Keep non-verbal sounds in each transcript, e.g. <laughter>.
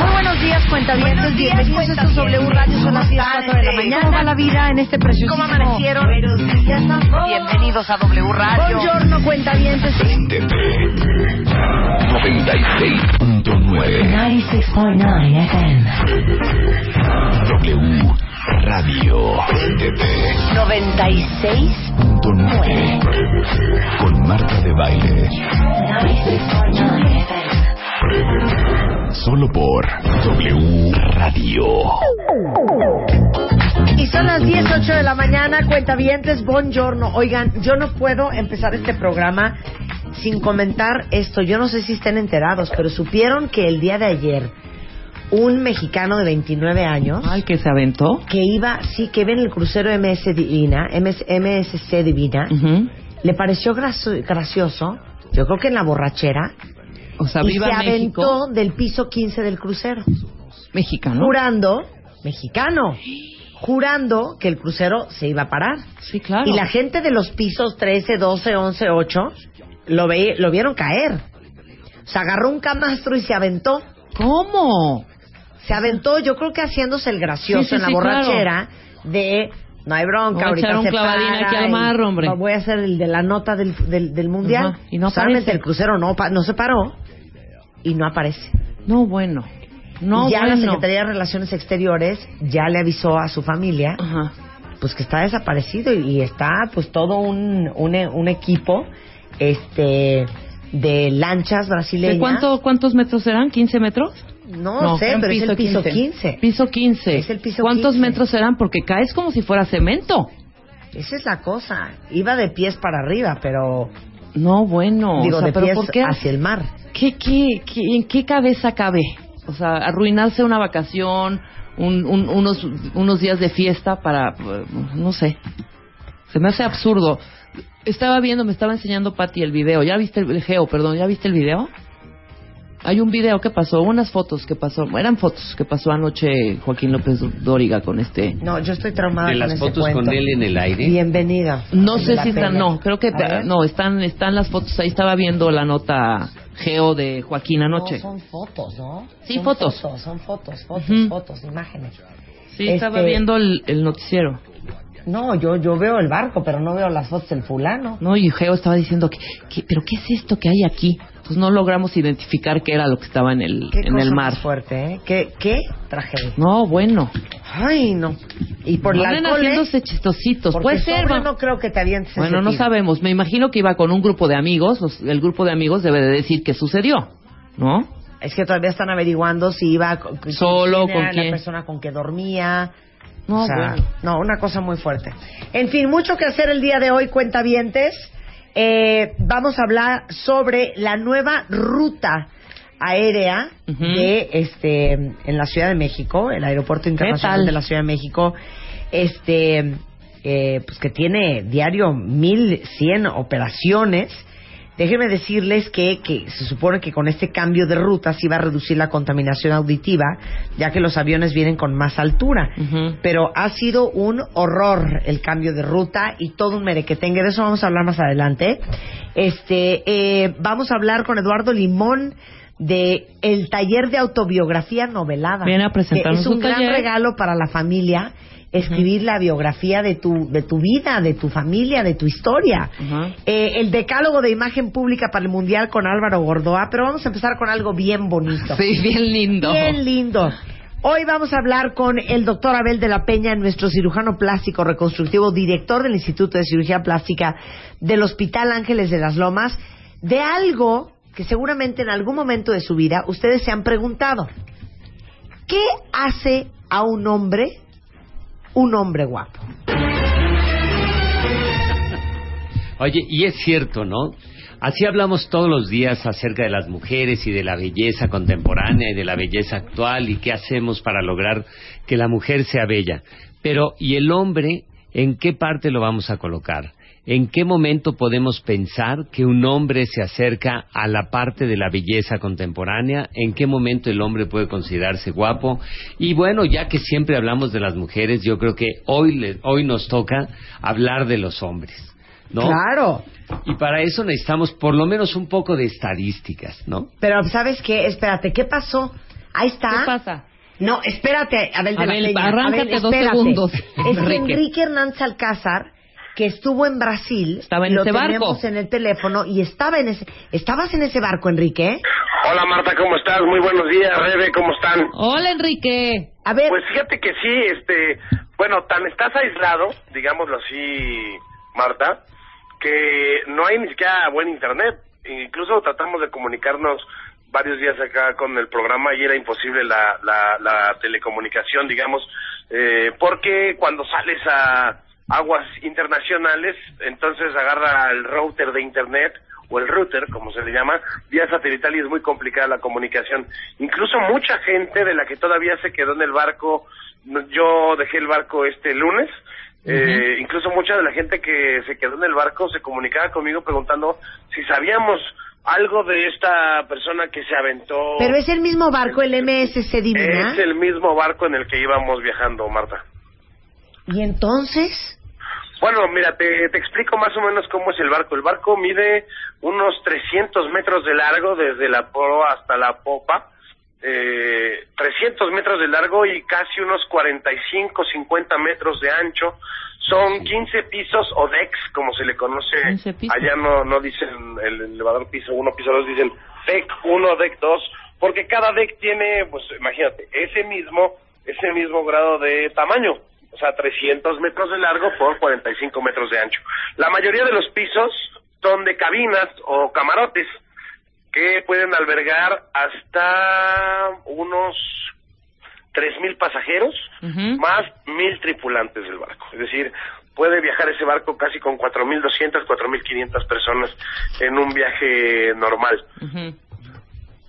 Muy buenos días, cuentavientes. Bienvenidos a estos W Radio. Son las 10 4 de la mañana. ¿Cómo va la vida en este precioso ¿Cómo amanecieron? Bienvenidos a W Radio. Buongiorno, cuentavientes. 96.9 96.9 FM. W Radio Préndete 96. con Marta de Baile 96.9 FM. Solo por W Radio Y son las 10, 8 de la mañana, cuentavientes, buongiorno. Oigan, yo no puedo empezar este programa sin comentar esto. Yo no sé si estén enterados, pero supieron que el día de ayer un mexicano de 29 años Ay, que se aventó. que iba, sí, que iba en el crucero MS Divina, MS, MSC Divina, le pareció gracioso, yo creo que en la borrachera, O sea, y viva se México. aventó del piso 15 del crucero, Mexicano. jurando, mexicano, jurando que el crucero se iba a parar. Sí, claro. Y la gente de los pisos 13, 12, 11, 8 lo, ve, lo vieron caer. O sea, agarró un camastro y se aventó. ¿Cómo? Se aventó, yo creo que haciéndose el gracioso Sí, sí, en la sí, borrachera de no hay bronca, Voy a ahorita echar un se para aquí al mar, hombre. Voy a hacer el de la nota del, del, del mundial. Ajá, y no Solamente el crucero no, no se paró y no aparece. No, bueno. No, ya la. Secretaría de Relaciones Exteriores ya le avisó a su familia Ajá. pues que está desaparecido y está pues todo un, un, un equipo este de lanchas brasileñas. ¿De cuánto, ¿Cuántos metros serán? ¿15 metros? No, sé, eran pero es el piso 15. Piso 15. Es el piso ¿Cuántos 15. metros serán? Porque caes como si fuera cemento. Esa es la cosa. Iba de pies para arriba, pero No, bueno. digo o sea, de ¿pero pies por qué? hacia el mar. ¿Qué, qué, qué, ¿En qué cabeza cabe? O sea, arruinarse una vacación, un- un- unos, unos días de fiesta para, no sé. Se me hace absurdo. Estaba viendo, me estaba enseñando Patti el video. ¿Ya viste el Geo, perdón, ¿ya viste el video? Hay un video que pasó, unas fotos que pasó, eran fotos que pasó anoche Joaquín López Dóriga con este. No, yo estoy traumada de con las ese fotos cuento. con él en el aire. Bienvenida. No sé si están, no, creo que no, están, están las fotos. Ahí estaba viendo la nota Geo de Joaquín anoche. No, son fotos, ¿no? Sí, Son fotos. Son fotos, fotos, Ujú. fotos, imágenes. Sí, Este- estaba viendo el, el noticiero. No, yo, yo veo el barco, pero no veo las fotos del fulano. No, y Geo estaba diciendo, que, que- ¿pero qué es esto que hay aquí? Pues no logramos identificar qué era lo que estaba en el, Qué en cosa el más mar. fuerte, ¿eh? Qué, qué tragedia. No, bueno. Ay, no. Y por no anden alcohol, ¿eh? haciéndose chistositos. Porque Puede ser, no creo que te avientes ese Bueno, no tiro. sabemos. Me imagino que iba con un grupo de amigos. los- el grupo de amigos debe de decir qué sucedió, ¿no? Es que todavía están averiguando si iba con, con Solo, con era quién. la persona con que dormía. No, o sea, bueno. no, una cosa muy fuerte. En fin, mucho que hacer el día de hoy, cuentavientes. Eh, vamos a hablar sobre la nueva ruta aérea de este en la Ciudad de México, el Aeropuerto Internacional de la Ciudad de México, este eh, pues que tiene diario 1100 operaciones. Déjenme decirles que, que se supone que con este cambio de ruta se iba a reducir la contaminación auditiva, ya que los aviones vienen con más altura. Pero ha sido un horror el cambio de ruta y todo un merequetengue. De eso vamos a hablar más adelante. Este, eh, vamos a hablar con Eduardo Limón de el taller de autobiografía novelada. Viene a presentarnos que es un gran taller. regalo para la familia escribir la biografía de tu de tu vida, de tu familia, de tu historia. Eh, el decálogo de imagen pública para el mundial con Álvaro Gordoa, pero vamos a empezar con algo bien bonito. Sí, bien lindo. Bien lindo. Hoy vamos a hablar con el doctor Abel de la Peña, nuestro cirujano plástico reconstructivo, director del Instituto de Cirugía Plástica del Hospital Ángeles de las Lomas, de algo que seguramente en algún momento de su vida ustedes se han preguntado. ¿Qué hace a un hombre un hombre guapo? Oye, y es cierto, ¿no? Así hablamos todos los días acerca de las mujeres y de la belleza contemporánea y de la belleza actual y qué hacemos para lograr que la mujer sea bella. Pero, ¿y el hombre en qué parte lo vamos a colocar? ¿En qué momento podemos pensar que un hombre se acerca a la parte de la belleza contemporánea? ¿En qué momento el hombre puede considerarse guapo? Y bueno, ya que siempre hablamos de las mujeres, yo creo que hoy, le- hoy nos toca hablar de los hombres. ¿no? Claro. Y para eso necesitamos por lo menos un poco de estadísticas, ¿no? Pero, ¿sabes qué? Espérate, ¿qué pasó? Ahí está. ¿Qué pasa? No, espérate, Abel de Abel, la Peña. arráncate Abel, dos segundos, Es que Enrique. Enrique Hernández Alcázar, que estuvo en Brasil, Estaba en lo ese barco. en el teléfono y estaba en ese... ¿Estabas en ese barco, Enrique? Hola Marta, ¿cómo estás? Muy buenos días, Rebe, ¿cómo están? Hola, Enrique. A ver, Pues fíjate que sí, este, bueno, tan estás aislado, digámoslo así, Marta, que no hay ni siquiera buen internet. Incluso tratamos de comunicarnos varios días acá con el programa y era imposible la, la, la telecomunicación, digamos, eh, porque cuando sales a aguas internacionales, entonces agarra el router de internet o el router, como se le llama, vía satelital y es muy complicada la comunicación. Incluso mucha gente de la que todavía se quedó en el barco, yo dejé el barco este lunes, eh, incluso mucha de la gente que se quedó en el barco se comunicaba conmigo preguntando si sabíamos algo de esta persona que se aventó. pero es el mismo barco, el MSC Divina. Es el mismo barco en el que íbamos viajando, Marta. Y entonces... Bueno, mira, te, te explico más o menos cómo es el barco. El barco mide unos 300 metros de largo desde la proa hasta la popa. Eh, 300 metros de largo y casi unos 45, 50 metros de ancho. Son 15 pisos o decks, como se le conoce. 15 pisos. Allá no, no dicen el elevador piso 1, piso 2, dicen deck 1, deck 2, porque cada deck tiene, pues imagínate, ese mismo, ese mismo grado de tamaño. O sea, 300 metros de largo por 45 metros de ancho. La mayoría de los pisos son de cabinas o camarotes que pueden albergar hasta unos 3.000 pasajeros más 1.000 tripulantes del barco. Es decir, puede viajar ese barco casi con 4.200, 4.500 personas en un viaje normal. Ujú.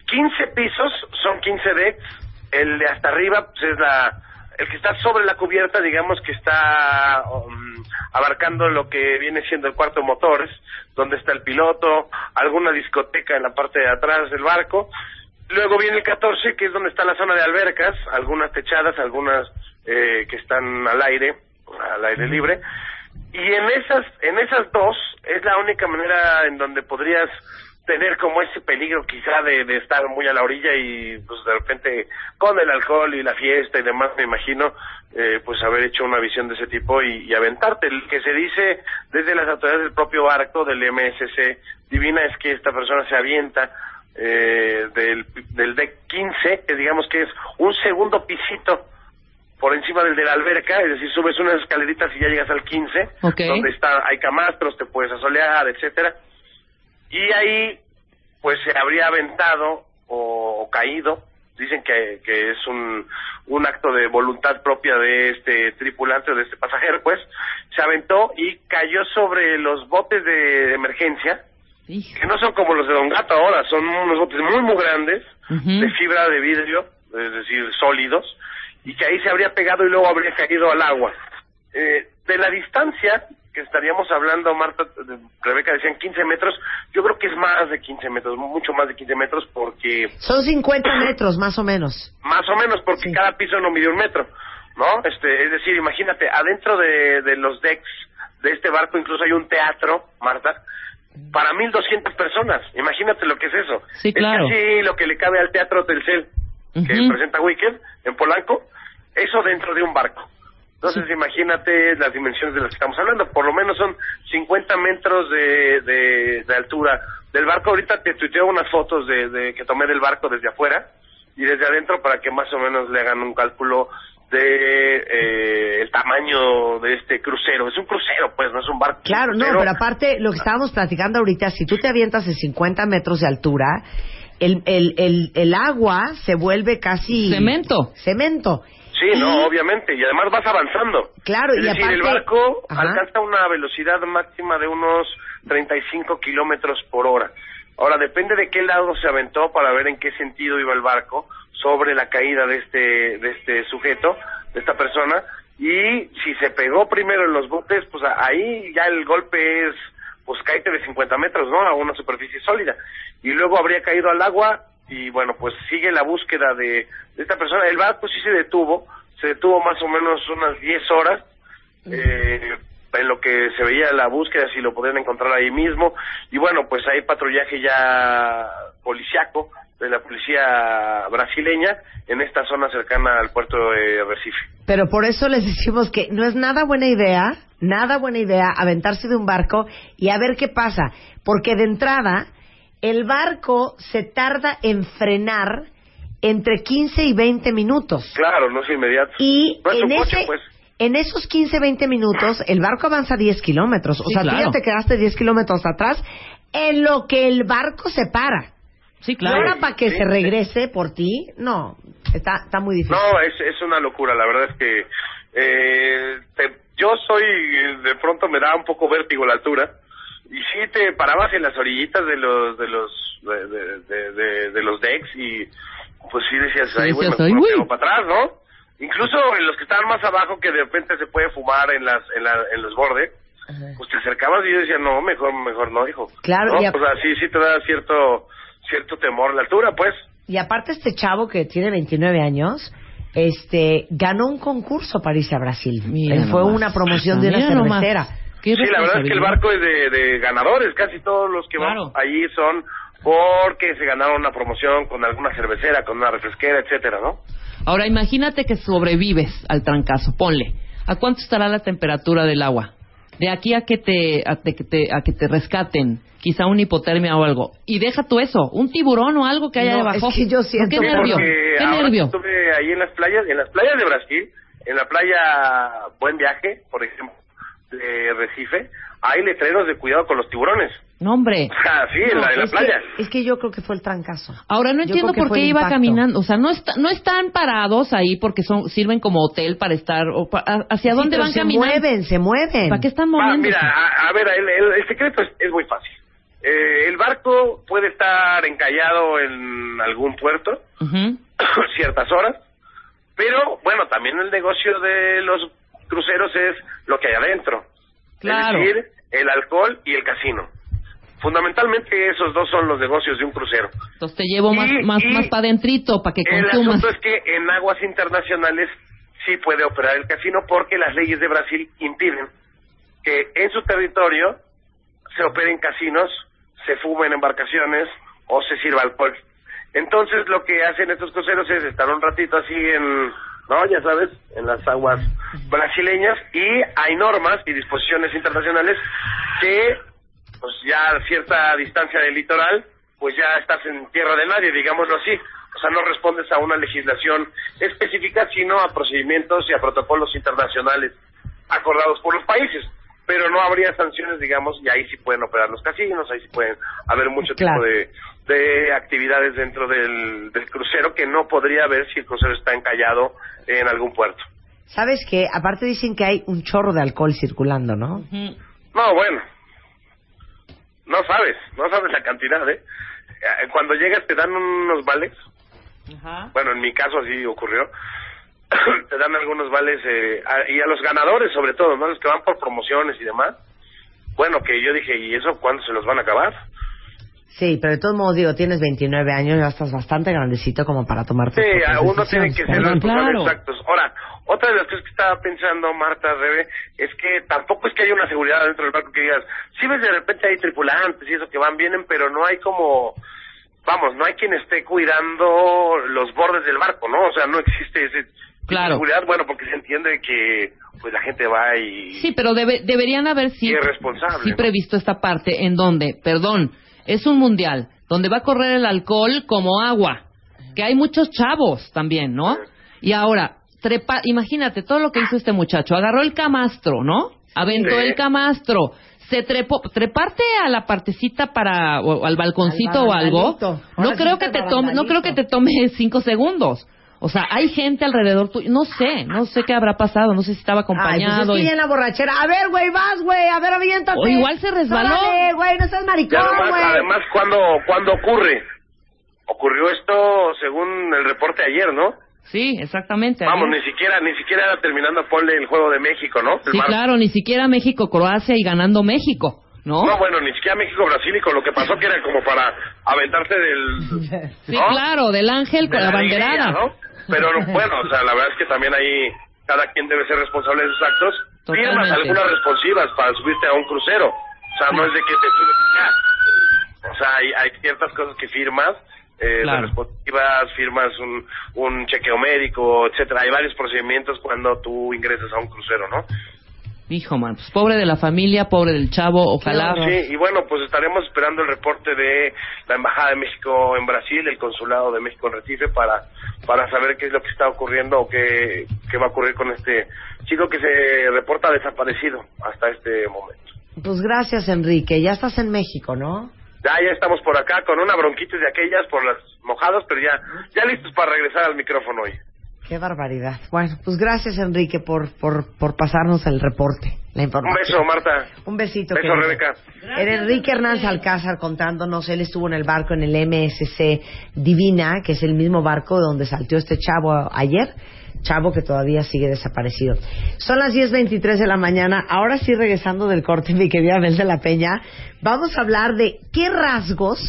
15 pisos son 15 decks. El de hasta arriba pues, es la el que está sobre la cubierta, digamos que está um, abarcando lo que viene siendo el cuarto de motores, donde está el piloto, alguna discoteca en la parte de atrás del barco. Luego viene el 14, que es donde está la zona de albercas, algunas techadas, algunas eh, que están al aire, al aire libre. Y en esas, en esas dos es la única manera en donde podrías tener como ese peligro quizá de, de estar muy a la orilla y pues de repente con el alcohol y la fiesta y demás me imagino eh, pues haber hecho una visión de ese tipo y, y aventarte. El que se dice desde las autoridades del propio barco del MSC Divina es que esta persona se avienta eh, del, del deck 15, que digamos que es un segundo pisito por encima del de la alberca, es decir, subes unas escaleritas y ya llegas al 15, Ok. donde está, hay camastros, te puedes asolear, etcétera. Y ahí, pues se habría aventado o, o caído. Dicen que, que es un, un acto de voluntad propia de este tripulante o de este pasajero, pues. Se aventó y cayó sobre los botes de emergencia, que no son como los de Don Gato ahora, son unos botes muy, muy grandes, de fibra de vidrio, es decir, sólidos, y que ahí se habría pegado y luego habría caído al agua. Eh, de la distancia que estaríamos hablando, Marta, de- Rebeca decían 15 metros, yo creo que es más de 15 metros, mucho más de 15 metros, porque, Son 50 metros, más o menos. más o menos, porque Sí. cada piso no mide un metro, ¿no? Este, es decir, imagínate, adentro de, de los decks de este barco incluso hay un teatro, Marta, para 1.200 personas. Imagínate lo que es eso. Sí, claro. Es casi lo que le cabe al Teatro Telcel, que Ujú. presenta Wicked en Polanco, eso dentro de un barco. Entonces, imagínate las dimensiones de las que estamos hablando. Por lo menos son 50 metros de, de, de altura del barco. Ahorita te tuiteo unas fotos de, de que tomé del barco desde afuera y desde adentro para que más o menos le hagan un cálculo de eh, el tamaño de este crucero. Es un crucero, pues, no es un barco. Claro, no, pero aparte, lo que estábamos platicando ahorita, si tú te avientas de 50 metros de altura, el, el, el, el agua se vuelve casi... Cemento. Cemento. Sí, no, obviamente, y además vas avanzando. Claro, es y decir, el barco Ajá. alcanza una velocidad máxima de unos 35 kilómetros por hora. Ahora, depende de qué lado se aventó para ver en qué sentido iba el barco sobre la caída de este, de este sujeto, de esta persona, y si se pegó primero en los botes, pues ahí ya el golpe es, pues caíte de 50 metros, ¿no? A una superficie sólida. Y luego habría caído al agua y bueno, pues sigue la búsqueda de, de esta persona. El barco sí se detuvo, se detuvo más o menos unas 10 horas, eh, en lo que se veía la búsqueda, si lo podían encontrar ahí mismo. Y bueno, pues hay patrullaje ya policiaco de la policía brasileña en esta zona cercana al puerto de Recife. Pero por eso les decimos que no es nada buena idea, nada buena idea aventarse de un barco y a ver qué pasa. Porque de entrada, el barco se tarda en frenar entre 15 y 20 minutos. Claro, no es inmediato. Y No es en, coche, ese, pues. en esos 15, 20 minutos, el barco avanza 10 kilómetros. O Sí, sea, tú claro. ya te quedaste 10 kilómetros atrás en lo que el barco se para. Sí, Y claro. ahora para que sí. se regrese por ti, no, está, está muy difícil. No, es, es una locura, la verdad es que eh, te- yo soy, de pronto me da un poco vértigo la altura, y sí te parabas en las orillitas de los, de los, de, de, de, de- de los decks y pues sí decías, Sí, ahí, bueno, decías, "Ay, me güey". quedo para atrás, ¿no? Incluso en los que estaban más abajo, que de repente se puede fumar en las, en, la- en los bordes, pues te acercabas y yo decía, no, mejor, mejor no, hijo. Claro, ¿No? y a- Pues así sí te da cierto, cierto temor la altura, pues. Y aparte este chavo que tiene 29 años, este, ganó un concurso para irse a Brasil. Mira Él fue nomás. una promoción de una Mira nomás. Qué Sí, la verdad es que el barco es de, de ganadores, casi todos los que Claro. van allí son porque se ganaron una promoción con alguna cervecera, con una refresquera, etcétera, ¿no? Ahora imagínate que sobrevives al trancazo, ponle. ¿A cuánto estará la temperatura del agua? De aquí a que te a, te- que te- a que te rescaten, quizá una hipotermia o algo. Y deja tú eso, un tiburón o algo que haya No, debajo. es que yo siento ¿Qué que- nervio? ¿Qué nervio? estuve ahí en las playas, en las playas de Brasil, en la playa Buen Viaje, por ejemplo, de Recife, hay letreros de cuidado con los tiburones. No, hombre. <laughs> O sea, sí, en la, en la es, playa. que, es que yo creo que fue el trancazo. Ahora no Yo entiendo por qué iba impacto. caminando, o sea, no está, no están parados ahí porque son sirven como hotel para estar o pa- a- hacia Sí, dónde van se caminando. mueven, se mueven. ¿Para qué están Ah, moviéndose? mira, a, a ver, el, el- el secreto es, es muy fácil. Eh, el barco puede estar encallado en algún puerto, <coughs> ciertas horas, pero bueno, también el negocio de los cruceros es lo que hay adentro. Claro. Es decir, el alcohol y el casino. Fundamentalmente esos dos son los negocios de un crucero. Entonces te llevo más, Y- más, más para adentrito, para que El consumas. asunto es que en aguas internacionales sí puede operar el casino porque las leyes de Brasil impiden que en su territorio se operen casinos, se fumen embarcaciones o se sirva alcohol. Entonces lo que hacen estos cruceros es estar un ratito así en, no, ya sabes, en las aguas brasileñas y hay normas y disposiciones internacionales que pues ya a cierta distancia del litoral, pues ya estás en tierra de nadie, digámoslo así. O sea, no respondes a una legislación específica, sino a procedimientos y a protocolos internacionales acordados por los países. Pero no habría sanciones, digamos, y ahí sí pueden operar los casinos, ahí sí pueden haber mucho Claro. tipo de, de actividades dentro del, del crucero que no podría haber si el crucero está encallado en algún puerto. ¿Sabes qué? Aparte dicen que hay un chorro de alcohol circulando, ¿no? No, bueno. No sabes, no sabes la cantidad, ¿eh? Eh, Cuando llegas te dan unos vales, Ajá. bueno, en mi caso así ocurrió, <coughs> te dan algunos vales, eh, a- y a los ganadores sobre todo, ¿no? Los que van por promociones y demás. Bueno, que yo dije, ¿y eso cuándo se los van a acabar? Sí, pero de todos modos digo, tienes 29 años, ya estás bastante grandecito como para tomar tus Sí, uno tiene que ser responsable, claro. exactos. Ahora, otra de las cosas que estaba pensando, Marta, Rebe, es que tampoco es que haya una seguridad dentro del barco que digas, sí ves de repente hay tripulantes y eso que van, vienen, pero no hay como, vamos, no hay quien esté cuidando los bordes del barco, ¿no? O sea, no existe ese Claro. seguridad, bueno, porque se entiende que pues la gente va y... Sí, pero debe- deberían haber sí, sí ¿no? previsto esta parte en donde, perdón, es un mundial donde va a correr el alcohol como agua, que hay muchos chavos también, ¿no? Y ahora, trepa, imagínate todo lo que hizo este muchacho, agarró el camastro, ¿no? Aventó el camastro, se trepó, treparte a la partecita para o al balconcito Al o algo, no creo que te tome, no creo que te tome cinco segundos. O sea, hay gente alrededor tuyo, no sé, no sé qué habrá pasado, no sé si estaba Ay, pues acompañado. es que y- en la borrachera. A ver, güey, vas, güey. A ver, aviéntate. O igual se resbaló. Güey, no seas maricón, güey. además, cuando, cuando ocurre? Ocurrió esto según el reporte ayer, ¿no? Sí, exactamente. Vamos, ayer. ni siquiera, ni siquiera era terminando ponle el juego de México, ¿no? El Sí, mar- claro, ni siquiera México, Croacia y ganando México, ¿no? No, bueno, ni siquiera México-Brasil y con lo que pasó que era como para aventarse del... <laughs> sí, ¿no? claro, del ángel de con la alegría, banderada. ¿no? Pero no, <laughs> bueno, o sea, la verdad es que también ahí cada quien debe ser responsable de sus actos. Firmas algunas responsivas para subirte a un crucero. O sea, no es de que te subes. O sea, hay, hay ciertas cosas que firmas, eh, Claro. responsivas, firmas un, un chequeo médico, etcétera. Hay varios procedimientos cuando tú ingresas a un crucero, ¿no? Hijo, man, pues pobre de la familia, pobre del chavo, ojalá. Sí, y bueno, pues estaremos esperando el reporte de la Embajada de México en Brasil, el Consulado de México en Recife, para, para saber qué es lo que está ocurriendo o qué, qué va a ocurrir con este chico que se reporta desaparecido hasta este momento. Pues gracias, Enrique. Ya estás en México, ¿no? Ya, ya estamos por acá con una bronquitis de aquellas por las mojadas, pero ya, ya listos para regresar al micrófono hoy. Qué barbaridad. Bueno, pues gracias, Enrique, por, por, por pasarnos el reporte, la Un información. beso, Marta. Un besito. Beso, querido. Rebeca. Era Enrique Hernández Alcázar contándonos, él estuvo en el barco en el MSC Divina, que es el mismo barco donde saltó este chavo ayer, chavo que todavía sigue desaparecido. Son las 10.23 de la mañana, ahora sí regresando del corte, mi querida Abel de la Peña, vamos a hablar de qué rasgos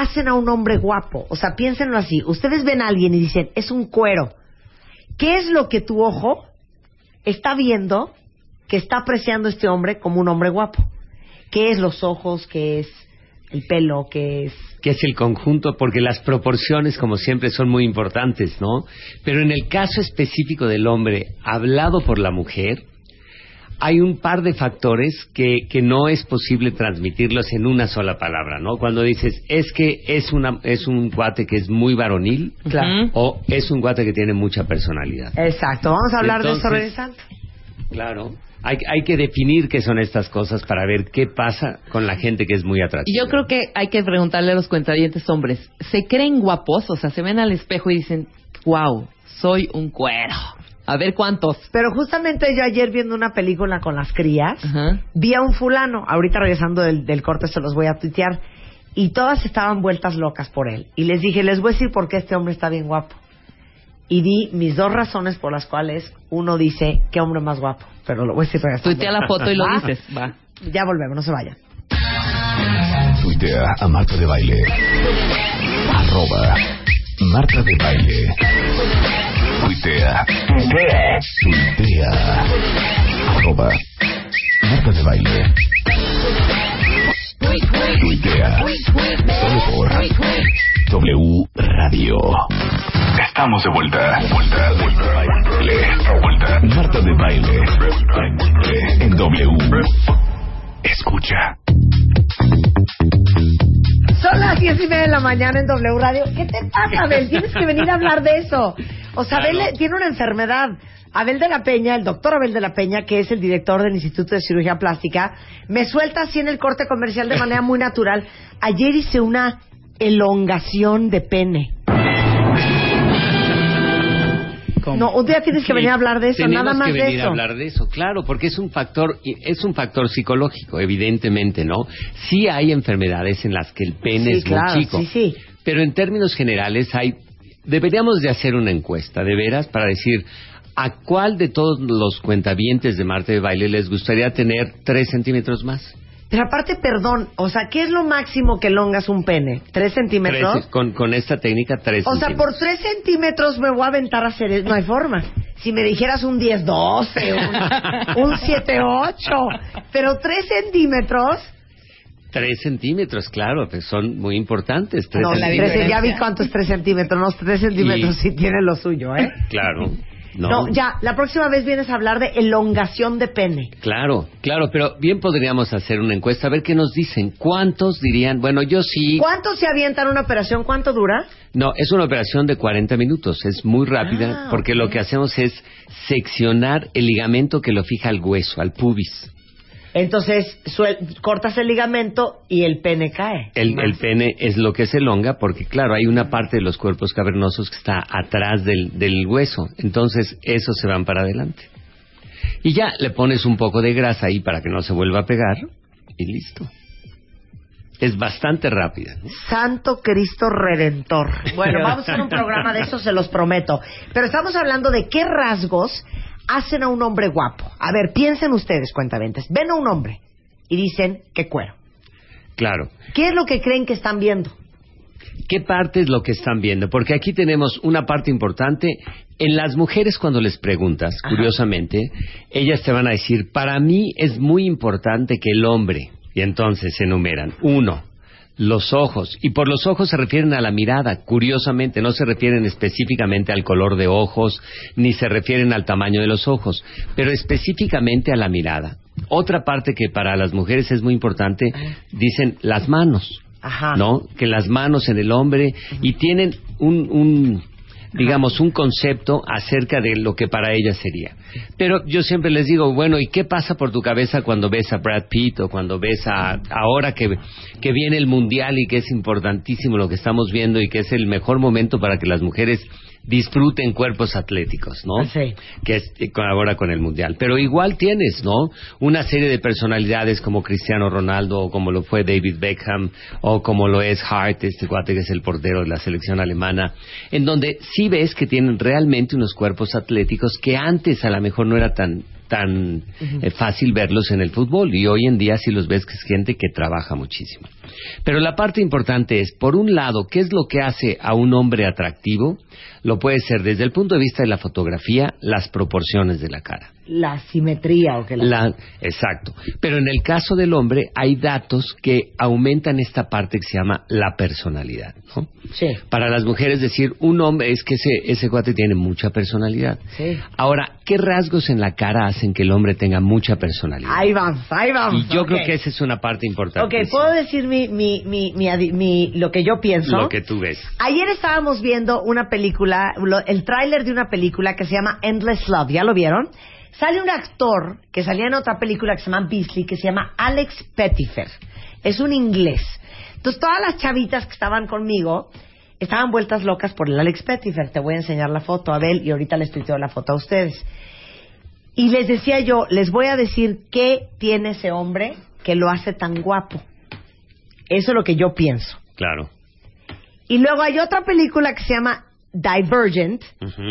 hacen a un hombre guapo. O sea, piénsenlo así, ustedes ven a alguien y dicen, es un cuero. ¿Qué es lo que tu ojo está viendo que está apreciando este hombre como un hombre guapo? ¿Qué es los ojos? ¿Qué es el pelo? ¿Qué es...? que es el conjunto, porque las proporciones, como siempre, son muy importantes, ¿no? Pero en el caso específico del hombre, hablado por la mujer, hay un par de factores que, que no es posible transmitirlos en una sola palabra, ¿no? Cuando dices, es que es, una, es un guate que es muy varonil, o es un guate que tiene mucha personalidad. Exacto, vamos a hablar de eso Entonces- regresando. Claro. Hay, hay que definir qué son estas cosas para ver qué pasa con la gente que es muy Y atractiva. yo creo que hay que preguntarle a los cuentavientes hombres, ¿se creen guapos? O sea, se ven al espejo y dicen, wow, soy un cuero. A ver cuántos. Pero justamente yo ayer viendo una película con las crías, Ajá. vi a un fulano, ahorita regresando del, del corte se los voy a tuitear, y todas estaban vueltas locas por él. Y les dije, les voy a decir por qué este hombre está bien guapo. Y di mis dos razones por las cuales uno dice, qué hombre más guapo. Pero lo voy a decir regresando. Tuitea la foto y lo ¿Va? dices. Va. Ya volvemos, no se vayan. Tuitea a Marta de Baile. Arroba Marta de Baile. Tuitea. Tuitea. Arroba Marta de Baile. Tuitea. Solo por W Radio. Estamos de vuelta. Vuelta, vuelta, baile. Vuelta. Marta de Baile. En W. Escucha. Son las diez y media de la mañana en W Radio. ¿Qué te pasa, Abel? Tienes que venir a hablar de eso. O sea, Abel tiene una enfermedad. Abel de la Peña, el doctor Abel de la Peña, que es el director del Instituto de Cirugía Plástica, me suelta así en el corte comercial de manera muy natural. Ayer hice una elongación de pene. No, un día tienes que Sí, venir a hablar de eso, tenemos nada más que de venir eso. a hablar de eso, claro, porque es un factor, es un factor psicológico, evidentemente, ¿no? Sí hay enfermedades en las que el pene Sí, es claro, muy chico, sí, sí. pero en términos generales hay, deberíamos de hacer una encuesta, de veras, para decir a cuál de todos los cuentavientes de Marte de Baile les gustaría tener tres centímetros más. Pero aparte, perdón, o sea, ¿qué es lo máximo que elongas un pene? ¿Tres centímetros? Tres- con, con esta técnica, tres O sea, por centímetros. tres centímetros me voy a aventar a hacer... No hay forma. Si me dijeras un 10-12, un, <laughs> un 7-8, pero tres centímetros... Tres centímetros, claro, pues son muy importantes. Tres no, centímetros. ya vi cuánto es tres centímetros. No, tres centímetros Y- sí tiene lo suyo, ¿eh? Claro. No. No, ya, la próxima vez vienes a hablar de elongación de pene. Claro, claro, pero bien podríamos hacer una encuesta a ver qué nos dicen. ¿Cuántos dirían? Bueno, yo sí. ¿Cuánto se avientan una operación? ¿Cuánto dura? No, es una operación de 40 minutos. Es muy rápida Ah, porque lo que hacemos es seccionar el ligamento que lo fija al hueso, al pubis. Entonces, suel- cortas el ligamento y el pene cae. El, el pene es lo que se elonga porque, claro, hay una parte de los cuerpos cavernosos que está atrás del, del hueso. Entonces, esos se van para adelante. Y ya le pones un poco de grasa ahí para que no se vuelva a pegar y listo. Es bastante rápida. ¿no? Santo Cristo Redentor. Bueno, vamos a hacer un programa de eso, se los prometo. Pero estamos hablando de qué rasgos hacen a un hombre guapo. A ver, piensen ustedes, cuentaventes. Ven a un hombre y dicen, qué cuero. Claro. ¿Qué es lo que creen que están viendo? ¿Qué parte es lo que están viendo? Porque aquí tenemos una parte importante. En las mujeres cuando les preguntas, Ajá. curiosamente, ellas te van a decir, para mí es muy importante que el hombre, y entonces se enumeran, uno, los ojos, y por los ojos se refieren a la mirada, curiosamente, no se refieren específicamente al color de ojos, ni se refieren al tamaño de los ojos, pero específicamente a la mirada. Otra parte que para las mujeres es muy importante, dicen las manos. Ajá. ¿no? Que las manos en el hombre y tienen un, un digamos, un concepto acerca de lo que para ella sería. Pero yo siempre les digo, bueno, ¿y qué pasa por tu cabeza cuando ves a Brad Pitt o cuando ves a ahora que, que viene el mundial y que es importantísimo lo que estamos viendo y que es el mejor momento para que las mujeres disfruten cuerpos atléticos, ¿no? Sí. que es eh, con- ahora con el mundial. Pero igual tienes, ¿no? Una serie de personalidades como Cristiano Ronaldo o como lo fue David Beckham o como lo es Hart, este cuate que es el portero de la selección alemana, en donde sí ves que tienen realmente unos cuerpos atléticos que antes a lo mejor no era tan tan eh, fácil verlos en el fútbol y hoy en día sí los ves que es gente que trabaja muchísimo. Pero la parte importante es, por un lado, ¿qué es lo que hace a un hombre atractivo? Lo puede ser desde el punto de vista de la fotografía, las proporciones de la cara. La simetría o que la... La- exacto. Pero en el caso del hombre hay datos que aumentan esta parte que se llama la personalidad. ¿no? Sí. Para las mujeres decir un hombre es que ese, ese cuate tiene mucha personalidad. Sí. Ahora, ¿qué rasgos en la cara hacen que el hombre tenga mucha personalidad? Ahí vamos, ahí vamos. y yo creo que esa es una parte importante. Ok, ¿puedo decir mi, mi, mi, mi lo que yo pienso? Lo que tú ves. Ayer estábamos viendo una película, lo- el tráiler de una película que se llama Endless Love, ¿ya lo vieron? Sale un actor que salía en otra película que se llama Beasley, que se llama Alex Pettifer. Es un inglés. Entonces todas las chavitas que estaban conmigo estaban vueltas locas por el Alex Pettifer. Te voy a enseñar la foto, Abel, y ahorita les tuiteo la foto a ustedes. Y les decía yo, les voy a decir qué tiene ese hombre que lo hace tan guapo. Eso es lo que yo pienso. Claro. Y luego hay otra película que se llama Divergent,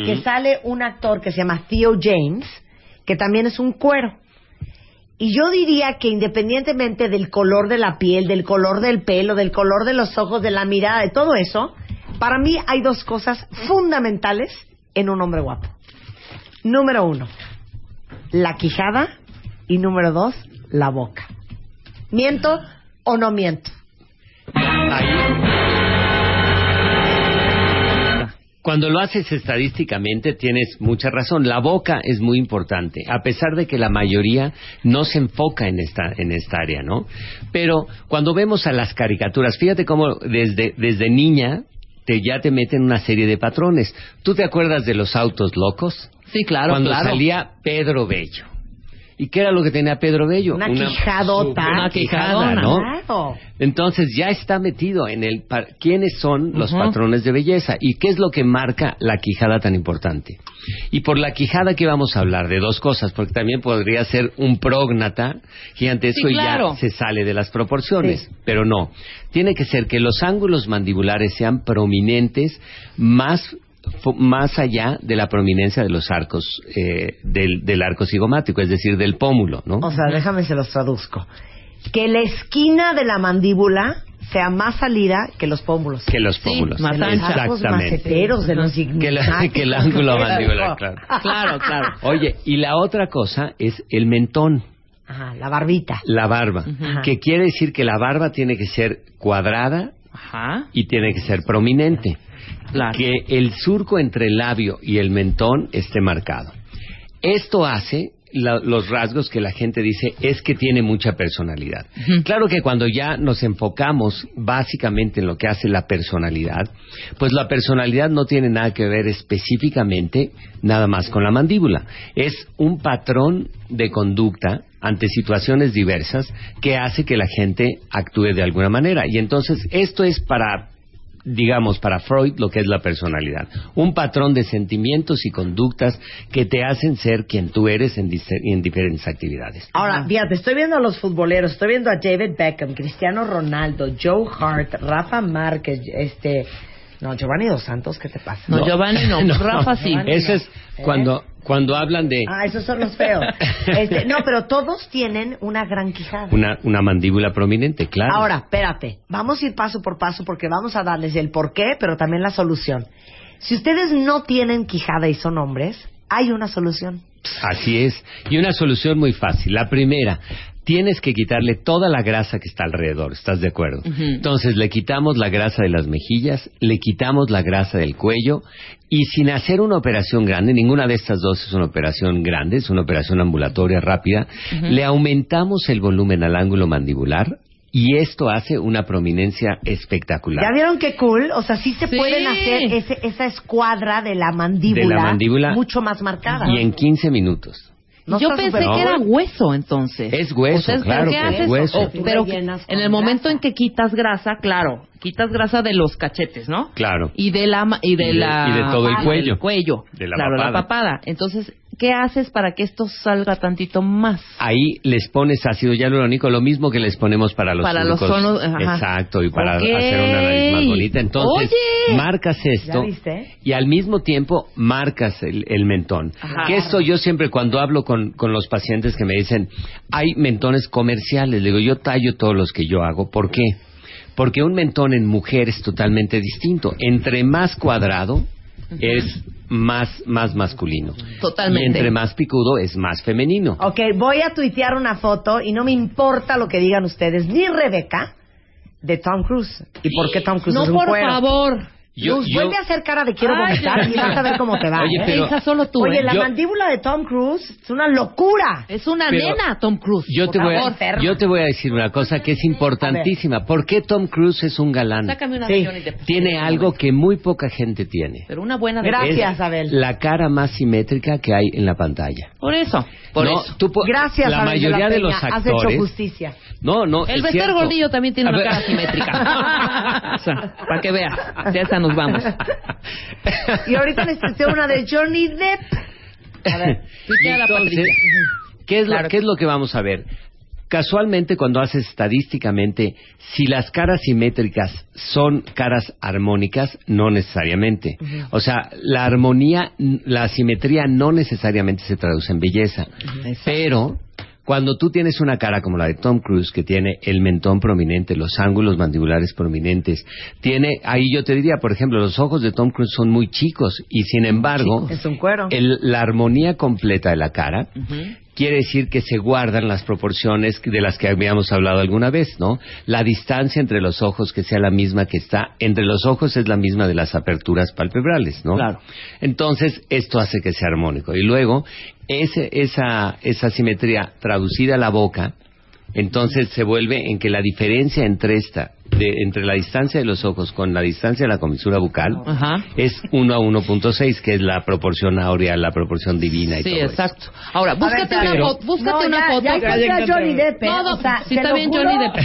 que sale un actor que se llama Theo James, que también es un cuero. Y yo diría que independientemente del color de la piel, del color del pelo, del color de los ojos, de la mirada, de todo eso, para mí hay dos cosas fundamentales en un hombre guapo. Número uno, la quijada y número dos, la boca. ¿Miento o no miento? Cuando lo haces estadísticamente tienes mucha razón. La boca es muy importante, a pesar de que la mayoría no se enfoca en esta, en esta área, ¿no? Pero cuando vemos a las caricaturas, fíjate cómo desde, desde niña te, ya te meten una serie de patrones. ¿Tú te acuerdas de los autos locos? Sí, claro, Cuando claro. salía Pedro Bello. ¿Y qué era lo que tenía Pedro Bello? Una quijadota. super Una quijadona, ¿no? Claro. Entonces ya está metido en el quiénes son los patrones de belleza y qué es lo que marca la quijada tan importante. Y por la quijada que vamos a hablar de dos cosas, porque también podría ser un prógnata gigantesco Sí, y claro. ya se sale de las proporciones, Sí. pero no. Tiene que ser que los ángulos mandibulares sean prominentes más más allá de la prominencia de los arcos eh, del, del arco cigomático, es decir, del pómulo, ¿no? O sea, déjame se los traduzco. Que la esquina de la mandíbula sea más salida que los pómulos. que los Sí, pómulos. más De los ancha. Exactamente. de los Que, la- <laughs> que el ángulo <laughs> mandibular, claro. Claro, claro. Oye, y la otra cosa es el mentón, Ajá, la barbita. la barba, que quiere decir que la barba tiene que ser cuadrada Ajá. y tiene que ser prominente. Claro. Que el surco entre el labio y el mentón esté marcado. Esto hace la- los rasgos que la gente dice es que tiene mucha personalidad. Claro que cuando ya nos enfocamos básicamente en lo que hace la personalidad, pues la personalidad no tiene nada que ver específicamente nada más con la mandíbula. Es un patrón de conducta ante situaciones diversas que hace que la gente actúe de alguna manera. Y entonces esto es para digamos, para Freud, lo que es la personalidad. Un patrón de sentimientos y conductas que te hacen ser quien tú eres en, en diferentes actividades. Ahora, fíjate, estoy viendo a los futboleros, estoy viendo a David Beckham, Cristiano Ronaldo, Joe Hart, Rafa Márquez, este... No, Giovanni Dos Santos, ¿qué te pasa? No, Giovanni <laughs> no, Rafa sí. Eso es ¿Eh? cuando, cuando hablan de Ah, esos son los feos. <laughs> Este, no, pero todos tienen una gran quijada. una, una mandíbula prominente, claro. Ahora, espérate, vamos a ir paso por paso porque vamos a darles el porqué, pero también la solución. Si ustedes no tienen quijada y son hombres, hay una solución. Así es. Y una solución muy fácil. La primera, tienes que quitarle toda la grasa que está alrededor, ¿estás de acuerdo? Entonces le quitamos la grasa de las mejillas, le quitamos la grasa del cuello y sin hacer una operación grande, ninguna de estas dos es una operación grande, es una operación ambulatoria rápida, le aumentamos el volumen al ángulo mandibular y esto hace una prominencia espectacular. ¿Ya vieron qué cool? O sea, sí se Sí. pueden hacer ese- esa escuadra de la mandíbula, De la mandíbula. mucho más marcada. Y en 15 minutos. ¿No Yo pensé que era hueso entonces. Es hueso, O sea, ¿pero claro ¿qué que es hueso. O- pero en el momento grasa. en que quitas grasa, claro, quitas grasa de los cachetes, ¿no? Claro. Y de la ma- y de, Y de- la y de todo el cuello. cuello. De la claro, la papada. Entonces, ¿qué haces para que esto salga tantito más? Ahí les pones ácido hialurónico, lo mismo que les ponemos para los Para los sonos, ajá. Exacto, y para hacer una nariz más bonita. Entonces, Oye. marcas esto y al mismo tiempo marcas el, el mentón. Ajá. Que esto yo siempre cuando hablo con, con los pacientes que me dicen, hay mentones comerciales, le digo, yo tallo todos los que yo hago. ¿Por qué? Porque un mentón en mujer es totalmente distinto. Entre más cuadrado es más, más masculino. Totalmente. Y entre más picudo es más femenino. Ok, voy a tuitear una foto y no me importa lo que digan ustedes, ni Rebeca, de Tom Cruise. ¿Y por qué Tom Cruise no, es un por cuero? favor. Yo- Luz, yo- vuelve a hacer cara de quiero Ay, vomitar y vas a ver cómo te va. Oye, ¿eh? pero- Esa solo tú. Oye, ¿eh? la Yo- mandíbula de Tom Cruise es una locura. Es una Pero nena, Tom Cruise. Yo por te, voy favor. a, yo te voy a decir una cosa que es importantísima. ¿Por qué Tom Cruise es un galán? Sácame una Sí. de. Tiene algo que muy poca gente tiene. Pero una buena de Gracias, Es Abel. La cara más simétrica que hay en la pantalla. Por eso. Por No, eso. tú po- Gracias, La Abel mayoría la de los Has hecho actores. justicia. No, no. El es Bester. Gordillo también tiene A una ver- cara simétrica. <laughs> O sea, para que veas. Ya esa nos vamos. Y ahorita necesité una de Johnny Depp. A ver. La. ¿qué es, Claro. lo, ¿qué es lo que vamos a ver? Casualmente, cuando haces estadísticamente, si las caras simétricas son caras armónicas, no necesariamente. O sea, la armonía, la simetría no necesariamente se traduce en belleza. Pero cuando tú tienes una cara como la de Tom Cruise, que tiene el mentón prominente, los ángulos mandibulares prominentes, tiene, ahí yo te diría, por ejemplo, los ojos de Tom Cruise son muy chicos y sin embargo, Es un cuero. el- la armonía completa de la cara quiere decir que se guardan las proporciones de las que habíamos hablado alguna vez, ¿no? La distancia entre los ojos que sea la misma que está entre los ojos es la misma de las aperturas palpebrales, ¿no? Claro. Entonces, esto hace que sea armónico. Y luego, ese, esa, esa simetría traducida a la boca, entonces se vuelve en que la diferencia entre esta, de, entre la distancia de los ojos con la distancia de la comisura bucal, Ajá. es 1 a 1.6, que es la proporción áurea, la proporción divina y Sí, todo eso. exacto. Ahora, búscate ver, una pero- foto. Búscate no, una ya, foto. Ya encontré a Johnny Depp. ¿eh? No, no, o sea, sí está bien juro, Johnny Depp.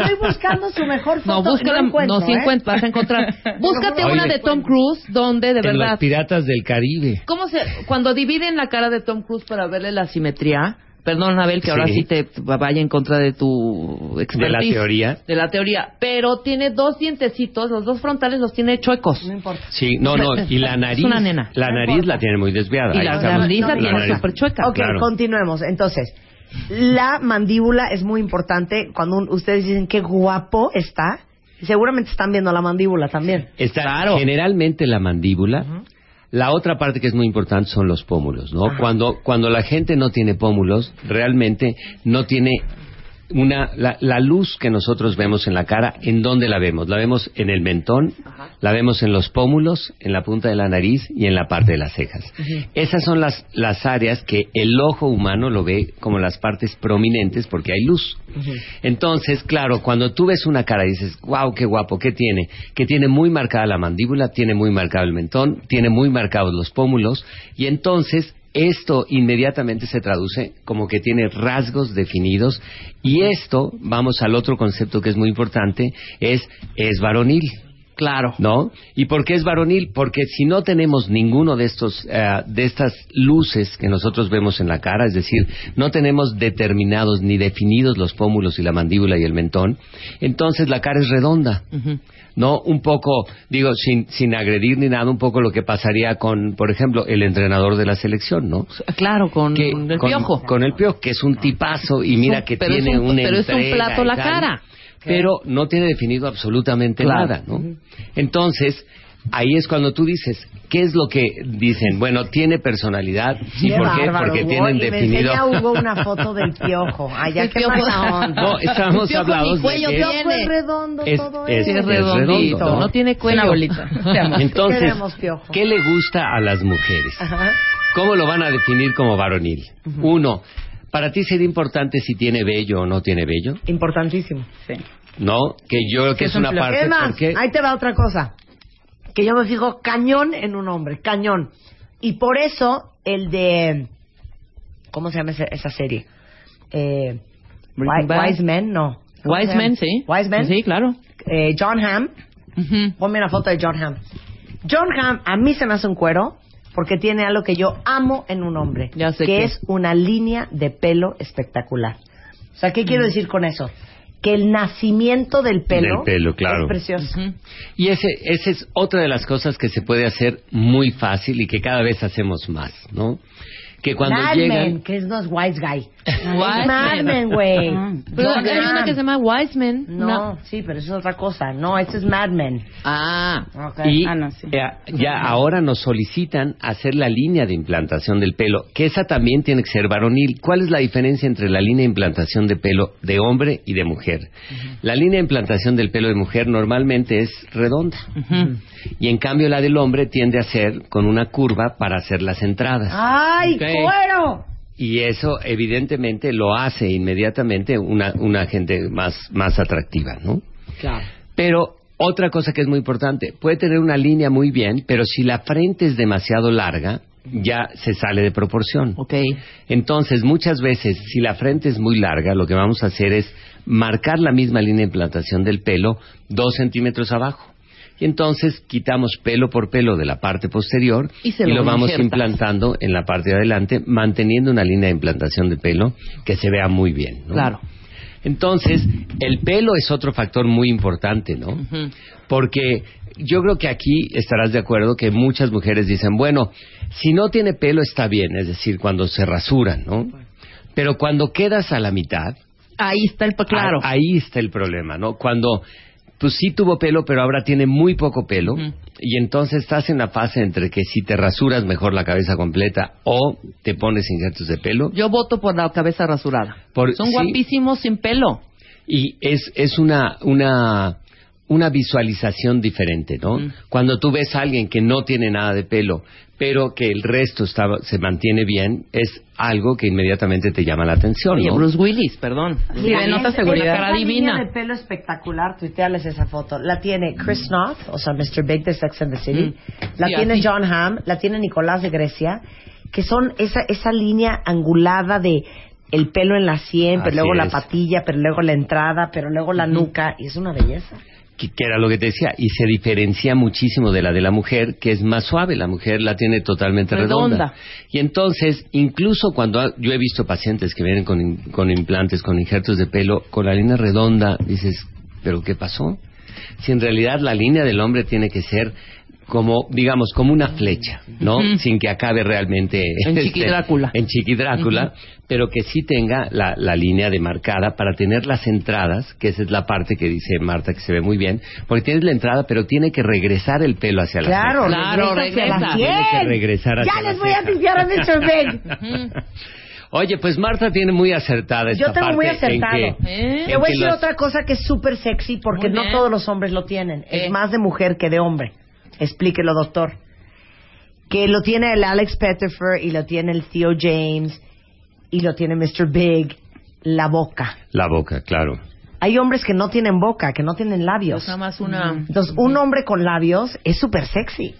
Estoy buscando su mejor foto. No, búscala, no, encuentro, no, sí ¿eh? encuentras, vas a encontrar. <laughs> Búscate Oye, una de Tom Cruise donde de En los verdad. piratas del Caribe. ¿Cómo se cuando dividen la cara de Tom Cruise para verle la simetría? Perdón, Abel, que ahora Sí. sí te vaya en contra de tu expertise. De la teoría. De la teoría. Pero tiene dos dientecitos, los dos frontales los tiene chuecos. No importa. Sí, no, no, <laughs> y la nariz, una nena. la No nariz importa. la tiene muy desviada. Y Ahí la estamos. nariz la no, tiene nariz. súper chueca. Ok, Claro. continuemos. Entonces, la mandíbula es muy importante. Cuando un- ustedes dicen qué guapo está, seguramente están viendo la mandíbula también. Está Claro. generalmente la mandíbula. La otra parte que es muy importante son los pómulos, ¿no? Cuando, cuando la gente no tiene pómulos, realmente no tiene una la, la luz que nosotros vemos en la cara, ¿en dónde la vemos? La vemos en el mentón, la vemos en los pómulos, en la punta de la nariz y en la parte de las cejas. Esas son las, las áreas que el ojo humano lo ve como las partes prominentes porque hay luz. Entonces, claro, cuando tú ves una cara y dices, wow, qué guapo, ¿qué tiene? Que tiene muy marcada la mandíbula, tiene muy marcado el mentón, tiene muy marcados los pómulos y entonces esto inmediatamente se traduce como que tiene rasgos definidos y esto, vamos al otro concepto que es muy importante, es es varonil. Claro. ¿No? ¿Y por qué es varonil? Porque si no tenemos ninguno de estos, eh, de estas luces que nosotros vemos en la cara, es decir, no tenemos determinados ni definidos los pómulos y la mandíbula y el mentón, entonces la cara es redonda. ¿No? Un poco, digo, sin, sin agredir ni nada, un poco lo que pasaría con, por ejemplo, el entrenador de la selección, ¿no? Claro, con, Que- con el con- piojo. Con el piojo, que es un tipazo y mira que es tiene un- una pero es un plato la cara. Pero no tiene definido absolutamente Claro. nada, ¿no? Entonces, ahí es cuando tú dices, ¿qué es lo que dicen? Bueno, tiene personalidad. ¿Y Qué por qué? bárbaro, Porque Hugo, tienen y definido. Me Hugo una foto del piojo. Piojo. mala onda. No, estábamos piojo ni hablando de que El piojo tiene. es redondo Es- todo es- eso. es redondito, redondo, no, ¿no? tiene cuello. Una bolita. <laughs> Entonces. ¿qué le gusta a las mujeres? Ajá. ¿Cómo lo van a definir como varonil? Uno, ¿para ti sería importante si tiene vello o no tiene vello? Importantísimo. Sí. No, que yo creo que Es es un una parte Es más, porque ahí te va otra cosa. Que yo me fijo cañón en un hombre, cañón. Y por eso el de... ¿Cómo se llama esa, esa serie? Eh, Breaking Wi- Bad. Wise Men, no. ¿Cómo Wise? Men, sí. Wise Men. Sí, claro. Eh, John Hamm. Ujú. Ponme una foto de John Hamm. John Hamm a mí se me hace un cuero porque tiene algo que yo amo en un hombre, Ya sé que qué. es una línea de pelo espectacular. O sea, ¿qué Mm. quiero decir con eso? Que el nacimiento del pelo, Del pelo, claro. es precioso. Y ese, esa es otra de las cosas que se puede hacer muy fácil y que cada vez hacemos más, ¿no? Que cuando Mad llegan... Men, que es no es Wise Guy. <laughs> Wise es Mad Men. Men, güey. <laughs> Pero John hay una que se llama Wise Men. No, sí, pero eso es otra cosa. No, este es Mad Men. Ah. Ok. Y Ah, no, sí. eh, ya ahora nos solicitan hacer la línea de implantación del pelo, que esa también tiene que ser varonil. ¿Cuál es la diferencia entre la línea de implantación de pelo de hombre y de mujer? La línea de implantación del pelo de mujer normalmente es redonda. Y en cambio la del hombre tiende a ser con una curva para hacer las entradas. ¡Ay, Ok. Cuero! Y eso evidentemente lo hace inmediatamente una, una gente más, más atractiva, ¿no? Claro. Pero otra cosa que es muy importante, puede tener una línea muy bien, pero si la frente es demasiado larga, ya se sale de proporción. Ok. Entonces, muchas veces, si la frente es muy larga, lo que vamos a hacer es marcar la misma línea de implantación del pelo dos centímetros abajo. Y entonces quitamos pelo por pelo de la parte posterior Y se lo lo vamos implantando en la parte de adelante, manteniendo una línea de implantación de pelo que se vea muy bien. ¿no? Claro. Entonces, el pelo es otro factor muy importante, ¿no? Porque yo creo que aquí estarás de acuerdo que muchas mujeres dicen, bueno, si no tiene pelo está bien, es decir, cuando se rasuran, ¿no? Pero cuando quedas a la mitad, Ahí está el... Claro. a- ahí está el problema, ¿no? Cuando, pues sí tuvo pelo, pero ahora tiene muy poco pelo, y entonces estás en la fase entre que si te rasuras mejor la cabeza completa o te pones injertos de pelo, Yo voto por la cabeza rasurada. Por- Son sí. guapísimos sin pelo. y es, es una, una, una visualización diferente, ¿no? Mm. Cuando tú ves a alguien que no tiene nada de pelo, pero que el resto está, se mantiene bien, es algo que inmediatamente te llama la atención, Oye, ¿no? Bruce Willis, perdón. Sí, denota seguridad. Cara divina. línea de pelo espectacular, tuitearles esa foto. La tiene Chris Noth, o sea, Mr. Big de Sex and the City. Mm. La Sí, tiene. John Hamm, la tiene Nicolás de Grecia, que son esa, esa línea angulada de el pelo en la sien, pero Así luego la patilla, pero luego la entrada, pero luego la nuca, y es una belleza. Que, que era lo que te decía, y se diferencia muchísimo de la de la mujer, que es más suave, la mujer la tiene totalmente redonda. Redonda. Y entonces, incluso cuando ha- yo he visto pacientes que vienen con, con implantes, con injertos de pelo, con la línea redonda, dices, ¿pero qué pasó? Si en realidad la línea del hombre tiene que ser como, digamos, como una flecha, ¿no? Ujú. Sin que acabe realmente... En este, Chiqui Drácula. En Chiqui Drácula, pero que sí tenga la, la línea demarcada para tener las entradas, que esa es la parte que dice Marta que se ve muy bien, porque tienes la entrada, pero tiene que regresar el pelo hacia la Claro, ceja. Claro, regresa hacia regresa. la Tiene que regresar hacia Ya la les voy a ceja. tipear a Mr. <laughs> Oye, pues Marta tiene muy acertada esta Yo tengo parte muy en acertado. que- ¿Eh? Le en voy a decir los- otra cosa que es súper sexy porque no todos los hombres lo tienen. Eh. Es más de mujer que de hombre. Explíquelo, doctor. Que lo tiene el Alex Pettifer y lo tiene el Theo James y lo tiene Mr. Big, la boca. La boca, claro. Hay hombres que no tienen boca, que no tienen labios. Es nada más una... Entonces, un hombre con labios es súper sexy.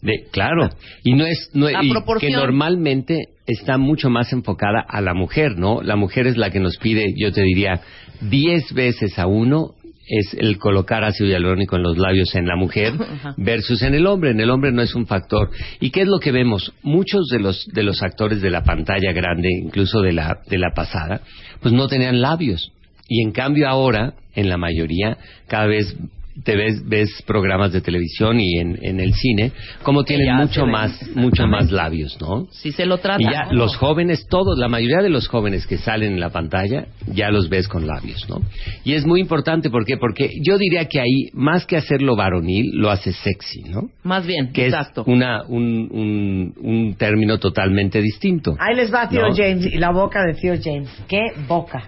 De, claro, y no es no, La y proporción. que normalmente está mucho más enfocada a la mujer, ¿no? La mujer es la que nos pide, yo te diría, 10 veces a uno es el colocar ácido hialurónico en los labios en la mujer versus en el hombre. En el hombre no es un factor. ¿Y qué es lo que vemos? Muchos de los de los actores de la pantalla grande, incluso de la de la pasada, pues no tenían labios. Y en cambio ahora, en la mayoría, cada vez te ves, ves programas de televisión y en, en el cine, como tienen mucho más, mucho más labios, ¿no? Si se lo trata. Y ya los jóvenes, todos, la mayoría de los jóvenes que salen en la pantalla, ya los ves con labios, ¿no? Y es muy importante, ¿por qué? Porque yo diría que ahí, más que hacerlo varonil, lo hace sexy, ¿no? Más bien, Que exacto. es una, un, un, un término totalmente distinto. Ahí les va ¿No? James y la boca de Theo James. ¿Qué boca?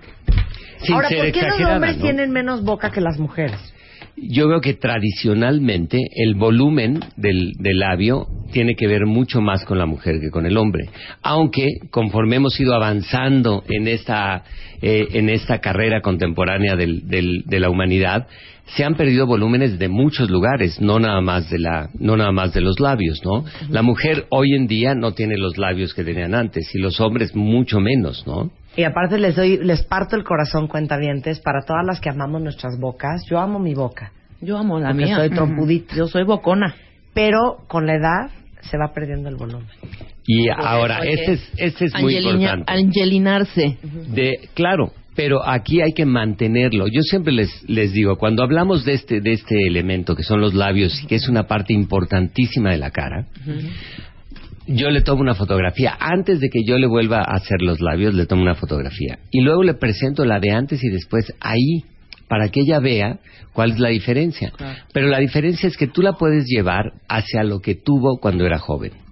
Sin Ahora, ¿por qué los hombres ¿no? tienen menos boca que las mujeres? Yo veo que tradicionalmente el volumen del, del labio tiene que ver mucho más con la mujer que con el hombre. Aunque conforme hemos ido avanzando en esta, eh, en esta carrera contemporánea del- del- de la humanidad, se han perdido volúmenes de muchos lugares, no nada más de la, no nada más de los labios, ¿no? La mujer hoy en día no tiene los labios que tenían antes y los hombres mucho menos, ¿no? Y aparte les doy, les parto el corazón, cuentavientes, para todas las que amamos nuestras bocas. Yo amo mi boca, Yo amo la porque mía. soy trompudita. Yo soy bocona. pero con la edad se va perdiendo el volumen. Y ahora, este es, este es muy importante. Angelinarse. De, claro, pero aquí hay que mantenerlo. Yo siempre les, les digo, cuando hablamos de este, de este elemento que son los labios y que es una parte importantísima de la cara, yo le tomo una fotografía. Antes de que yo le vuelva a hacer los labios, le tomo una fotografía. Y luego le presento la de antes y después ahí, para que ella vea cuál es la diferencia. Claro. Pero la diferencia es que tú la puedes llevar hacia lo que tuvo cuando era joven.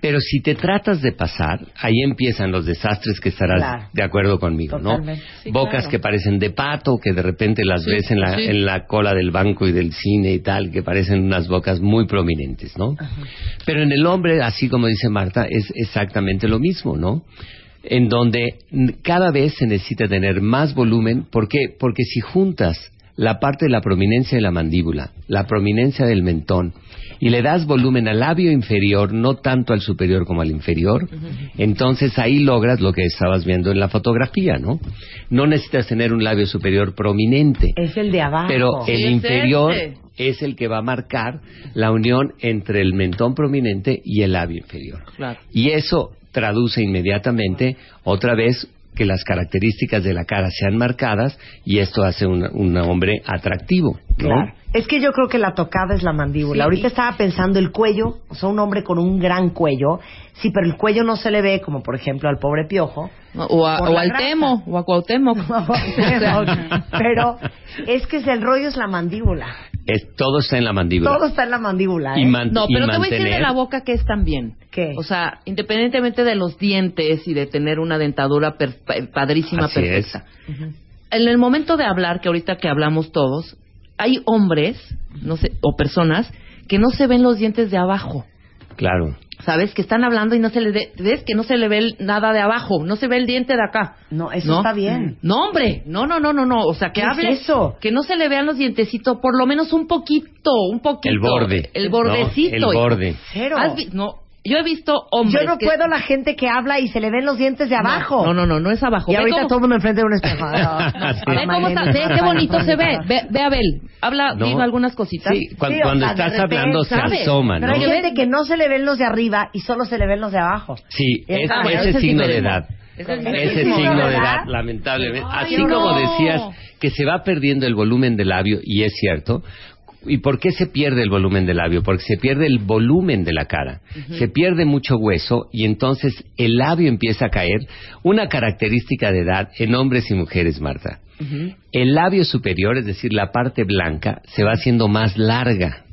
Pero si te tratas de pasar, ahí empiezan los desastres que estarás Claro. de acuerdo conmigo, Totalmente. ¿no? Sí, Bocas claro. que parecen de pato, que de repente las Sí, ves en la, sí. en la cola del banco y del cine y tal, que parecen unas bocas muy prominentes, ¿no? Pero en el hombre, así como dice Marta, es exactamente lo mismo, ¿no? En donde cada vez se necesita tener más volumen, ¿por qué? Porque si juntas la parte de la prominencia de la mandíbula, la prominencia del mentón, y le das volumen al labio inferior, no tanto al superior como al inferior, entonces ahí logras lo que estabas viendo en la fotografía, ¿no? No necesitas tener un labio superior prominente, Es el de abajo. pero Sí, el es inferior este. es el que va a marcar la unión entre el mentón prominente y el labio inferior. Claro. Y eso traduce inmediatamente, otra vez, que las características de la cara sean marcadas y esto hace un, un hombre atractivo, ¿no? Claro. Es que yo creo que la tocada es la mandíbula. Sí. Ahorita estaba pensando el cuello, o sea, un hombre con un gran cuello. Sí, pero el cuello no se le ve, como por ejemplo al pobre piojo. O, a- o al grasa. Temo, o a Cuauhtémoc. <laughs> <laughs> pero es que es el rollo es la mandíbula. Es, todo está en la mandíbula. Todo está en la mandíbula. ¿eh? Y man- No, y pero te voy a decir de la boca que es también. ¿Qué? O sea, independientemente de los dientes y de tener una dentadura per- padrísima, Así es. perfecta. En el momento de hablar, que ahorita que hablamos todos, hay hombres, no sé, o personas que no se ven los dientes de abajo. Claro. ¿Sabes? Que están hablando y no se le ve, ves que no se le ve el- nada de abajo, no se ve el diente de acá. No, eso está bien. No, hombre, no, no, no, no, no, o sea, que ¿Qué es hable eso? que no se le vean los dientecitos, por lo menos un poquito, un poquito. El borde. El ¿no? bordecito. El hijo. borde. Cero. ¿Has vi- no, yo he visto hombres Yo no que- puedo la gente que habla y se le ven los dientes de abajo. No, no, no, no es abajo. Y Ve ahorita cómo- todo el mundo enfrente de un espejo. <laughs> Sí. Ve cómo está, ve qué bonito se ve. Ve, ve a Abel. Habla, No. diga algunas cositas. Sí, cuan- Sí, cuando estás repente, hablando se ¿sabes? asoma, Pero ¿no? hay gente que no se le ven los de arriba y solo se le ven los de abajo. Sí, Y es, ese ese es signo de edad. Ese es Ese signo de edad? edad, lamentablemente. Ay, Así no. como decías que se va perdiendo el volumen del labio, y es cierto. ¿Y por qué se pierde el volumen del labio? Porque se pierde el volumen de la cara. Se pierde mucho hueso y entonces el labio empieza a caer. Una característica de edad en hombres y mujeres, Marta. El labio superior, es decir, la parte blanca, se va haciendo más larga.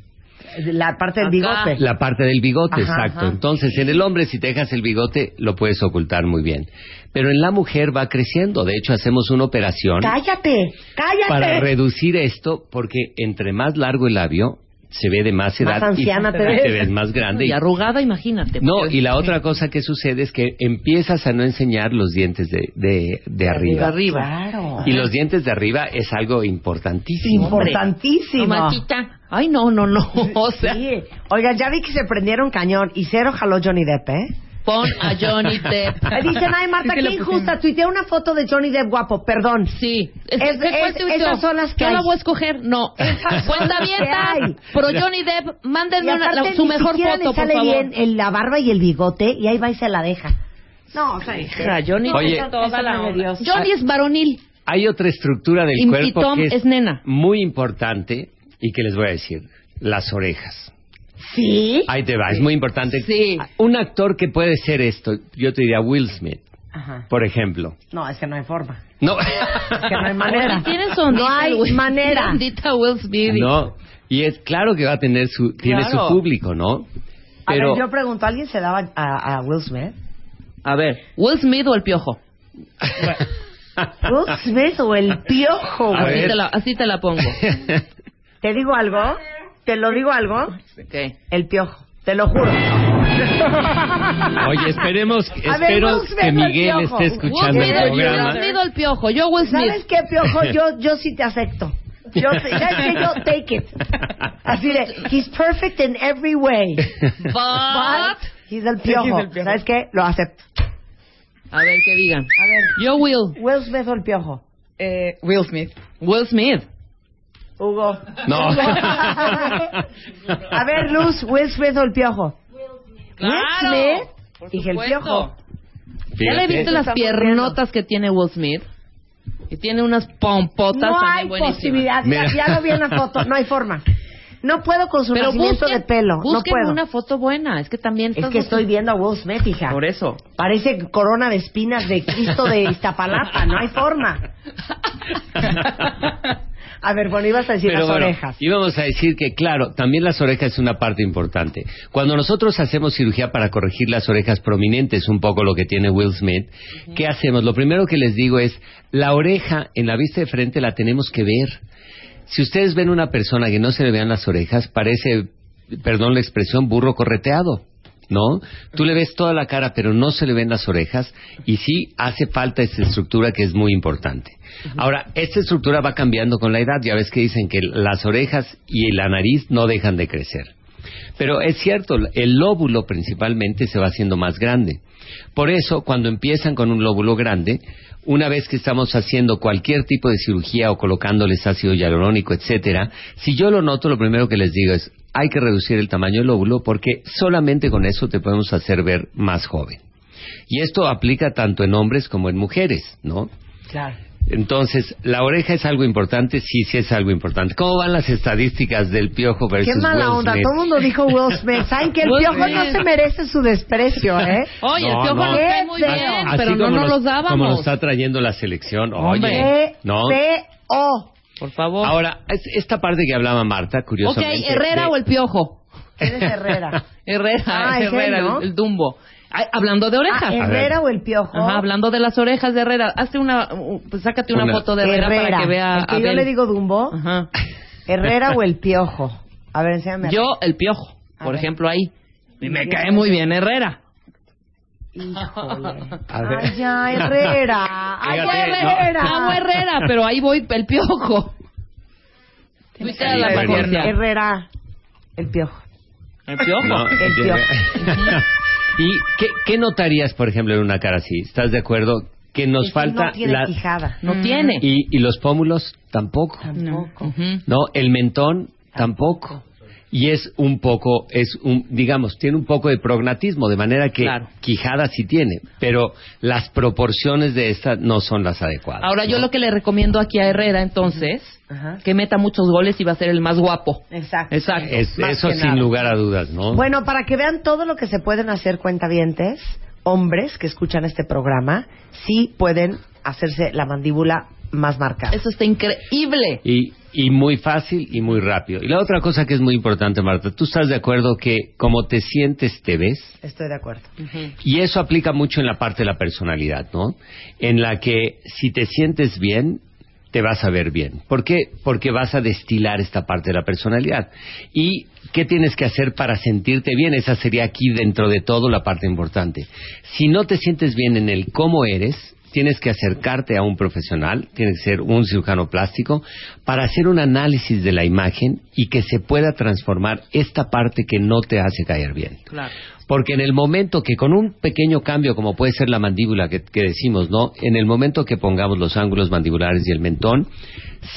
La parte del Acá. bigote. La parte del bigote, Ajá, exacto. ajá. Entonces, en el hombre, si te dejas el bigote, lo puedes ocultar muy bien. Pero en la mujer va creciendo. De hecho, hacemos una operación Cállate, cállate. para reducir esto, porque entre más largo el labio, se ve de más edad anciana y te ves. te ves más grande. Y y- arrugada, imagínate. No, y la otra cosa que sucede es que empiezas a no enseñar los dientes de, de, de arriba. arriba. Claro. Y los dientes de arriba es algo importantísimo. Importantísimo. Tomatita. Ay, no, no, no. <laughs> O sea, Sí. Oigan, ya vi que se prendieron cañón y cero jaló Johnny Depp, ¿eh? pon a Johnny <laughs> Depp. Me Dicen, ay, Marta, Sí, qué injusta. Tuiteé una foto de Johnny Depp guapo. Perdón. Sí. Es- ¿qué- cuál es- tuiteó? esas son las que Yo la hay. voy a escoger. No. <laughs> Cuenta hay. pero Johnny Depp, Y mándenme una, la- su mejor foto, le por sale favor. bien el- la barba y el bigote y ahí va y se la deja. No, o sea, Hija, Johnny Oye. Depp, toda la. Johnny es varonil. Hay otra estructura del Y- y cuerpo Tom que es, es nena. muy importante y que les voy a decir, las orejas. ¿Sí? Ahí te va, es muy importante. Sí. Un actor que puede ser esto, yo te diría Will Smith, Ajá. por ejemplo. No, es que no hay forma. No. Es que no hay <laughs> manera. No hay Will- manera. Will Smith. no. Y es claro que va a tener su, tiene Claro. su público, ¿no? A Pero ver, yo pregunto, ¿alguien se daba a, a Will Smith? A ver, Will Smith o el piojo. <laughs> Will Smith o el piojo, A güey. Así ver. te, la, así te la pongo. <laughs> ¿Te digo algo? ¿Te lo digo algo? ¿Qué? El piojo. Te lo juro. <laughs> Oye, esperemos, A ver, espero Will Smith que o el Miguel Piojo. esté escuchando Will el Smith, programa. Will Smith o el piojo. Yo Will Smith. ¿Sabes qué, piojo? <laughs> Yo, yo sí te acepto. Yo, ¿Sabes qué? Yo take it. Así de, he's perfect in every way. But... But he's el piojo. He's el piojo. ¿Sabes qué? Lo acepto. A ver, ¿qué digan? A ver, Yo Will. Will Smith o el piojo. Eh, Will Smith. Will Smith. Hugo. No. <laughs> A ver, Luz, Will Smith o el piojo. Claro. Smith. Por Dije el supuesto. piojo. ¿Ya le Fíjate. viste las Estamos piernotas que tiene Will Smith? Y tiene unas pompotas No también hay buenísimas. posibilidad. Ya, Mira. ya lo vi en la foto. No hay forma. No puedo con su Pero nacimiento busquen, de pelo. No busquen puedo. una foto buena. Es que también Es estás que estoy buscando- viendo a Will Smith, hija. Por eso. Parece corona de espinas de Cristo de Iztapalapa. No hay forma. <laughs> A ver, bueno, ibas a decir Pero las bueno, orejas. íbamos a decir que, claro, también las orejas es una parte importante. Cuando nosotros hacemos cirugía para corregir las orejas prominentes, un poco lo que tiene Will Smith, ¿qué hacemos? Lo primero que les digo es, la oreja en la vista de frente la tenemos que ver. Si ustedes ven una persona que no se le vean las orejas, parece, perdón la expresión, burro correteado. ¿No? Tú le ves toda la cara, pero no se le ven las orejas, y sí hace falta esta estructura que es muy importante. Ahora, esta estructura va cambiando con la edad. Ya ves que dicen que las orejas y la nariz no dejan de crecer. Pero es cierto, el lóbulo principalmente se va haciendo más grande. Por eso, cuando empiezan con un lóbulo grande, una vez que estamos haciendo cualquier tipo de cirugía o colocándoles ácido hialurónico, etcétera, si yo lo noto, lo primero que les digo es hay que reducir el tamaño del lóbulo porque solamente con eso te podemos hacer ver más joven. Y esto aplica tanto en hombres como en mujeres, ¿no? Claro. Entonces, la oreja es algo importante, sí, sí es algo importante. ¿Cómo van las estadísticas del piojo versus Qué mala Will onda. Smith? Todo el mundo dijo Will <laughs> Smith. ¿Saben que el Will piojo Smith. no se merece su desprecio, eh? Oye, No, el piojo no. cae muy bien. Así pero no nos los dábamos. Como nos está trayendo la selección. Oye. ¿no? P-O. Por favor. Ahora, es- esta parte que hablaba Marta, ok, curiosamente. Herrera de- o el piojo. ¿Quién es Herrera? <laughs> Herrera, Ah, es él, Herrera, ¿no? el, el Dumbo. Ay, hablando de orejas. Ah, ¿Herrera o el piojo? Ajá, hablando de las orejas de Herrera. Hazte una, uh, pues sácate una, Una. foto de Herrera, para que vea El que a yo Abel. le digo Dumbo. Ajá. ¿Herrera o el piojo? A ver, enséñame. Yo, el piojo, A por ver. ejemplo, ahí. Y me cae muy bien Herrera. Híjole. A ver. Ay, ya, Herrera. <laughs> Ay, Fíjate, Herrera. Hago Herrera, pero ahí voy el piojo. Tuitea la Bueno. paciencia. Herrera. El piojo. El piojo. No, El yo- <laughs> ¿Y qué, qué notarías, por ejemplo, en una cara así? ¿Estás de acuerdo? Que nos Es que falta No tiene la... quijada. No tiene. Y, y los pómulos tampoco. Tampoco. Ujú. No, el mentón tampoco. Y es un poco, es un, digamos, tiene un poco de prognatismo, de manera que Claro. quijada sí tiene, pero las proporciones de esta no son las adecuadas. Ahora, yo lo que le recomiendo aquí a Herrera, entonces, Ajá. que meta muchos goles y va a ser el más guapo. Exacto. Exacto. Es- eso sin nada. lugar a dudas, ¿no? Bueno, para que vean todo lo que se pueden hacer cuentavientes, hombres que escuchan este programa, sí pueden hacerse la mandíbula más marcada. Eso está increíble. Y Y muy fácil y muy rápido. Y la otra cosa que es muy importante, Marta, tú estás de acuerdo que como te sientes, te ves. Estoy de acuerdo. Y eso aplica mucho en la parte de la personalidad, ¿no? En la que si te sientes bien, te vas a ver bien. ¿Por qué? Porque vas a destilar esta parte de la personalidad. ¿Y qué tienes que hacer para sentirte bien? Esa sería aquí dentro de todo la parte importante. Si no te sientes bien en el cómo eres, tienes que acercarte a un profesional, tienes que ser un cirujano plástico, para hacer un análisis de la imagen y que se pueda transformar esta parte que no te hace caer bien. Claro. Porque en el momento que con un pequeño cambio, como puede ser la mandíbula que, que decimos, ¿no? En el momento que pongamos los ángulos mandibulares y el mentón,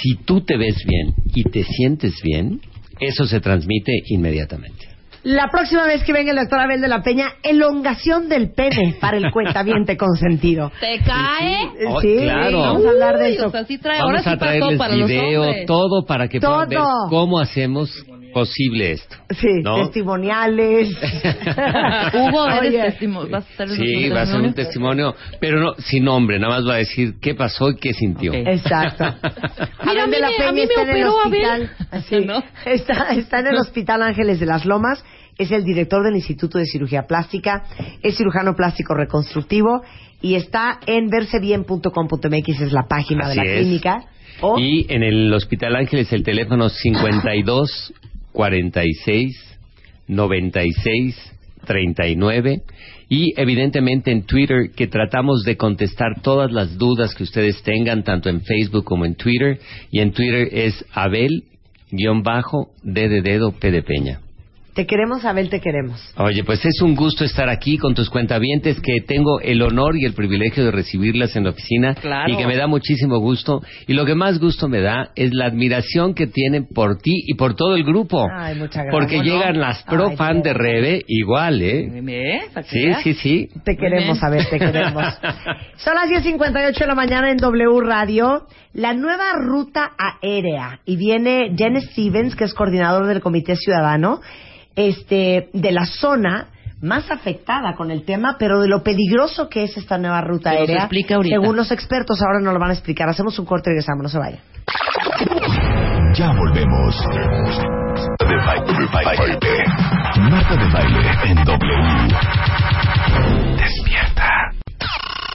si tú te ves bien y te sientes bien, eso se transmite inmediatamente. La próxima vez que venga el doctor Abel de la Peña, elongación del pene para el cuentaviente <laughs> consentido. ¿Te cae? Oh, sí, claro. vamos a hablar de Uy, eso. o sea, sí trae, ahora Vamos sí a para todo traerles para los video, hombres. todo para que puedan ver Todo. cómo hacemos posible esto. Sí, ¿no? testimoniales. <laughs> Hugo, eres Oye, testimonio. Vas a ser Sí, va a ser un testimonio, pero no sin nombre, nada más va a decir qué pasó y qué sintió. Exacto. <laughs> Mira, de la mire, a Peña mí me está en el operó. Abel. Sí, ¿No? está, está en el Hospital Ángeles de las Lomas. Es el director del Instituto de Cirugía Plástica. Es cirujano plástico reconstructivo. Y está en versebien.com.mx, es la página de la es. clínica. Y en el Hospital Ángeles el teléfono 52 46 96 39 y evidentemente en Twitter que tratamos de contestar todas las dudas que ustedes tengan tanto en Facebook como en Twitter y en Twitter es Abel guion bajo D de dedo P. Te queremos, Abel, te queremos. Oye, pues es un gusto estar aquí con tus cuentavientes que tengo el honor y el privilegio de recibirlas en la oficina Claro. y que me da muchísimo gusto. Y lo que más gusto me da es la admiración que tienen por ti y por todo el grupo. Ay, muchas gracias. Porque llegan las pro Ay, fan de Rebe igual, ¿eh? ¿Eh? ¿Para que Sí, sí, sí. Te queremos. Abel, te queremos. <laughs> Son las 10.58 de la mañana en W Radio. La nueva ruta aérea. Y viene Jen Stevens, que es coordinador del Comité Ciudadano, este, de la zona más afectada con el tema, pero de lo peligroso que es esta nueva ruta aérea. explica ahorita. Según los expertos, ahora nos lo van a explicar. Hacemos un corte y regresamos, no se vayan. Ya volvemos. De baile, de baile. Marta de baile en W.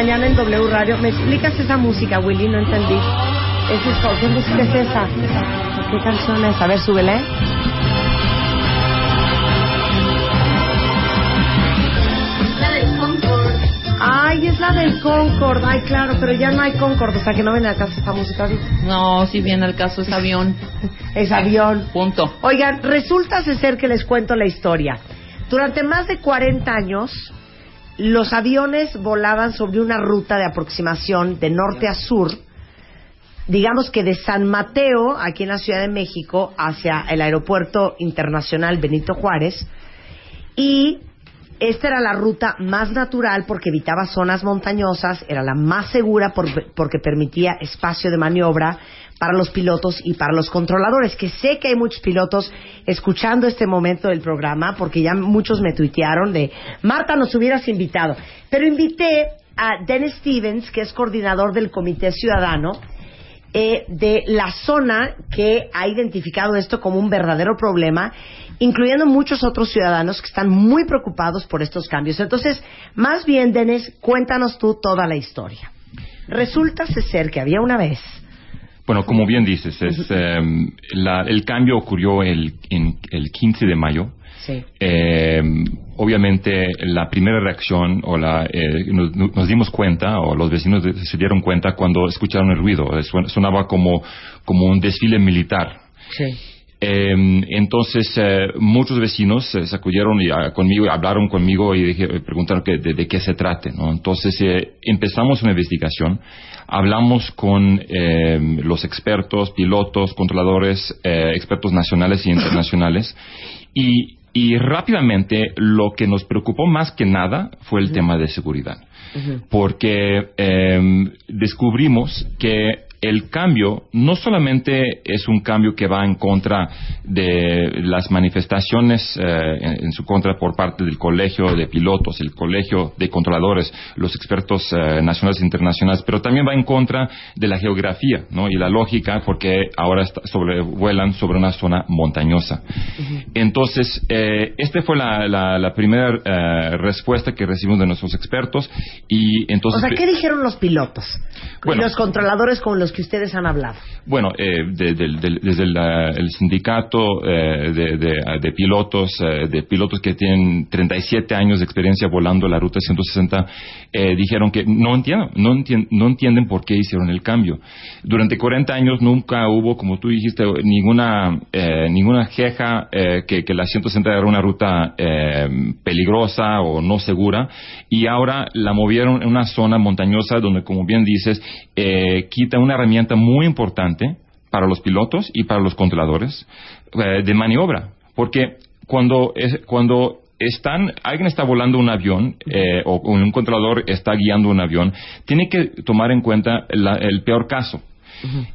Mañana en W Radio. ¿Me explicas esa música, Willy? No entendí. ¿Es eso? ¿Qué música es esa? ¿Qué canción es? A ver, súbele. Ay, es la del Concord. Ay, claro, pero ya no hay Concord. O sea, que no viene al caso esta música ahorita. No, si viene al caso es avión. <laughs> Es avión. Punto. Oigan, resulta ser que les cuento la historia. Durante más de 40 años, los aviones volaban sobre una ruta de aproximación de norte a sur, digamos que de San Mateo, aquí en la Ciudad de México, hacia el Aeropuerto Internacional Benito Juárez, y esta era la ruta más natural porque evitaba zonas montañosas, era la más segura por- porque permitía espacio de maniobra para los pilotos y para los controladores, que sé que hay muchos pilotos escuchando este momento del programa, porque ya muchos me tuitearon de, Marta, nos hubieras invitado. Pero invité a Dennis Stevens, que es coordinador del Comité Ciudadano, eh, de la zona que ha identificado esto como un verdadero problema, incluyendo muchos otros ciudadanos que están muy preocupados por estos cambios. Entonces, más bien, Denis, cuéntanos tú toda la historia. Resulta ser que había una vez. Bueno, como bien dices, es, eh, la- el cambio ocurrió el, en, el 15 de mayo. Sí. Eh, obviamente, la primera reacción, o la, eh, nos, nos dimos cuenta, o los vecinos se dieron cuenta cuando escucharon el ruido. Sonaba como, como un desfile militar. Sí. Eh, entonces, eh, muchos vecinos se sacudieron y, ah, conmigo, hablaron conmigo y dije, eh, preguntaron que, de, de qué se trate. ¿no? Entonces, eh, empezamos una investigación. Hablamos con eh, los expertos, pilotos, controladores, eh, expertos nacionales y internacionales. Y, y rápidamente lo que nos preocupó más que nada fue el tema de seguridad. Porque eh, descubrimos que el cambio no solamente es un cambio que va en contra de las manifestaciones eh, en, en su contra por parte del colegio de pilotos, el colegio de controladores, los expertos eh, nacionales e internacionales, pero también va en contra de la geografía ¿no? y la lógica porque ahora está- sobrevuelan sobre una zona montañosa. Entonces, eh, esta fue la, la- la primera eh, respuesta que recibimos de nuestros expertos y entonces... o sea, ¿qué dijeron los pilotos? Bueno. los controladores con los que ustedes han hablado. Bueno, eh, de- desde eh, el sindicato eh, de, pilotos, eh, de pilotos que tienen 37 años de experiencia volando la ruta 160, eh, dijeron que no entienden, no, entien- no entienden por qué hicieron el cambio. Durante 40 años nunca hubo, como tú dijiste, ninguna eh, ninguna queja que, que la 160 era una ruta peligrosa o no segura y ahora la movieron en una zona montañosa donde, como bien dices, quita una herramienta muy importante para los pilotos y para los controladores eh, de maniobra. Porque cuando, es- cuando están, alguien está volando un avión eh, o, un controlador está guiando un avión, tiene que tomar en cuenta la- el peor caso.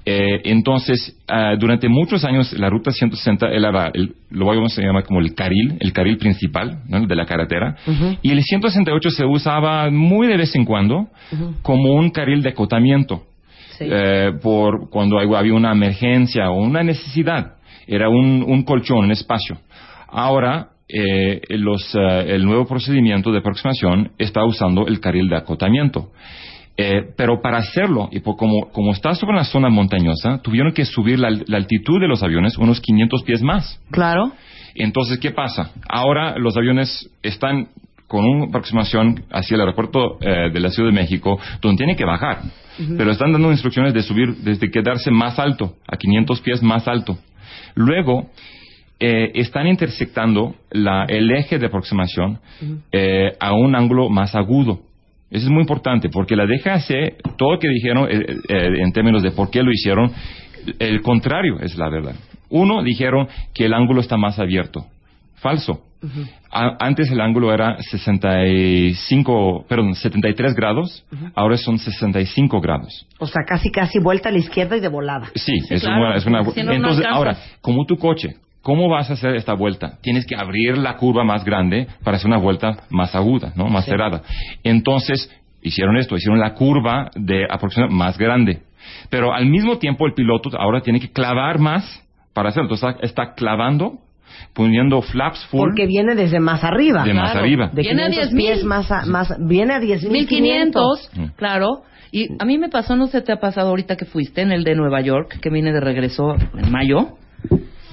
Eh, entonces, ah, durante muchos años, la ruta 160 era el- lo vamos a llamar como el carril, el carril principal ¿no? de la carretera, y el 168 se usaba muy de vez en cuando como un carril de acotamiento eh, por cuando hay- había una emergencia o una necesidad. Era un, un colchón, un espacio. Ahora, eh, los, eh, el nuevo procedimiento de aproximación está usando el carril de acotamiento. Eh, pero para hacerlo, y por como, como está sobre una zona montañosa, tuvieron que subir la, la altitud de los aviones unos 500 pies más. Claro. Entonces, ¿qué pasa? Ahora los aviones están con una aproximación hacia el aeropuerto eh, de la Ciudad de México, donde tienen que bajar. Pero están dando instrucciones de subir desde quedarse más alto, a 500 pies más alto. Luego, eh, están intersectando la- el eje de aproximación eh, a un ángulo más agudo. Eso es muy importante porque la DGAC, todo lo que dijeron eh, eh, en términos de por qué lo hicieron, el contrario es la verdad. Uno, dijeron que el ángulo está más abierto. Falso. A- antes el ángulo era 65, perdón, 73 grados, ahora son 65 grados. O sea, casi casi vuelta a la izquierda y de volada. Sí, es, claro. una, es una- Si no, no Entonces, ahora, como tu coche, ¿cómo vas a hacer esta vuelta? Tienes que abrir la curva más grande para hacer una vuelta más aguda, ¿no? Más cerrada. Entonces, hicieron esto, hicieron la curva de aproximación más grande. Pero al mismo tiempo el piloto ahora tiene que clavar más para hacerlo. Entonces está, está clavando, poniendo flaps full. Porque viene desde más arriba. De más arriba. De Viene a 500 10,000. pies más, a- más viene a 10.500. 1500, Mm. claro. Y a mí me pasó, no sé, te ha pasado ahorita que fuiste en el de Nueva York, que vine de regreso en mayo.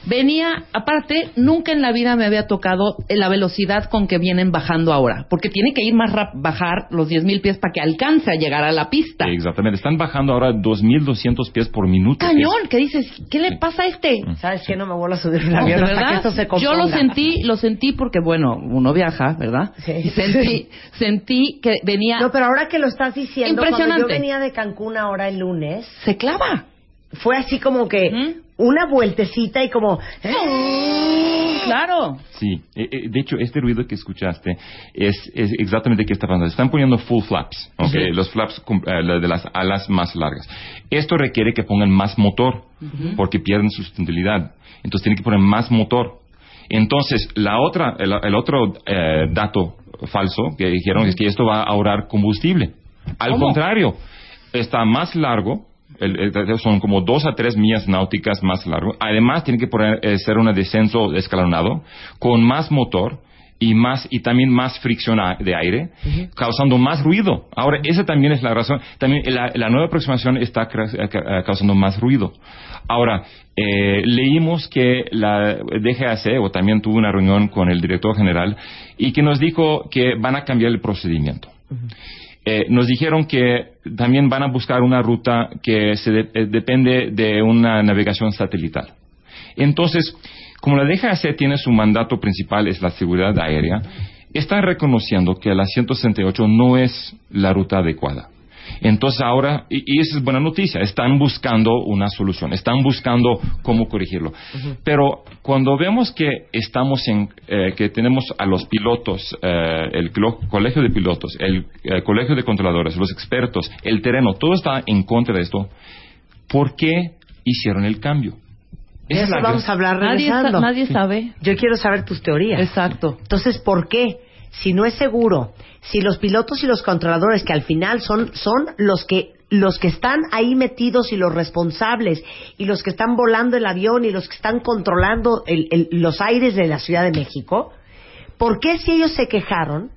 Venía, aparte, nunca en la vida me había tocado la velocidad con que vienen bajando ahora, porque tiene que ir más rap bajar los 10.000 pies para que alcance a llegar a la pista. Exactamente. Están bajando ahora 2.200 pies por minuto. que Cañón, ¿qué dices? ¿Qué le pasa a este? ¿Sabes qué? No me vuelvo a subir avión de hasta que verdad, esto se yo lo sentí, lo sentí porque, bueno, uno viaja, ¿verdad? Sí. Y sentí, <laughs> sentí que venía, No, pero ahora que lo estás diciendo, cuando yo Impresionante. venía de Cancún ahora el lunes, se clava. fue así como que. Una vueltecita y como... Claro. Sí, eh, eh, de hecho, este ruido que escuchaste es, es exactamente qué está pasando. Están poniendo full flaps, ¿ok? los flaps eh, de las alas más largas. Esto requiere que pongan más motor, porque pierden sustentabilidad. Entonces tienen que poner más motor. Entonces, la otra, el, el otro eh, dato falso que dijeron es que esto va a ahorrar combustible. Al ¿Cómo? contrario, está más largo, el- el- son como dos a tres millas náuticas más largo. Además, tiene que poner, eh, ser un descenso escalonado con más motor y más y también más fricción a- de aire, causando más ruido. Ahora, esa también es la razón. También la, la nueva aproximación está eh, eh, causando más ruido. Ahora, eh, leímos que la DGAC, o también tuvo una reunión con el director general, y que nos dijo que van a cambiar el procedimiento. Eh, nos dijeron que también van a buscar una ruta que se eh, depende de una navegación satelital. Entonces, como la DGAC tiene su mandato principal, es la seguridad aérea, están reconociendo que la 168 no es la ruta adecuada. Entonces ahora, y, y esa es buena noticia, están buscando una solución, están buscando cómo corregirlo. Pero cuando vemos que estamos en, eh, que tenemos a los pilotos, eh, el colegio de pilotos, el eh, colegio de controladores, los expertos, el terreno, todo está en contra de esto, ¿por qué hicieron el cambio? De eso vamos a hablar Nadie, sa- regresando. nadie sabe. Yo quiero saber tus teorías. Exacto. Entonces, ¿por qué? Si no es seguro, si los pilotos y los controladores, que al final son, son los que los que están ahí metidos y los responsables y los que están volando el avión y los que están controlando los aires de la Ciudad de México, ¿por qué si ellos se quejaron,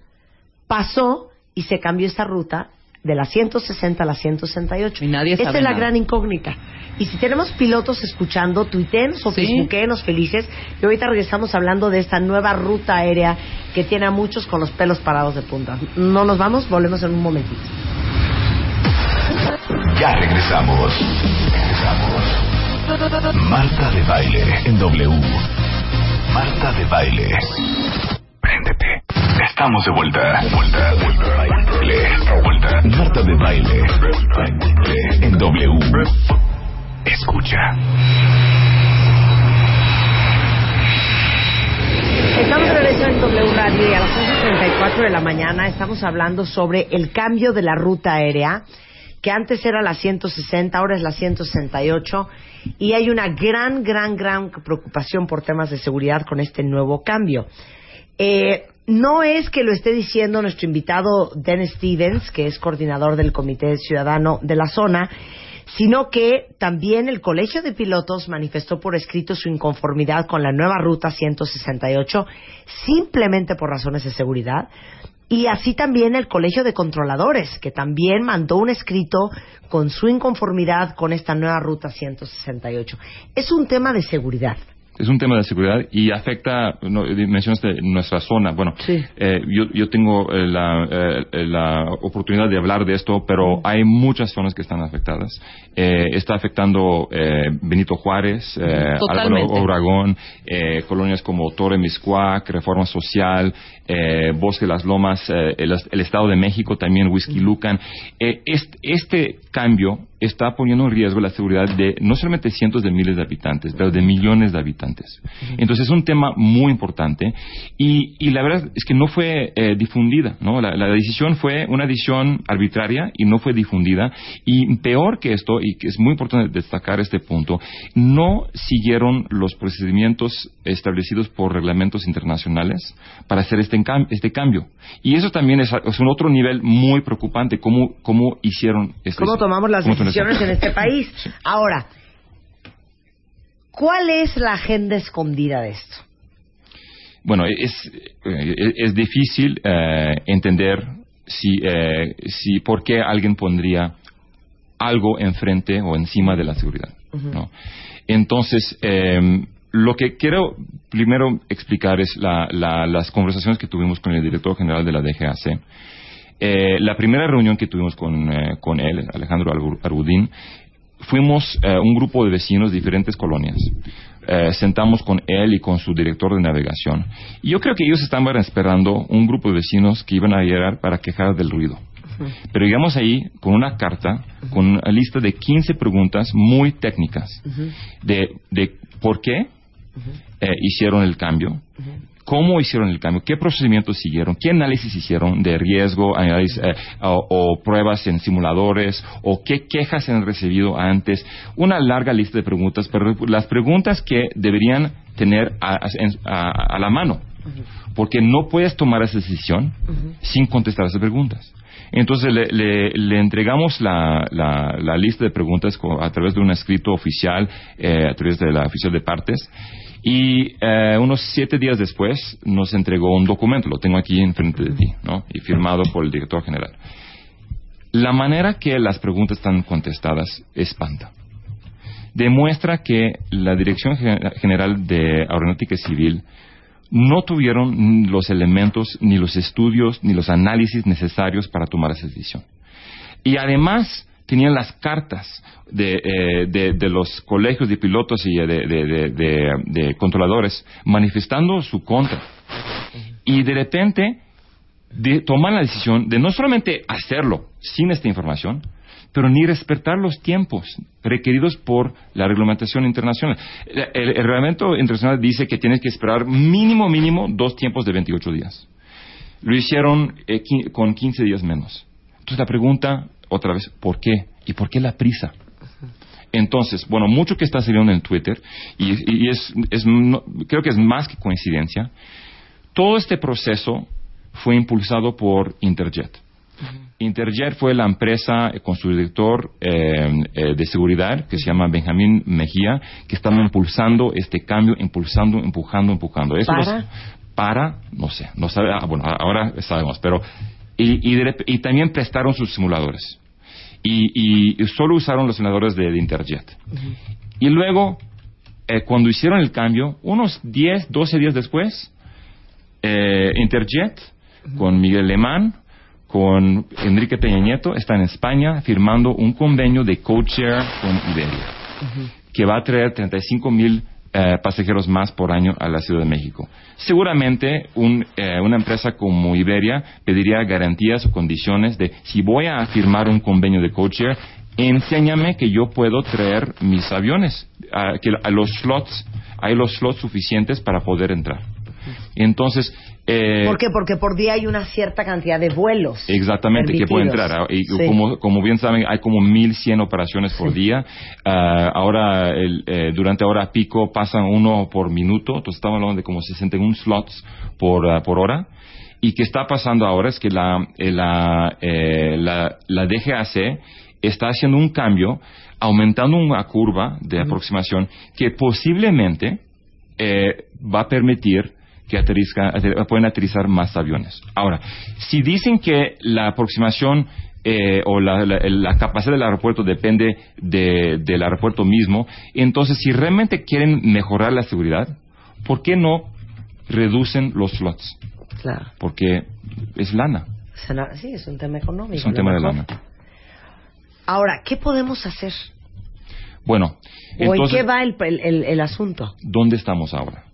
pasó y se cambió esta ruta de la 160 a la 168? Y nadie Esa sabe es la nada. gran incógnita. Y si tenemos pilotos escuchando, tuitenos o Sí. facebookenos felices, y ahorita regresamos hablando de esta nueva ruta aérea que tiene a muchos con los pelos parados de punta. No nos vamos, volvemos en un momentito. Ya regresamos. Regresamos. Marta de baile en W. Marta de baile. Préndete. Estamos de vuelta. Vuelta, vuelta, baile. Vuelta. Marta de baile. En W. Escucha. Estamos de regreso en W Radio y a las 11.34 de la mañana estamos hablando sobre el cambio de la ruta aérea, que antes era la 160, ahora es la 168, y hay una gran, gran, gran preocupación por temas de seguridad con este nuevo cambio. Eh, no es que lo esté diciendo nuestro invitado Dennis Stevens, que es coordinador del Comité Ciudadano de la zona, sino que también el Colegio de Pilotos manifestó por escrito su inconformidad con la nueva ruta 168, simplemente por razones de seguridad. Y así también el Colegio de Controladores, que también mandó un escrito con su inconformidad con esta nueva ruta 168. Es un tema de seguridad. Es un tema de seguridad y afecta, no, mencionaste nuestra zona. Bueno, Sí. eh, yo, yo tengo eh, la, eh, la oportunidad de hablar de esto, pero hay muchas zonas que están afectadas. Eh, está afectando eh, Benito Juárez, eh. Álvaro Obregón, eh, colonias como Torre Miscuac, Reforma Social, eh, Bosque las Lomas, eh, el, el Estado de México también, Whisky Lucan. Eh, este, este cambio está poniendo en riesgo la seguridad de no solamente cientos de miles de habitantes, pero de millones de habitantes. Entonces es un tema muy importante y, y la verdad es que no fue eh, difundida, ¿no? La, la decisión fue una decisión arbitraria y no fue difundida y peor que esto, y que es muy importante destacar este punto, no siguieron los procedimientos establecidos por reglamentos internacionales para hacer este, encam- este cambio. Y eso también es, es un otro nivel muy preocupante, cómo, cómo hicieron este ¿Cómo tomamos las cómo decisiones en este país? Ahora, ¿cuál es la agenda escondida de esto? Bueno, es, eh, es difícil eh, entender si, eh, si por qué alguien pondría algo enfrente o encima de la seguridad. ¿no? Entonces, eh, lo que quiero primero explicar es la- la- las conversaciones que tuvimos con el director general de la DGAC. Eh, la primera reunión que tuvimos con, eh, con él, Alejandro Arbudín, fuimos eh, un grupo de vecinos de diferentes colonias. Eh, sentamos con él y con su director de navegación. Y yo creo que ellos estaban esperando un grupo de vecinos que iban a llegar para quejar del ruido. Pero llegamos ahí con una carta, con una lista de 15 preguntas muy técnicas de, de por qué eh, hicieron el cambio, cómo hicieron el cambio, qué procedimientos siguieron, qué análisis hicieron de riesgo, análisis, eh, o, o pruebas en simuladores, o qué quejas han recibido antes. Una larga lista de preguntas, pero las preguntas que deberían tener a, a- en- a- a la mano, porque no puedes tomar esa decisión sin contestar esas preguntas. Entonces le, le- entregamos la, lista de preguntas a través de un escrito oficial, eh, a través de la oficial de partes, y eh, unos siete días después nos entregó un documento, lo tengo aquí enfrente de ti, ¿no? y firmado por el director general. La manera que las preguntas están contestadas espanta. Demuestra que la Dirección Gen- General de Aeronáutica Civil no tuvieron los elementos, ni los estudios, ni los análisis necesarios para tomar esa decisión. Y además tenían las cartas de, eh, de, los colegios de pilotos y de, de- de- de- de controladores manifestando su contra. Y de repente de, toman la decisión de no solamente hacerlo sin esta información, pero ni respetar los tiempos requeridos por la reglamentación internacional. El, el- el reglamento internacional dice que tienes que esperar mínimo, mínimo dos tiempos de 28 días. Lo hicieron eh, con 15 días menos. Entonces la pregunta, otra vez, ¿por qué? ¿Y por qué la prisa? Entonces, bueno, mucho que está saliendo en Twitter, y, y es, es no- creo que es más que coincidencia, todo este proceso fue impulsado por Interjet. Interjet fue la empresa con su director eh, eh, de seguridad, que se llama Benjamín Mejía, que están impulsando este cambio, impulsando, empujando, empujando. Eso ¿Para? los- para, no sé, no sabe, ah, bueno, ahora sabemos, pero y, y, de rep- y también prestaron sus simuladores. Y, y solo usaron los simuladores de, de Interjet. Y luego, eh, cuando hicieron el cambio, unos 10, 12 días después, eh, Interjet con Miguel Lemán, con Enrique Peña Nieto, está en España firmando un convenio de codeshare con Iberia, que va a traer 35 mil eh, pasajeros más por año a la Ciudad de México. Seguramente un, eh, una empresa como Iberia pediría garantías o condiciones de si voy a firmar un convenio de codeshare, enséñame que yo puedo traer mis aviones, ah, que a los slots, hay los slots suficientes para poder entrar. Entonces, eh, ¿Por qué? Porque por día hay una cierta cantidad de vuelos. Exactamente, que puede entrar. Ah, Y Sí. como, como bien saben, hay como 1.100 operaciones por día. Ah, ahora, el, eh, durante hora pico pasan uno por minuto. Entonces estamos hablando de como 61 slots por, ah, por hora. Y que está pasando ahora es que la, eh, la, eh, la, la DGAC está haciendo un cambio, aumentando una curva de aproximación que posiblemente eh, va a permitir que aterrizca- ater- pueden aterrizar más aviones. Ahora, si dicen que la aproximación eh, o la, la- la capacidad del aeropuerto depende de- del aeropuerto mismo, entonces si realmente quieren mejorar la seguridad, ¿por qué no reducen los slots? Claro. Porque es lana, sí, es un tema económico. es un tema de lana. Ahora, ¿qué podemos hacer? Bueno, ¿O en qué va el, el- el- el asunto? ¿dónde estamos ahora?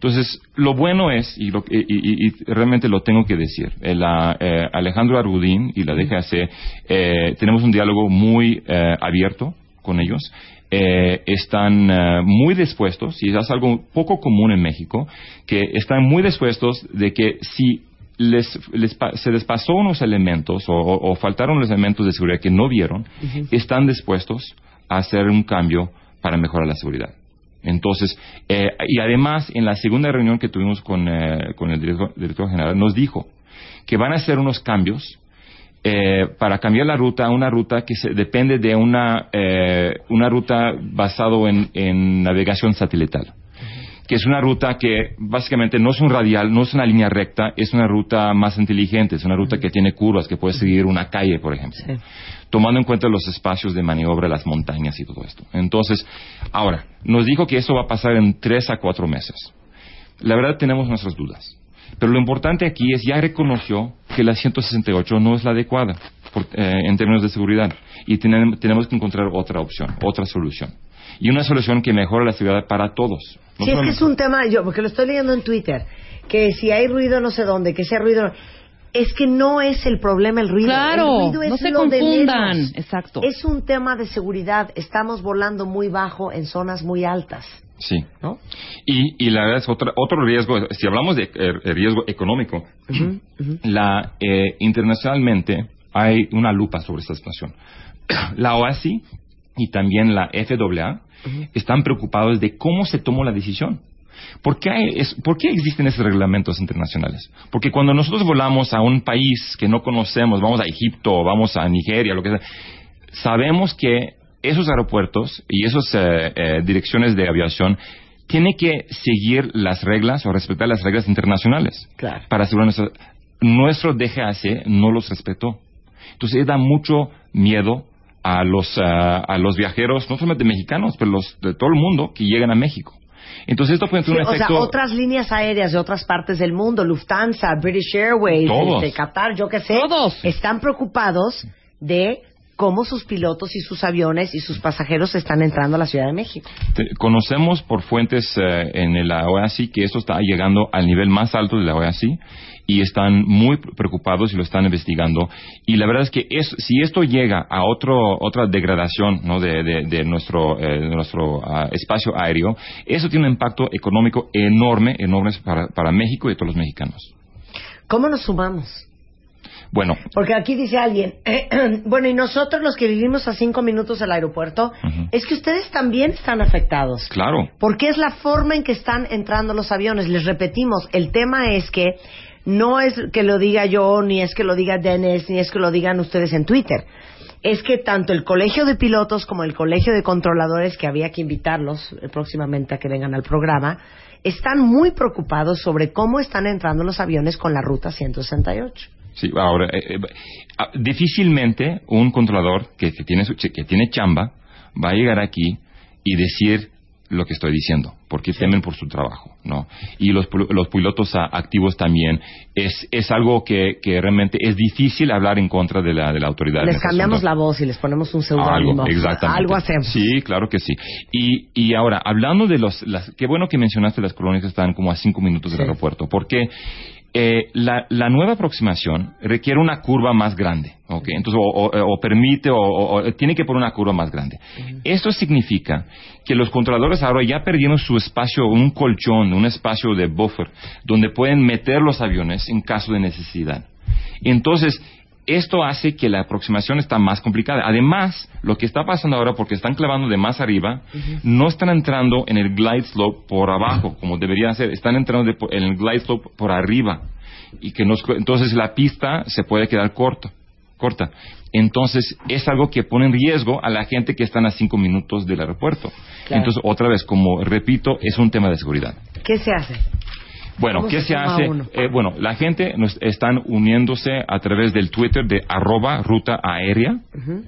Entonces, lo bueno es, y, lo- y- y- y realmente lo tengo que decir, eh, la, eh, Alejandro Arudín y la DGAC, eh, tenemos un diálogo muy eh, abierto con ellos. Eh, están eh, muy dispuestos, y es algo poco común en México, que están muy dispuestos de que si les, les se les pasó unos elementos o, o- o faltaron los elementos de seguridad que no vieron, están dispuestos a hacer un cambio para mejorar la seguridad. Entonces, eh, y además, en la segunda reunión que tuvimos con, eh, con el director, general, nos dijo que van a hacer unos cambios eh, para cambiar la ruta a una ruta que se, depende de una, eh, una ruta basado en, en navegación satelital que es una ruta que básicamente no es un radial, no es una línea recta, es una ruta más inteligente, es una ruta que tiene curvas, que puede seguir una calle, por ejemplo, tomando en cuenta los espacios de maniobra, las montañas y todo esto. Entonces, ahora, nos dijo que eso va a pasar en tres a cuatro meses. La verdad tenemos nuestras dudas. Pero lo importante aquí es ya reconoció que la 168 no es la adecuada por- eh, en términos de seguridad y tenem- tenemos que encontrar otra opción, otra solución. Y una solución que mejore la seguridad para todos. No Si es que es un tema, yo, porque lo estoy leyendo en Twitter, que si hay ruido no sé dónde, que sea ruido... Es que no es el problema el ruido. Claro, el ruido es no se lo de confundan. menos. Exacto. Es un tema de seguridad. Estamos volando muy bajo en zonas muy altas, Sí. ¿no? Y, y la verdad es otra, otro riesgo, si hablamos de eh, riesgo económico, la, eh, internacionalmente hay una lupa sobre esta situación. <clears throat> La OASI y también la FAA están preocupados de cómo se tomó la decisión. ¿Por qué, hay- es- ¿Por qué existen esos reglamentos internacionales? Porque cuando nosotros volamos a un país que no conocemos, vamos a Egipto, vamos a Nigeria, lo que sea, sabemos que esos aeropuertos y esas eh, eh, direcciones de aviación tienen que seguir las reglas o respetar las reglas internacionales Claro. para asegurar nuestra- nuestro DGAC no los respetó. Entonces da mucho miedo a los, ah, a los viajeros, no solamente mexicanos, pero los de todo el mundo que llegan a México. Entonces esto puede Sí, tener un o sea, efecto... otras líneas aéreas de otras partes del mundo, Lufthansa, British Airways, Todos. este, Qatar, yo qué sé, Todos. están preocupados de cómo sus pilotos y sus aviones y sus pasajeros están entrando a la Ciudad de México. Te- Conocemos por fuentes eh, en la OASI que esto está llegando al nivel más alto de la OASI y están muy preocupados y lo están investigando. Y la verdad es que es- si esto llega a otro, otra degradación ¿no? de, de- de nuestro, eh, de nuestro ah, espacio aéreo, eso tiene un impacto económico enorme, enorme para, para México y todos los mexicanos. ¿Cómo nos sumamos? Bueno, Porque aquí dice alguien, <clears throat> bueno, y nosotros los que vivimos a cinco minutos del aeropuerto, es que ustedes también están afectados. claro, Porque es la forma en que están entrando los aviones. Les repetimos, el tema es que no es que lo diga yo, ni es que lo diga Dennis, ni es que lo digan ustedes en Twitter. Es que tanto el colegio de pilotos como el colegio de controladores, que había que invitarlos eh, próximamente a que vengan al programa, están muy preocupados sobre cómo están entrando los aviones con la ruta 168. Sí, ahora, eh, eh, ah, difícilmente un controlador que, tiene su, que tiene chamba va a llegar aquí y decir lo que estoy diciendo, porque temen por su trabajo, ¿no? Y los, los pilotos activos también es, es algo que, que realmente es difícil hablar en contra de la, de la autoridad. Les este cambiamos asunto. la voz y les ponemos un seudónimo. Algo, exactamente. Algo hacemos. Sí, claro que sí. Y, y ahora, hablando de los... Las, qué bueno que mencionaste las colonias que están como a cinco minutos del aeropuerto, porque eh, la, la nueva aproximación requiere una curva más grande, ¿ok? Entonces, o, o- o permite, o, tiene que poner una curva más grande. Esto significa que los controladores ahora ya perdieron su espacio, un colchón, un espacio de buffer, donde pueden meter los aviones en caso de necesidad. Entonces, esto hace que la aproximación está más complicada. Además, lo que está pasando ahora, porque están clavando de más arriba, no están entrando en el glide slope por abajo, como deberían ser. Están entrando de en el glide slope por arriba. Y que nos- entonces la pista se puede quedar corto, corta. Entonces, es algo que pone en riesgo a la gente que están a cinco minutos del aeropuerto. Claro. Entonces, otra vez, como repito, es un tema de seguridad. ¿Qué se hace? Bueno, ¿Cómo ¿qué se hace? Eh, bueno, la gente nos están uniéndose a través del Twitter de arroba ruta aérea.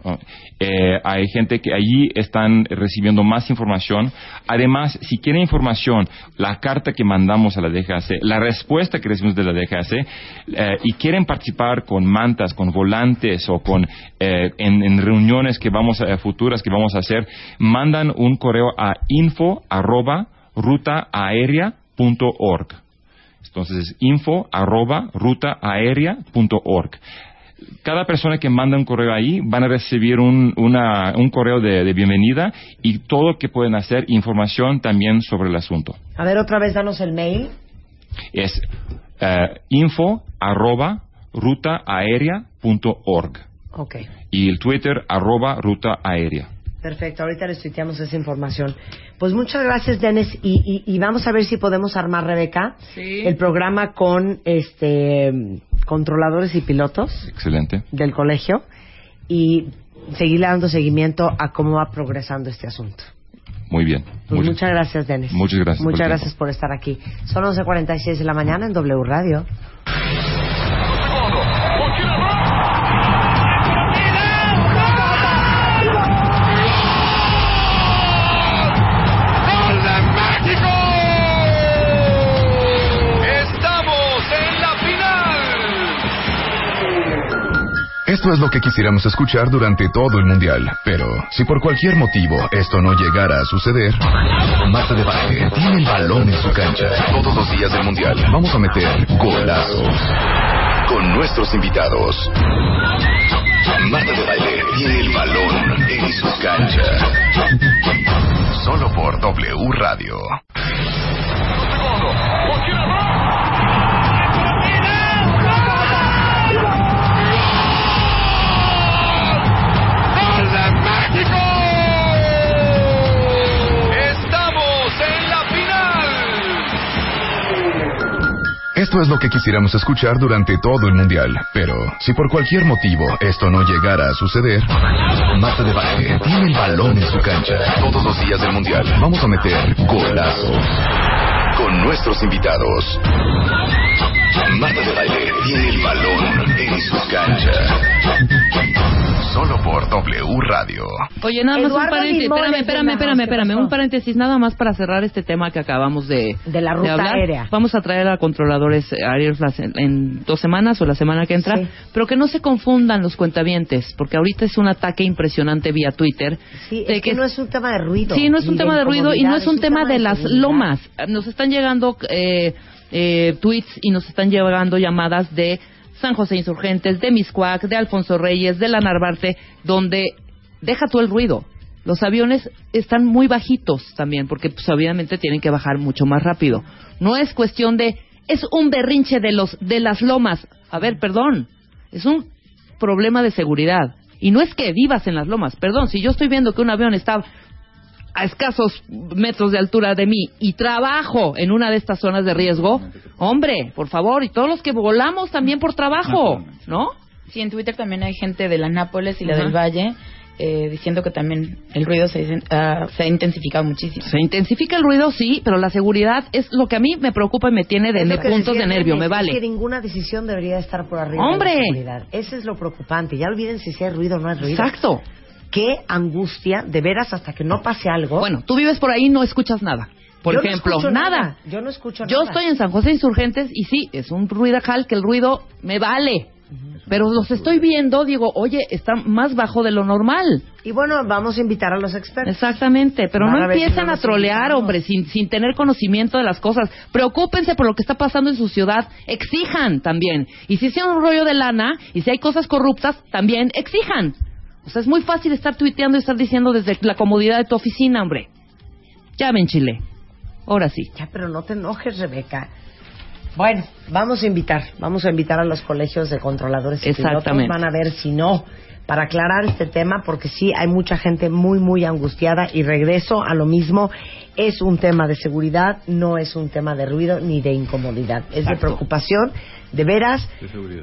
Oh, eh, hay gente que allí están recibiendo más información. Además, si quieren información, la carta que mandamos a la DGAC, la respuesta que recibimos de la DGAC, eh, y quieren participar con mantas, con volantes o con eh, en, en reuniones que vamos a, futuras que vamos a hacer, mandan un correo a info arroba rutaaérea.org. Entonces es info arroba rutaaérea.org. Cada persona que manda un correo ahí van a recibir un, una- un correo de, de bienvenida y todo lo que pueden hacer, información también sobre el asunto. A ver, otra vez, danos el mail. Es eh, info arroba rutaaérea.org Ok, y el Twitter arroba rutaaérea. Perfecto. Ahorita les tuiteamos esa información. Pues muchas gracias, Dennis. Y, y- y vamos a ver si podemos armar, Rebeca, Sí. el programa con este controladores y pilotos Excelente. del colegio y seguir dando seguimiento a cómo va progresando este asunto. Muy bien. Pues Muchas- muchas gracias, Dennis. Muchas gracias por Muchas tiempo. gracias por estar aquí. Son 11.46 de la mañana en W Radio. Esto es lo que quisiéramos escuchar durante todo el Mundial. Pero si por cualquier motivo esto no llegara a suceder, Marta de Baile tiene el balón en su cancha. Todos los días del Mundial vamos a meter golazos con nuestros invitados. Marta de Baile tiene el balón en su cancha. Solo por W Radio. Esto es lo que quisiéramos escuchar durante todo el Mundial. Pero si por cualquier motivo esto no llegara a suceder, Marta de Baile tiene el balón en su cancha. Todos los días del Mundial vamos a meter golazos con nuestros invitados. Marta de Baile tiene el balón en su cancha. Solo por W Radio. Oye, nada más un paréntesis. Limones Espérame, espérame, espérame, House, ¿qué espérame. Un paréntesis nada más para cerrar este tema que acabamos de, De la ruta hablar. aérea. Vamos a traer a controladores aéreos las- en, en dos semanas o la semana que entra. Sí. Pero que no se confundan los cuentavientes, porque ahorita es un ataque impresionante vía Twitter. Sí, de es que no es un tema de ruido. Sí, no es un tema de ruido y no es un tema de las seguridad. lomas. Nos están llegando eh, eh, tweets y nos están llegando llamadas de San José Insurgentes, de Miscuac, de Alfonso Reyes, de la Narvarte, donde deja tú el ruido. Los aviones están muy bajitos también, porque pues, obviamente tienen que bajar mucho más rápido. No es cuestión de es un berrinche de los de las lomas. A ver, perdón, es un problema de seguridad. Y no es que vivas en las lomas, perdón, si yo estoy viendo que un avión está a escasos metros de altura de mí y trabajo en una de estas zonas de riesgo, hombre, por favor, y todos los que volamos también por trabajo, ¿no? Sí, en Twitter también hay gente de la Nápoles y la del Valle eh, diciendo que también el ruido se, ah, se ha intensificado muchísimo. Se intensifica el ruido, sí, pero la seguridad es lo que a mí me preocupa y me tiene de, Es puntos de nervio, me es que vale. ninguna decisión debería estar por arriba ¡Hombre! de la seguridad. Eso es lo preocupante. Ya olvídense si hay ruido o no hay ruido. Exacto. Qué angustia, de veras, hasta que no pase algo. Bueno, tú vives por ahí y no escuchas nada. Por Yo no ejemplo, escucho nada. Yo no escucho Yo nada. estoy en San José Insurgentes y sí, es un ruidajal que el ruido me vale. Pero los estoy viendo, digo, oye, está más bajo de lo normal. Y bueno, vamos a invitar a los expertos. Exactamente, pero Van no a no a trolear, hombre, sin, sin tener conocimiento de las cosas. Preocúpense por lo que está pasando en su ciudad, exijan también. Y si es un rollo de lana, y si hay cosas corruptas, también exijan. O sea, es muy fácil estar tuiteando y estar diciendo desde la comodidad de tu oficina, hombre. Ya ven, Chile. Ahora sí. Ya, pero no te enojes, Rebeca. Bueno, vamos a invitar, vamos a invitar a los colegios de controladores y pilotos. Exactamente. Van a ver si no, para aclarar este tema, porque sí hay mucha gente muy, muy angustiada y regreso a lo mismo. Es un tema de seguridad, no es un tema de ruido ni de incomodidad. Es de preocupación, de veras,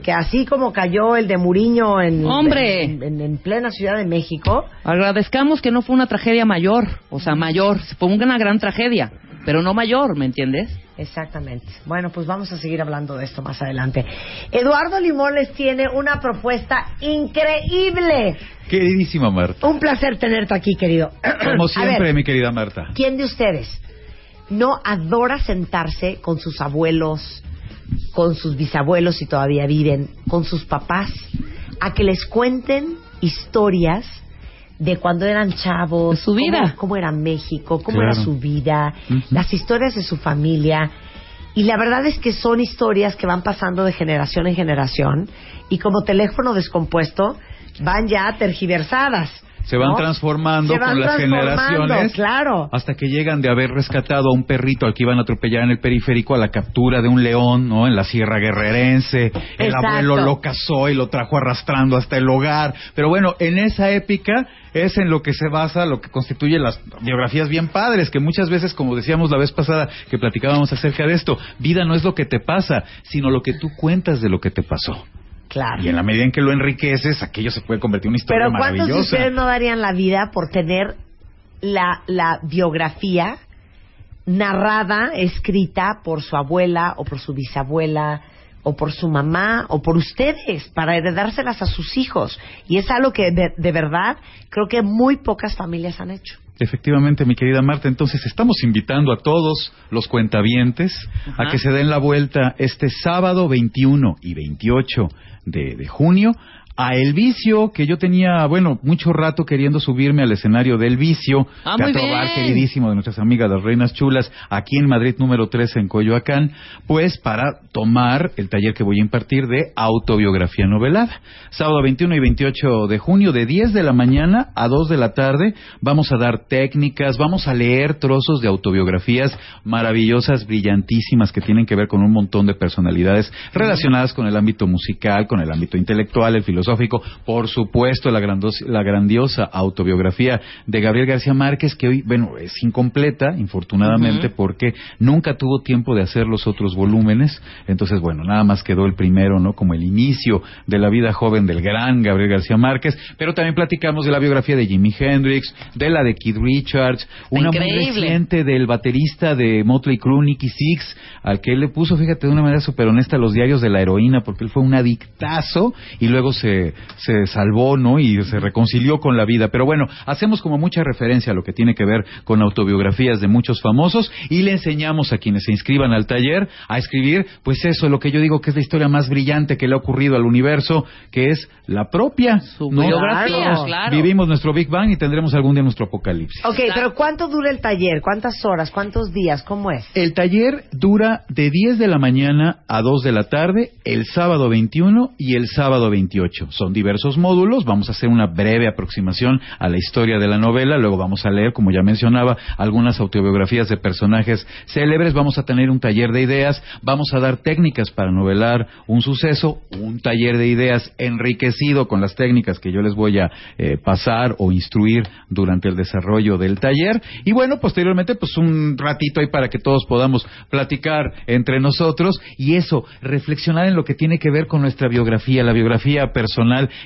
que así como cayó el de Muriño en, ¡Hombre! en, en- en plena Ciudad de México, Agradezcamos que no fue una tragedia mayor, o sea, mayor, fue una gran tragedia, pero no mayor, ¿me entiendes? Exactamente. Bueno, pues vamos a seguir hablando de esto más adelante. Eduardo Limón les tiene una propuesta increíble. Queridísima Marta. Un placer tenerte aquí, querido. <clears throat> Como siempre, ver, mi querida Marta. ¿quién de ustedes no adora sentarse con sus abuelos, con sus bisabuelos si todavía viven, con sus papás, a que les cuenten historias de cuando eran chavos, De su vida. cómo, cómo era México, cómo Claro. era su vida, las historias de su familia. Y la verdad es que son historias que van pasando de generación en generación y como teléfono descompuesto van ya tergiversadas. Se van ¿no? transformando Se van con las generaciones. Claro. Hasta que llegan de haber rescatado a un perrito al que iban a atropellar en el periférico a la captura de un león, ¿no? En la Sierra Guerrerense. El Exacto. abuelo lo cazó y lo trajo arrastrando hasta el hogar. Pero bueno, en esa épica es en lo que se basa lo que constituye las biografías bien padres, que muchas veces, como decíamos la vez pasada que platicábamos acerca de esto, vida no es lo que te pasa, sino lo que tú cuentas de lo que te pasó. Claro. Y en la medida en que lo enriqueces, aquello se puede convertir en una historia Pero ¿cuántos de maravillosa. ustedes no darían la vida por tener la, la biografía narrada, escrita por su abuela o por su bisabuela o por su mamá o por ustedes para heredárselas a sus hijos? Y es algo que de, de verdad creo que muy pocas familias han hecho. Efectivamente, mi querida Marta. Entonces, estamos invitando a todos los cuentavientes Ajá. a que se den la vuelta este sábado 21 y 28 de, de junio a El Vicio, que yo tenía, bueno, mucho rato queriendo subirme al escenario del Vicio, Ah, Teatro Bar queridísimo de nuestras amigas las Reinas Chulas, aquí en Madrid número 13 en Coyoacán, pues para tomar el taller que voy a impartir de autobiografía novelada. Sábado 21 y 28 de junio, de 10 de la mañana a 2 de la tarde, vamos a dar técnicas, vamos a leer trozos de autobiografías maravillosas, brillantísimas, que tienen que ver con un montón de personalidades relacionadas con el ámbito musical, con el ámbito intelectual, el filosófico, por supuesto la, grandos- la grandiosa autobiografía de Gabriel García Márquez, que hoy, bueno, es incompleta, infortunadamente, porque nunca tuvo tiempo de hacer los otros volúmenes, entonces, bueno, nada más quedó el primero, ¿no? Como el inicio de la vida joven del gran Gabriel García Márquez, pero también platicamos de la biografía de Jimi Hendrix, de la de Kid Keith Richards, una muy reciente del baterista de Motley Crue, Nicky Six, al que él le puso, fíjate, de una manera súper honesta los diarios de la heroína, porque él fue un adictazo y luego se, se salvó, ¿no? Y se reconcilió con la vida. Pero bueno, hacemos como mucha referencia a lo que tiene que ver con autobiografías de muchos famosos y le enseñamos a quienes se inscriban al taller a escribir, pues eso, lo que yo digo que es la historia más brillante que le ha ocurrido al universo, que es la propia. Su ¿no? biografía, Todos claro. Vivimos nuestro Big Bang y tendremos algún día nuestro apocalipsis. Ok, pero ¿cuánto dura el taller? ¿Cuántas horas? ¿Cuántos días? ¿Cómo es? El taller dura de 10 de la mañana a 2 de la tarde, el sábado 21 y el sábado 28. Son diversos módulos, vamos a hacer una breve aproximación a la historia de la novela, luego vamos a leer, como ya mencionaba, algunas autobiografías de personajes célebres, vamos a tener un taller de ideas, vamos a dar técnicas para novelar un suceso, un taller de ideas enriquecido con las técnicas que yo les voy a eh, pasar o instruir durante el desarrollo del taller. Y bueno, posteriormente pues un ratito ahí para que todos podamos platicar entre nosotros y eso, reflexionar en lo que tiene que ver con nuestra biografía, la biografía personal,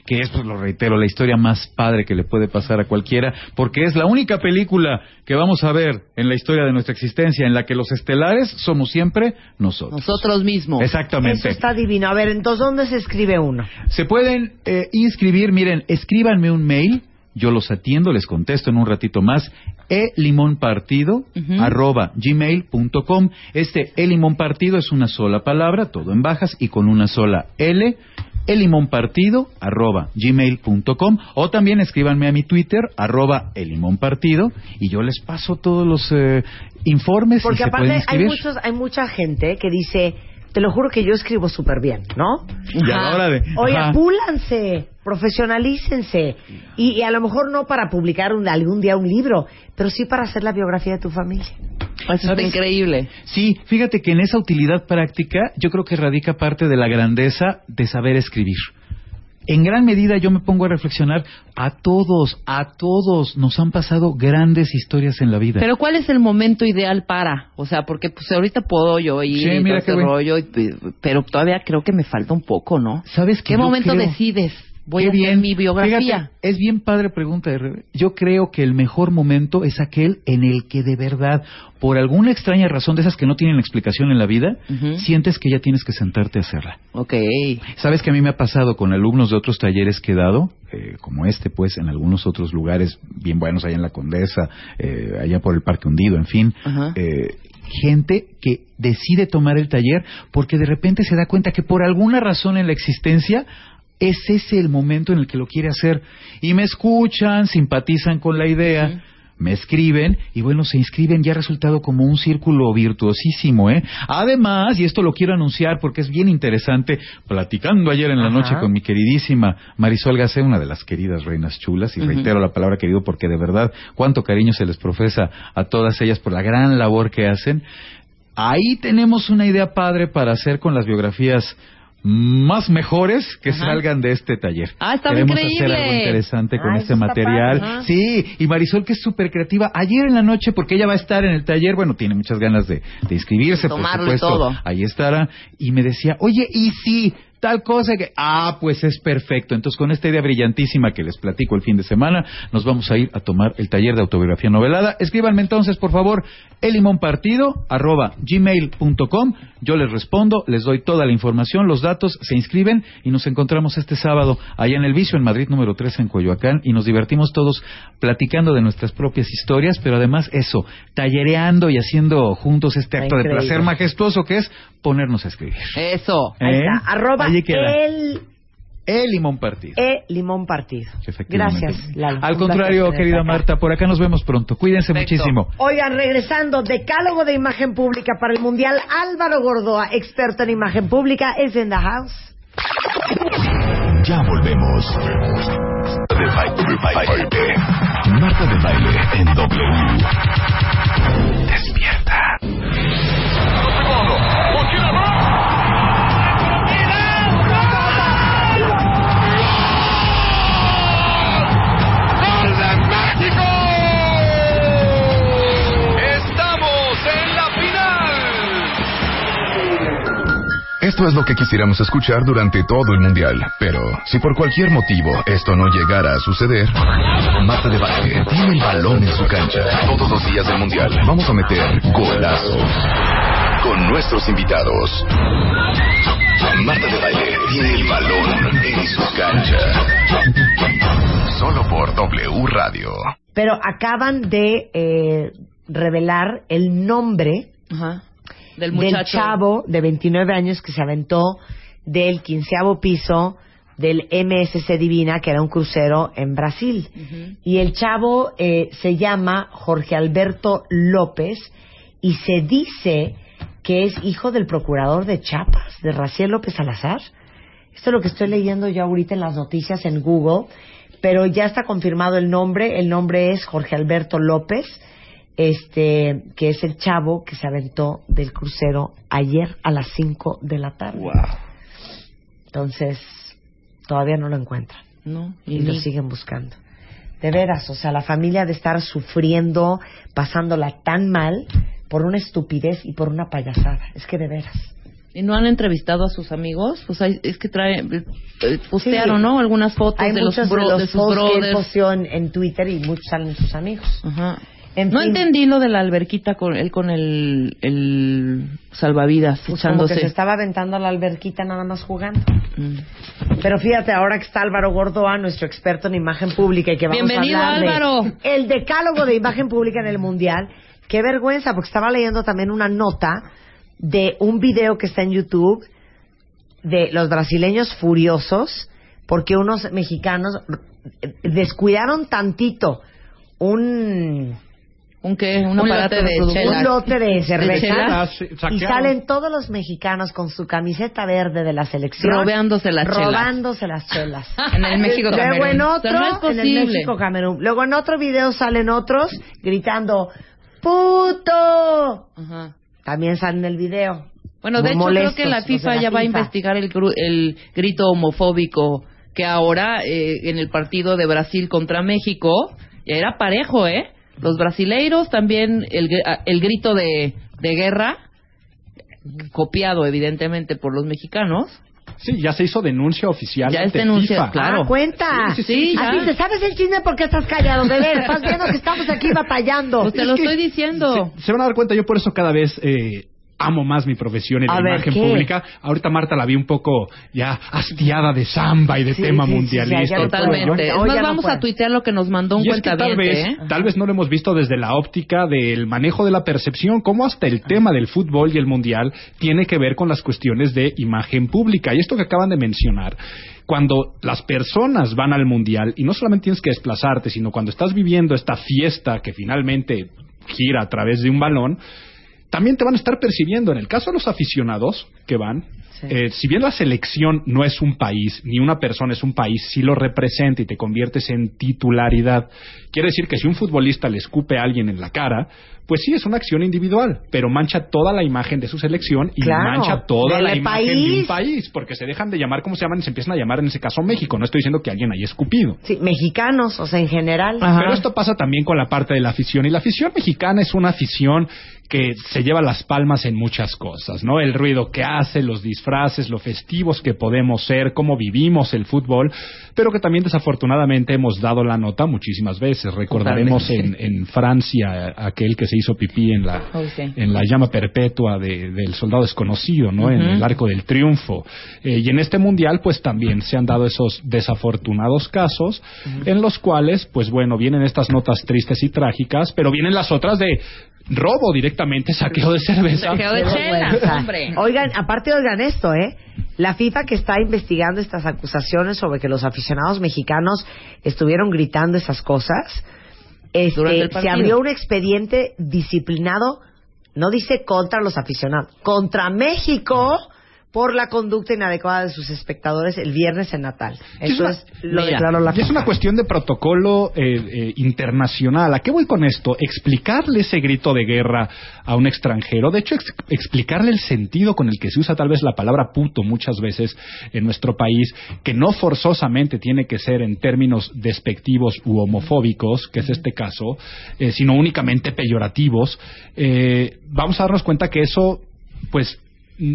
que es, pues lo reitero, la historia más padre que le puede pasar a cualquiera, porque es la única película que vamos a ver en la historia de nuestra existencia en la que los estelares somos siempre nosotros. Nosotros mismos. Exactamente. Eso está divino. A ver, entonces, ¿dónde se escribe uno? Se pueden eh, inscribir, miren, escríbanme un mail, yo los atiendo, les contesto en un ratito más, elimonpartido arroba gmail.com. Este elimonpartido es una sola palabra, todo en bajas y con una sola L elimonpartido arroba gmail.com o también escríbanme a mi Twitter arroba elimonpartido y yo les paso todos los eh, informes Porque y aparte hay, muchos, hay mucha gente que dice, te lo juro que yo escribo súper bien, ¿no? Y a la hora de- Oye, apúlanse, profesionalícense. Y, y a lo mejor no para publicar un- algún día un libro, pero sí para hacer la biografía de tu familia. Eso increíble. Sí, fíjate que en esa utilidad práctica yo creo que radica parte de la grandeza de saber escribir. En gran medida yo me pongo a reflexionar, a todos, a todos nos han pasado grandes historias en la vida. Pero ¿cuál es el momento ideal para? O sea, porque pues ahorita puedo yo ir Sí, y mira todo qué ese bueno. rollo, y- pero todavía creo que me falta un poco, ¿no? ¿Sabes ¿Qué yo momento creo- decides? Voy Qué a hacer bien. mi biografía. Fíjate, es bien padre pregunta. Yo creo que el mejor momento es aquel en el que de verdad, por alguna extraña razón de esas que no tienen explicación en la vida, sientes que ya tienes que sentarte a hacerla. Ok. Sabes que a mí me ha pasado con alumnos de otros talleres que he dado, eh, como este, pues, en algunos otros lugares bien buenos, allá en la Condesa, eh, allá por el Parque Hundido, en fin. Eh, gente que decide tomar el taller porque de repente se da cuenta que por alguna razón en la existencia es ese el momento en el que lo quiere hacer. Y me escuchan, simpatizan con la idea. Me escriben y bueno, se inscriben y ha resultado como un círculo virtuosísimo, ¿eh? Además, y esto lo quiero anunciar porque es bien interesante, platicando ayer en la Ajá. noche con mi queridísima Marisol Gacé, una de las queridas reinas chulas, y reitero la palabra querido porque de verdad cuánto cariño se les profesa a todas ellas por la gran labor que hacen. Ahí tenemos una idea padre para hacer con las biografías más mejores que Ajá. salgan de este taller. Ah, está Queremos increíble. hacer algo interesante con Ah, este material. padre. Sí, y Marisol que es súper creativa. Ayer en la noche, porque ella va a estar en el taller, bueno, tiene muchas ganas de, de inscribirse, por supuesto. todo. Ahí estará. Y me decía, oye, ¿y si tal cosa que... Ah, pues es perfecto. Entonces, con esta idea brillantísima que les platico el fin de semana, nos vamos a ir a tomar el taller de autobiografía novelada. Escríbanme entonces, por favor, gmail.com. Yo les respondo, les doy toda la información, los datos, se inscriben y nos encontramos este sábado allá en El Vicio, en Madrid número 3 en Coyoacán, y nos divertimos todos platicando de nuestras propias historias, pero además eso, tallereando y haciendo juntos este acto de placer majestuoso que es ponernos a escribir. Eso. Ahí ¿Eh? está, arroba Allí queda. el El limón partido. e limón partido. Efectivamente. Gracias, Lalo. Al contrario, querida. Marta, por acá nos vemos pronto. Cuídense Perfecto. muchísimo. Oigan, regresando, decálogo de imagen pública para el Mundial, Álvaro Gordoa, experto en imagen pública, es en the house. Ya volvemos. De baile, de baile. Marta de baile en W. Esto es lo que quisiéramos escuchar durante todo el Mundial. Pero si por cualquier motivo esto no llegara a suceder, Marta de Baile tiene el balón en su cancha. Todos los días del Mundial vamos a meter golazo con nuestros invitados. Marta de Baile tiene el balón en su cancha. Solo por W Radio. Pero acaban de eh, revelar el nombre Ajá. Del chavo de 29 años que se aventó del quinceavo piso del MSC Divina, que era un crucero en Brasil. Y el chavo eh, se llama Jorge Alberto López y se dice que es hijo del procurador de Chiapas, de Raciel López Salazar. Esto es lo que estoy leyendo yo ahorita en las noticias en Google, pero ya está confirmado el nombre. El nombre es Jorge Alberto López, este, que es el chavo que se aventó del crucero ayer a las 5 de la tarde. Entonces, todavía no lo encuentran No, y, y lo siguen buscando. De veras, o sea, la familia de estar sufriendo, pasándola tan mal por una estupidez y por una payasada. Es que de veras. ¿Y no han entrevistado a sus amigos? Pues hay- es que trae, eh, postearon, Sí. ¿no? Algunas fotos Hay de los, bro- de los de sus posts que él brothers. posteó en, en Twitter y muchos salen sus amigos. Ajá. En no fin. entendí lo de la alberquita con él con el, el salvavidas Pues como que se estaba aventando a la alberquita nada más jugando. Mm. Pero fíjate, ahora que está Álvaro Gordoa, nuestro experto en imagen pública y que vamos Bienvenido, a hablar de Álvaro. el decálogo de imagen pública en el Mundial. Qué vergüenza, porque estaba leyendo también una nota de un video que está en YouTube de los brasileños furiosos porque unos mexicanos descuidaron tantito un ¿Un qué? Un, Un aparato lote de reproductor. chelas. un lote de cerveza chelas. y Saquearon. salen todos los mexicanos con su camiseta verde de la selección Robeándose las chelas. robándose las chelas <laughs> En el México luego Camerún. en O sea, no es otro en el. México Camerún luego en otro video salen otros gritando puto Ajá. también salen en el video Bueno, de hecho creo molestos que la de FIFA la ya va a FIFA. investigar el, el grito homofóbico que ahora eh, en el partido de Brasil contra México era parejo, ¿eh? Los brasileiros también el, ah, el grito de, de guerra copiado evidentemente por los mexicanos. Sí, ya se hizo denuncia oficial. Ya es denuncia, FIFA. claro. Ah, cuenta. Sí, sí, sí, Así ya. te sabes el chisme porque estás callado, bebé. Estás viendo que estamos aquí batallando. Pues te lo estoy diciendo. Se, se van a dar cuenta, yo por eso cada vez eh, amo más mi profesión en A la ver, imagen ¿qué? pública. Ahorita Marta la vi un poco ya hastiada de samba y de Sí, tema sí, sí, mundialista. no Totalmente. no vamos a tuitear lo que nos mandó un Y es que tal vez, ¿eh? tal vez no lo hemos visto desde la óptica del manejo de la percepción, como hasta el tema del fútbol y el mundial tiene que ver con las cuestiones de imagen pública. Y esto que acaban de mencionar, cuando las personas van al mundial, y no solamente tienes que desplazarte, sino cuando estás viviendo esta fiesta que finalmente gira a través de un balón, también te van a estar percibiendo. En el caso de los aficionados que van, eh, si bien la selección no es un país, ni una persona es un país, si lo representa y te conviertes en titularidad, quiere decir que si un futbolista le escupe a alguien en la cara, pues sí es una acción individual, pero mancha toda la imagen de su selección y Claro, mancha toda la imagen de un país. país, porque se dejan de llamar como se llaman y se empiezan a llamar en ese caso México. No estoy diciendo que alguien haya escupido. Sí, mexicanos, o sea, en general. Pero esto pasa también con la parte de la afición. Y la afición mexicana es una afición que se lleva las palmas en muchas cosas, ¿no? El ruido que hace, los disfraces, lo festivos que podemos ser, cómo vivimos el fútbol, pero que también desafortunadamente hemos dado la nota muchísimas veces. Recordaremos en, en Francia aquel que se hizo pipí en la, Oh, sí. en la llama perpetua de- del soldado desconocido, ¿no? En el arco del triunfo. Eh, y en este mundial, pues también se han dado esos desafortunados casos en los cuales, pues bueno, vienen estas notas tristes y trágicas, pero vienen las otras de robo directamente, saqueo de cerveza. Saqueo de chela, hombre. Oigan, aparte oigan esto, ¿eh? La FIFA que está investigando estas acusaciones sobre que los aficionados mexicanos estuvieron gritando esas cosas, este, se abrió un expediente disciplinado, no dice contra los aficionados, contra México por la conducta inadecuada de sus espectadores el viernes en Natal. Eso es una- lo declaró la Y es una cuestión de protocolo eh, eh, internacional. ¿A qué voy con esto? Explicarle ese grito de guerra a un extranjero. De hecho, ex- explicarle el sentido con el que se usa tal vez la palabra puto muchas veces en nuestro país, que no forzosamente tiene que ser en términos despectivos u homofóbicos, que es este caso, eh, sino únicamente peyorativos. Eh, vamos a darnos cuenta que eso, pues,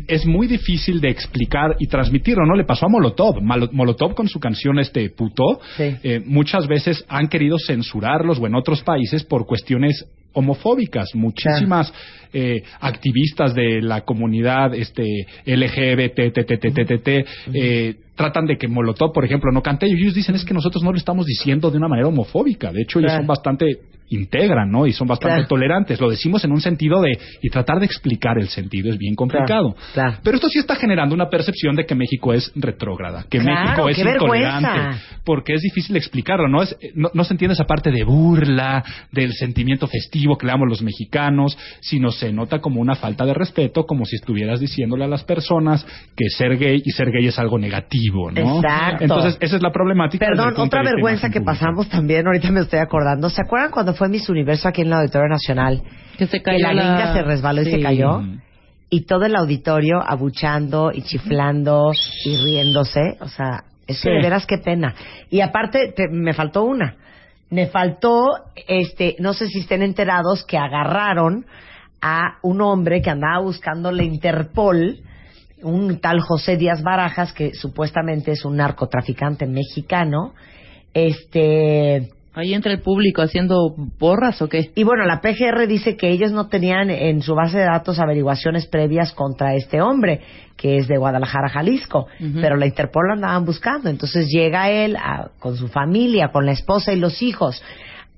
es muy difícil de explicar y transmitirlo, ¿no? Le pasó a Molotov. Molotov con su canción este puto, eh, muchas veces han querido censurarlos o en otros países por cuestiones homofóbicas. Muchísimas eh, activistas de la comunidad este LGBT, eh, tratan de que Molotov, por ejemplo, no cante. Y ellos dicen es que nosotros no lo estamos diciendo de una manera homofóbica. De hecho, ellos Claro. son bastante integran, ¿no? Y son bastante Claro. tolerantes. Lo decimos en un sentido de y tratar de explicar el sentido es bien complicado. Claro. Pero esto sí está generando una percepción de que México es retrógrada, que México es intolerante, vergüenza. porque es difícil explicarlo, ¿no? Es, no, no se entiende esa parte de burla, del sentimiento festivo que le damos los mexicanos, sino se nota como una falta de respeto, como si estuvieras diciéndole a las personas que ser gay y ser gay es algo negativo, ¿no? Exacto. Entonces, esa es la problemática. Perdón, otra vergüenza que pública. pasamos también, ahorita me estoy acordando. ¿Se acuerdan cuando fue Miss Universo aquí en el Auditorio Nacional? Que se cayó la la- gringa se resbaló y Sí. se cayó. Y todo el auditorio abuchando y chiflando y riéndose. O sea, es que Sí. de veras qué pena. Y aparte, te- me faltó una. Me faltó, este, no sé si estén enterados, que agarraron a un hombre que andaba buscando la Interpol, un tal José Díaz Barajas, que supuestamente es un narcotraficante mexicano. Este. Ahí entra el público haciendo porras o qué? Y bueno, la PGR dice que ellos no tenían en su base de datos averiguaciones previas contra este hombre, que es de Guadalajara, Jalisco, pero la Interpol lo andaban buscando. Entonces llega él a- con su familia, con la esposa y los hijos,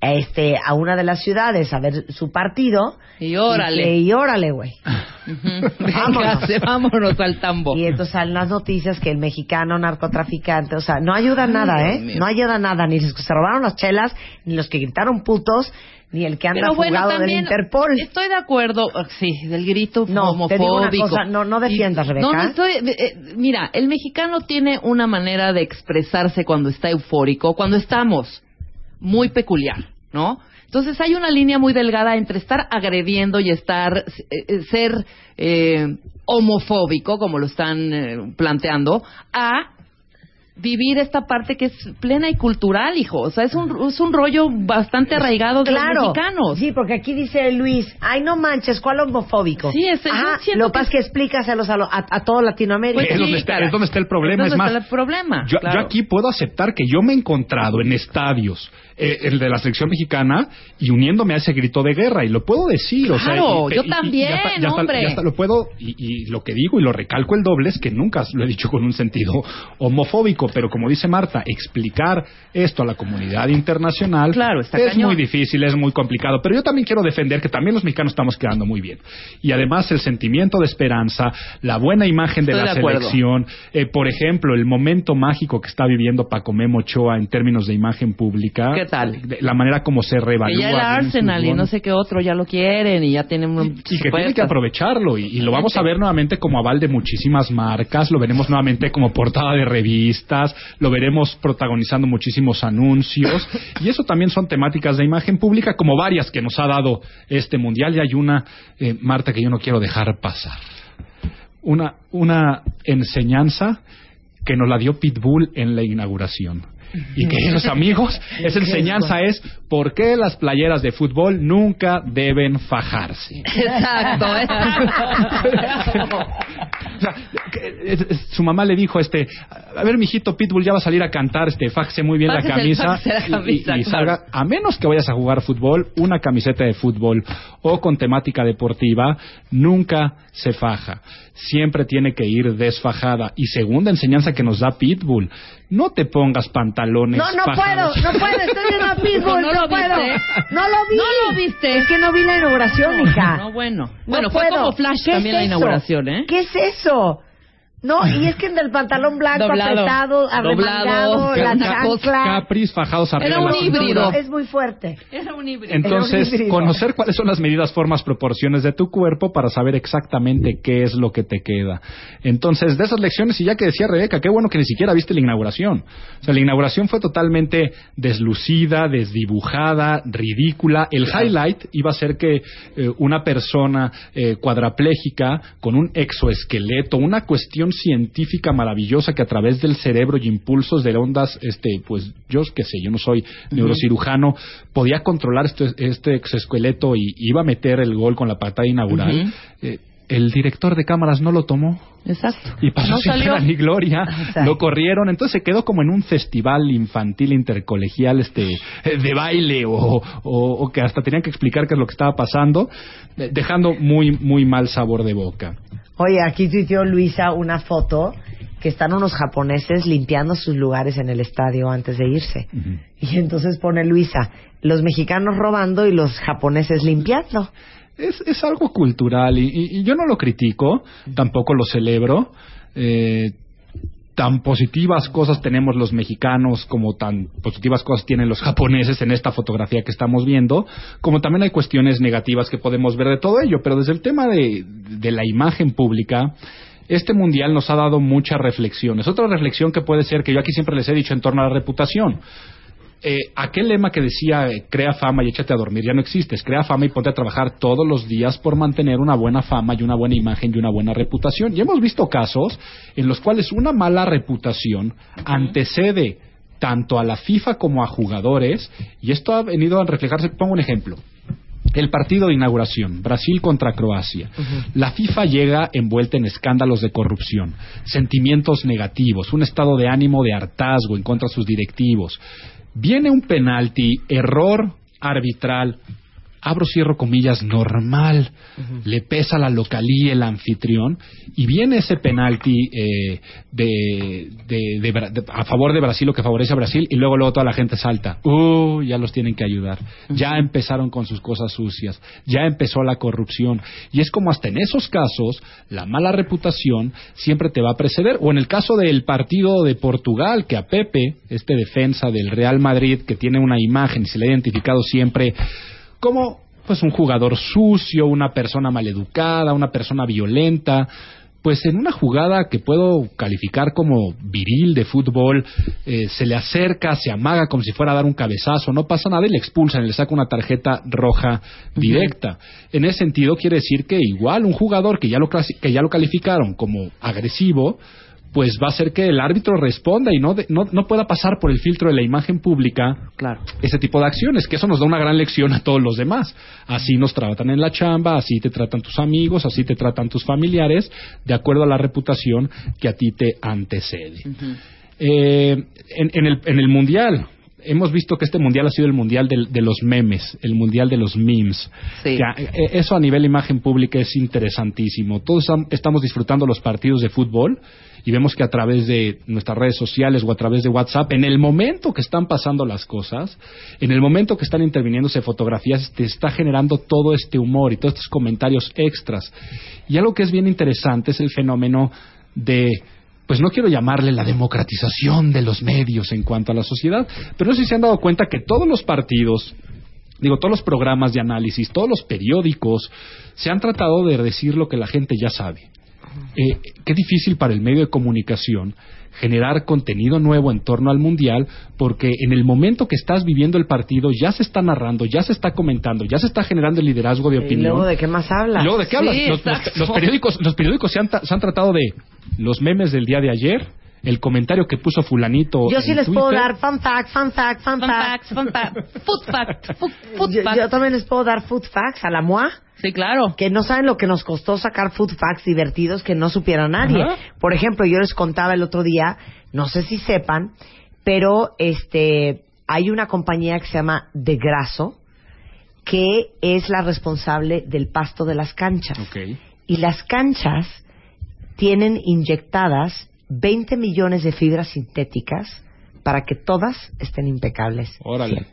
este, a una de las ciudades a ver su partido. Y órale. Y, y órale, güey. <laughs> <laughs> Vámonos. vámonos al tambo. Y entonces salen las noticias que el mexicano narcotraficante, o sea, no ayuda nada, ¿eh? No ayuda nada, ni los que se robaron las chelas, ni los que gritaron putos, ni el que anda Pero bueno, fugado del también Interpol. estoy de acuerdo, ah, sí, del grito No, homofóbico. te digo una cosa, no- no defiendas, Rebeca. No, no estoy, eh, eh, mira, el mexicano tiene una manera de expresarse cuando está eufórico, cuando estamos muy peculiar, ¿no? Entonces hay una línea muy delgada entre estar agrediendo y estar eh, eh, ser eh, homofóbico, como lo están eh, planteando, a vivir esta parte que es plena y cultural, hijo. O sea, es un, es un rollo bastante arraigado de Claro. los mexicanos. Sí, porque aquí dice Luis, ay no manches, ¿cuál homofóbico? Sí, Ajá, siento lo que es que explícaselos a, lo- a, a todo Latinoamérica. es, donde está, es donde está el problema. Entonces es más, está el problema. Yo, claro. yo aquí puedo aceptar que yo me he encontrado en estadios, eh, el de la selección mexicana, y uniéndome a ese grito de guerra, y lo puedo decir. o sea, Claro, y- yo y- y también, hombre. ya está, lo puedo, y, y lo que digo y lo recalco el doble es que nunca lo he dicho con un sentido homofóbico, pero como dice Marta, explicar esto a la comunidad internacional Claro, está es cañón. muy difícil, es muy complicado, pero yo también quiero defender que también los mexicanos estamos quedando muy bien. Y además el sentimiento de esperanza, la buena imagen de Estoy la de selección, eh, por ejemplo, el momento mágico que está viviendo Paco Memo Ochoa en términos de imagen pública. ¿Qué tal? La manera como se revalúa. Que ya el Arsenal y no sé qué otro ya lo quieren y ya tienen un y que tiene que aprovecharlo y, y lo vamos a ver nuevamente como aval de muchísimas marcas, lo veremos nuevamente como portada de revistas, lo veremos protagonizando muchísimos anuncios y eso también son temáticas de imagen pública como varias que nos ha dado este mundial y hay una, eh, Marta, que yo no quiero dejar pasar. Una, una enseñanza que nos la dio Pitbull en la inauguración. Y queridos amigos, <laughs> esa enseñanza es por qué las playeras de fútbol nunca deben fajarse. Exacto. ¿eh? <laughs> <laughs> O sea, su mamá le dijo, este, a ver, mijito, Pitbull ya va a salir a cantar, este, fájese muy bien la camisa, la y- camisa, y, y claro. salga, a menos que vayas a jugar fútbol, una camiseta de fútbol o con temática deportiva, nunca se faja. Siempre tiene que ir desfajada. Y segunda enseñanza que nos da Pitbull, no te pongas pantalones No, no puedo, no puedo, estoy viendo a Pitbull, No no, lo puedo. viste. No lo vi. No lo viste. Es que no vi la inauguración, hija. No, bueno. No Bueno, fue como flash ¿Qué también es la inauguración, ¿eh? ¿Qué es eso? No, y es que <laughs> en el pantalón blanco Doblado. apretado, arremangado, la chancla. Capris fajados arriba Era un híbrido. Es muy fuerte. Era un híbrido. Entonces, Era un híbrido. conocer cuáles son las medidas, formas, proporciones de tu cuerpo para saber exactamente qué es lo que te queda. Entonces, de esas lecciones, y ya que decía Rebeca, qué bueno que ni siquiera viste la inauguración. O sea, la inauguración fue totalmente deslucida, desdibujada, ridícula. El highlight iba a ser que eh, una persona eh, cuadraplégica con un exoesqueleto, una cuestión científica maravillosa que a través del cerebro y impulsos de ondas, este, pues yo qué sé, yo no soy neurocirujano, podía controlar este, este exoesqueleto y iba a meter el gol con la patada inaugural. Eh, el director de cámaras no lo tomó. Exacto. Y pasó No sin pena ni gloria. Exacto. Lo corrieron. Entonces se quedó como en un festival infantil intercolegial este eh, de baile o, o- o que hasta tenían que explicar qué es lo que estaba pasando, eh, dejando muy, muy mal sabor de boca. Oye, aquí tuiteó Luisa una foto que están unos japoneses limpiando sus lugares en el estadio antes de irse. Y entonces pone Luisa, los mexicanos robando y los japoneses limpiando. Es, es algo cultural y, y- y yo no lo critico, tampoco lo celebro. Eh, tan positivas cosas tenemos los mexicanos como tan positivas cosas tienen los japoneses en esta fotografía que estamos viendo, como también hay cuestiones negativas que podemos ver de todo ello, pero desde el tema de, de la imagen pública, este mundial nos ha dado muchas reflexiones. Otra reflexión que puede ser que yo aquí siempre les he dicho en torno a la reputación. Eh, aquel lema que decía eh, crea fama y échate a dormir ya no existe, es crea fama y ponte a trabajar todos los días por mantener una buena fama y una buena imagen y una buena reputación. Y hemos visto casos en los cuales una mala reputación antecede tanto a la FIFA como a jugadores y esto ha venido a reflejarse, pongo un ejemplo. El partido de inauguración, Brasil contra Croacia. La FIFA llega envuelta en escándalos de corrupción, sentimientos negativos, un estado de ánimo de hartazgo en contra de sus directivos. Viene un penalti, error arbitral, abro cierro comillas, normal, le pesa la localía el anfitrión y viene ese penalti eh, de, a favor de Brasil o que favorece a Brasil y luego luego toda la gente salta, uh, ya los tienen que ayudar, ya empezaron con sus cosas sucias, ya empezó la corrupción. Y es como hasta en esos casos la mala reputación siempre te va a preceder. O en el caso del partido de Portugal que a Pepe, este defensa del Real Madrid que tiene una imagen y se le ha identificado siempre como pues un jugador sucio, una persona maleducada, una persona violenta, pues en una jugada que puedo calificar como viril de fútbol, eh, se le acerca, se amaga como si fuera a dar un cabezazo, no pasa nada y le expulsan, le saca una tarjeta roja directa. En ese sentido quiere decir que igual un jugador que ya lo, que ya lo calificaron como agresivo, pues va a hacer que el árbitro responda y no, de- no, no pueda pasar por el filtro de la imagen pública Claro. ese tipo de acciones, que eso nos da una gran lección a todos los demás. Así nos tratan en la chamba, así te tratan tus amigos, así te tratan tus familiares, de acuerdo a la reputación que a ti te antecede. Eh, en, en el, en el Mundial, hemos visto que este Mundial ha sido el Mundial de, los memes, el Mundial de los memes. Sí. Que, eh, eso a nivel imagen pública es interesantísimo. Todos am- estamos disfrutando los partidos de fútbol y vemos que a través de nuestras redes sociales o a través de WhatsApp, en el momento que están pasando las cosas, en el momento que están interviniéndose fotografías, te está generando todo este humor y todos estos comentarios extras. Y algo que es bien interesante es el fenómeno de pues no quiero llamarle la democratización de los medios en cuanto a la sociedad, pero no sé si se han dado cuenta que todos los partidos, digo, todos los programas de análisis, todos los periódicos, se han tratado de decir lo que la gente ya sabe. Eh, qué difícil para el medio de comunicación generar contenido nuevo en torno al mundial, porque en el momento que estás viviendo el partido ya se está narrando, ya se está comentando, ya se está generando el liderazgo de ¿Y opinión. luego de qué más hablas? ¿Y luego de qué hablas? Sí, los, los- periódicos, los periódicos se han, ta- se han tratado de los memes del día de ayer, el comentario que puso fulanito. Yo sí en les puedo dar fun fact, fun fact, fun, Fun fact. facts, fun fact, food fact, food, <laughs> food Yo, fact. yo también les puedo dar food facts a la MOA. Sí, claro. que no saben lo que nos costó sacar food facts divertidos que no supiera nadie. Por ejemplo, yo les contaba el otro día, no sé si sepan, pero este hay una compañía que se llama De Graso que es la responsable del pasto de las canchas. Y las canchas tienen inyectadas 20 millones de fibras sintéticas para que todas estén impecables. Órale.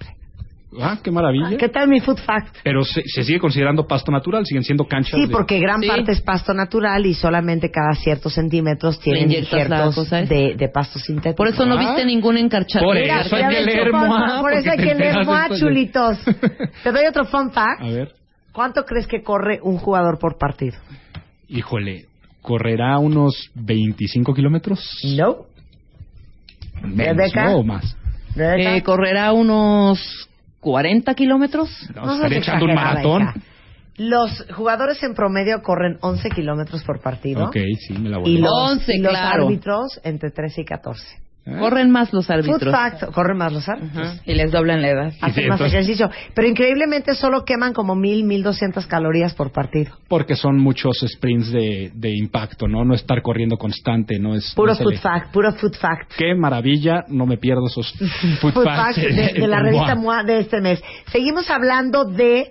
Ah, qué maravilla. ¿Qué tal mi food fact? Pero se, se sigue considerando pasto natural, siguen siendo canchas. Sí, de- porque gran Sí. parte es pasto natural y solamente cada ciertos centímetros tienen esa. de, de pasto sintético. Por eso no Ah. viste ningún encarchado. Por Mira, eso hay que leer por- Moa, Por eso hay que leer Moa, chulitos. <laughs> Te doy otro fun fact. A ver. ¿Cuánto crees que corre un jugador por partido? Híjole, ¿correrá unos 25 kilómetros? No. Menos, Rebeca. ¿no? O más. ¿Rebeca? Eh, correrá unos 40 kilómetros. No, echando un maratón. hija. Los jugadores en promedio corren 11 kilómetros por partido. Ok, sí, me la voy Y a los, 11, y los claro. árbitros entre 13 y 14. Corren más los Food árbitros. fact, corren más los árbitros. Ajá. Y les doblan la edad. Hacen Sí, más entonces- ejercicio. Pero increíblemente solo queman como mil, mil doscientas calorías por partido. Porque son muchos sprints de, de impacto, ¿no? No estar corriendo constante, no es... Puro no food fact, puro food fact. Qué maravilla, no me pierdo esos <laughs> food, Food facts fact de, de la <laughs> revista. MOA de este mes. Seguimos hablando de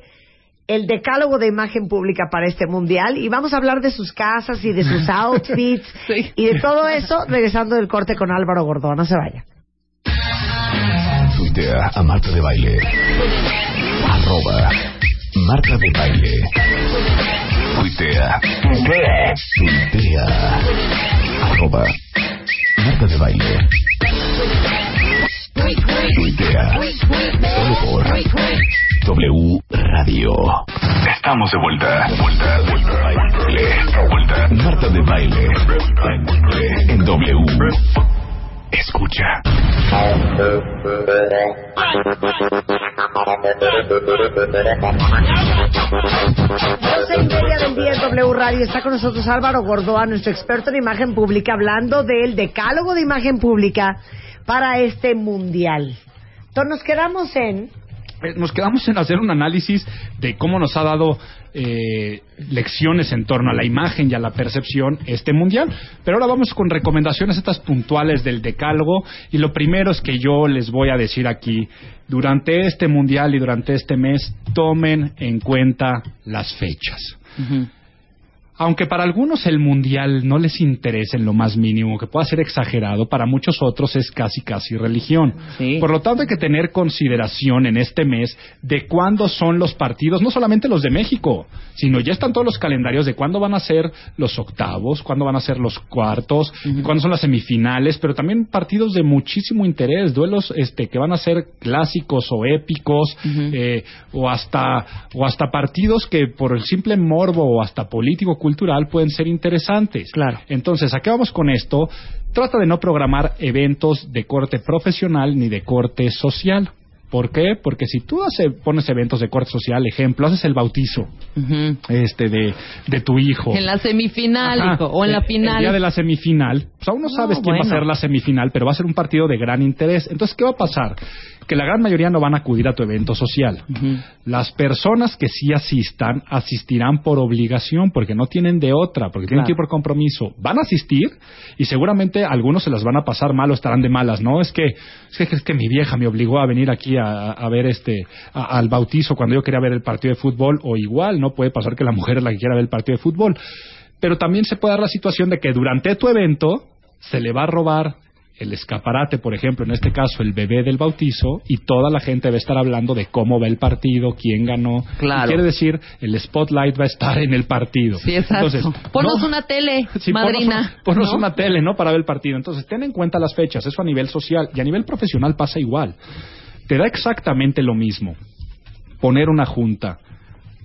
el decálogo de imagen pública para este mundial y vamos a hablar de sus casas y de sus <laughs> outfits Sí. y de todo eso regresando del corte con Álvaro Gordón. No se vaya. Tuitea a Marta de Baile. Arroba Marta de Baile. Tuitea. Tuitea. Arroba Marta de Baile. W Radio. Estamos de vuelta. Vuelta, vuelta. Vuelta. Marta de Baile. En W. Escucha. Doce y media del día en W Radio está con nosotros Álvaro Gordoa, nuestro experto en imagen pública, hablando del decálogo de imagen pública para este mundial. Entonces nos quedamos en Eh, Nos quedamos en hacer un análisis de cómo nos ha dado eh, lecciones en torno a la imagen y a la percepción este mundial. Pero ahora vamos con recomendaciones estas puntuales del decálogo. Y lo primero es que yo les voy a decir aquí, durante este mundial y durante este mes, tomen en cuenta las fechas. Aunque para algunos el mundial no les interesa en lo más mínimo, que pueda ser exagerado, para muchos otros es casi casi religión. Sí. Por lo tanto hay que tener consideración en este mes de cuándo son los partidos, no solamente los de México, sino ya están todos los calendarios de cuándo van a ser los octavos, cuándo van a ser los cuartos, cuándo son las semifinales, pero también partidos de muchísimo interés, duelos este que van a ser clásicos o épicos, eh, o hasta o hasta partidos que por el simple morbo o hasta político cultural pueden ser interesantes. Claro. Entonces, ¿a qué vamos con esto? Trata de no programar eventos de corte profesional ni de corte social. ¿Por qué? Porque si tú hace- pones eventos de corte social, ejemplo, haces el bautizo este de, de tu hijo. En la semifinal, Ajá. hijo, o en la final. El día de la semifinal, pues aún no sabes quién va a ser la semifinal, pero va a ser un partido de gran interés. Entonces, ¿qué va a pasar? Que la gran mayoría no van a acudir a tu evento social. Las personas que sí asistan, asistirán por obligación, porque no tienen de otra, porque tienen Claro. que ir por compromiso. Van a asistir y seguramente algunos se las van a pasar mal o estarán de malas, ¿no? Es que, es que, es que mi vieja me obligó a venir aquí a, a ver este, a- al bautizo cuando yo quería ver el partido de fútbol, o igual, ¿no? Puede pasar que la mujer es la que quiera ver el partido de fútbol. Pero también se puede dar la situación de que durante tu evento se le va a robar el escaparate, por ejemplo, en este caso el bebé del bautizo, y toda la gente va a estar hablando de cómo va el partido, quién ganó. Claro. Quiere decir, el spotlight va a estar en el partido. Sí, exacto. Entonces, Ponos no- una tele, Sí, madrina. Ponos, ponos ¿no? una tele, ¿no? Para ver el partido. Entonces, ten en cuenta las fechas. Eso a nivel social. Y a nivel profesional pasa igual. Te da exactamente lo mismo poner una junta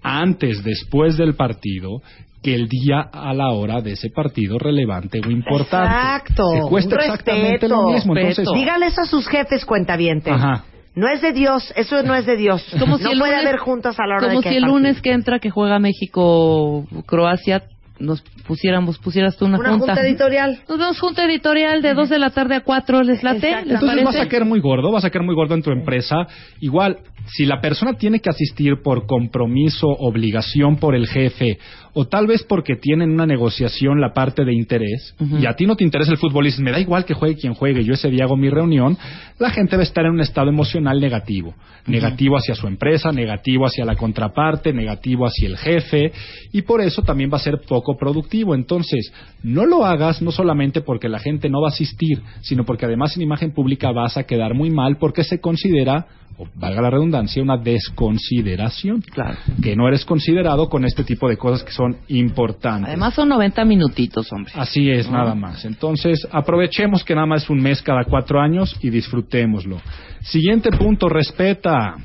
antes, después del partido, que el día a la hora de ese partido relevante o importante. Exacto. Cuesta Un exactamente respeto. lo mismo. Entonces, Respeto. Dígale eso a sus jefes cuentavientes. Ajá. No es de Dios, eso no es de Dios. <laughs> Como no si el puede lunes- haber juntas a la hora Como de que si el partido. lunes que entra que juega México Croacia nos pusiéramos pusieras tú una, Una junta editorial. Nos vemos junta editorial de 2 de la tarde a 4, ¿les late? ¿Les Entonces vas a caer muy gordo, vas a caer muy gordo en tu empresa. Igual, si la persona tiene que asistir por compromiso, obligación por el jefe, o tal vez porque tienen una negociación la parte de interés, y a ti no te interesa el fútbol y dices, me da igual que juegue quien juegue, yo ese día hago mi reunión, la gente va a estar en un estado emocional negativo. Negativo hacia su empresa, negativo hacia la contraparte, negativo hacia el jefe, y por eso también va a ser poco productivo. Entonces, no lo hagas no solamente porque la gente no va a asistir, sino porque además en imagen pública vas a quedar muy mal porque se considera, o valga la redundancia, una desconsideración. Claro. Que no eres considerado con este tipo de cosas que son importantes. Además son 90 minutitos, hombre. Así es, nada más. Entonces, aprovechemos que nada más es un mes cada cuatro años y disfrutémoslo. Siguiente punto, respeta.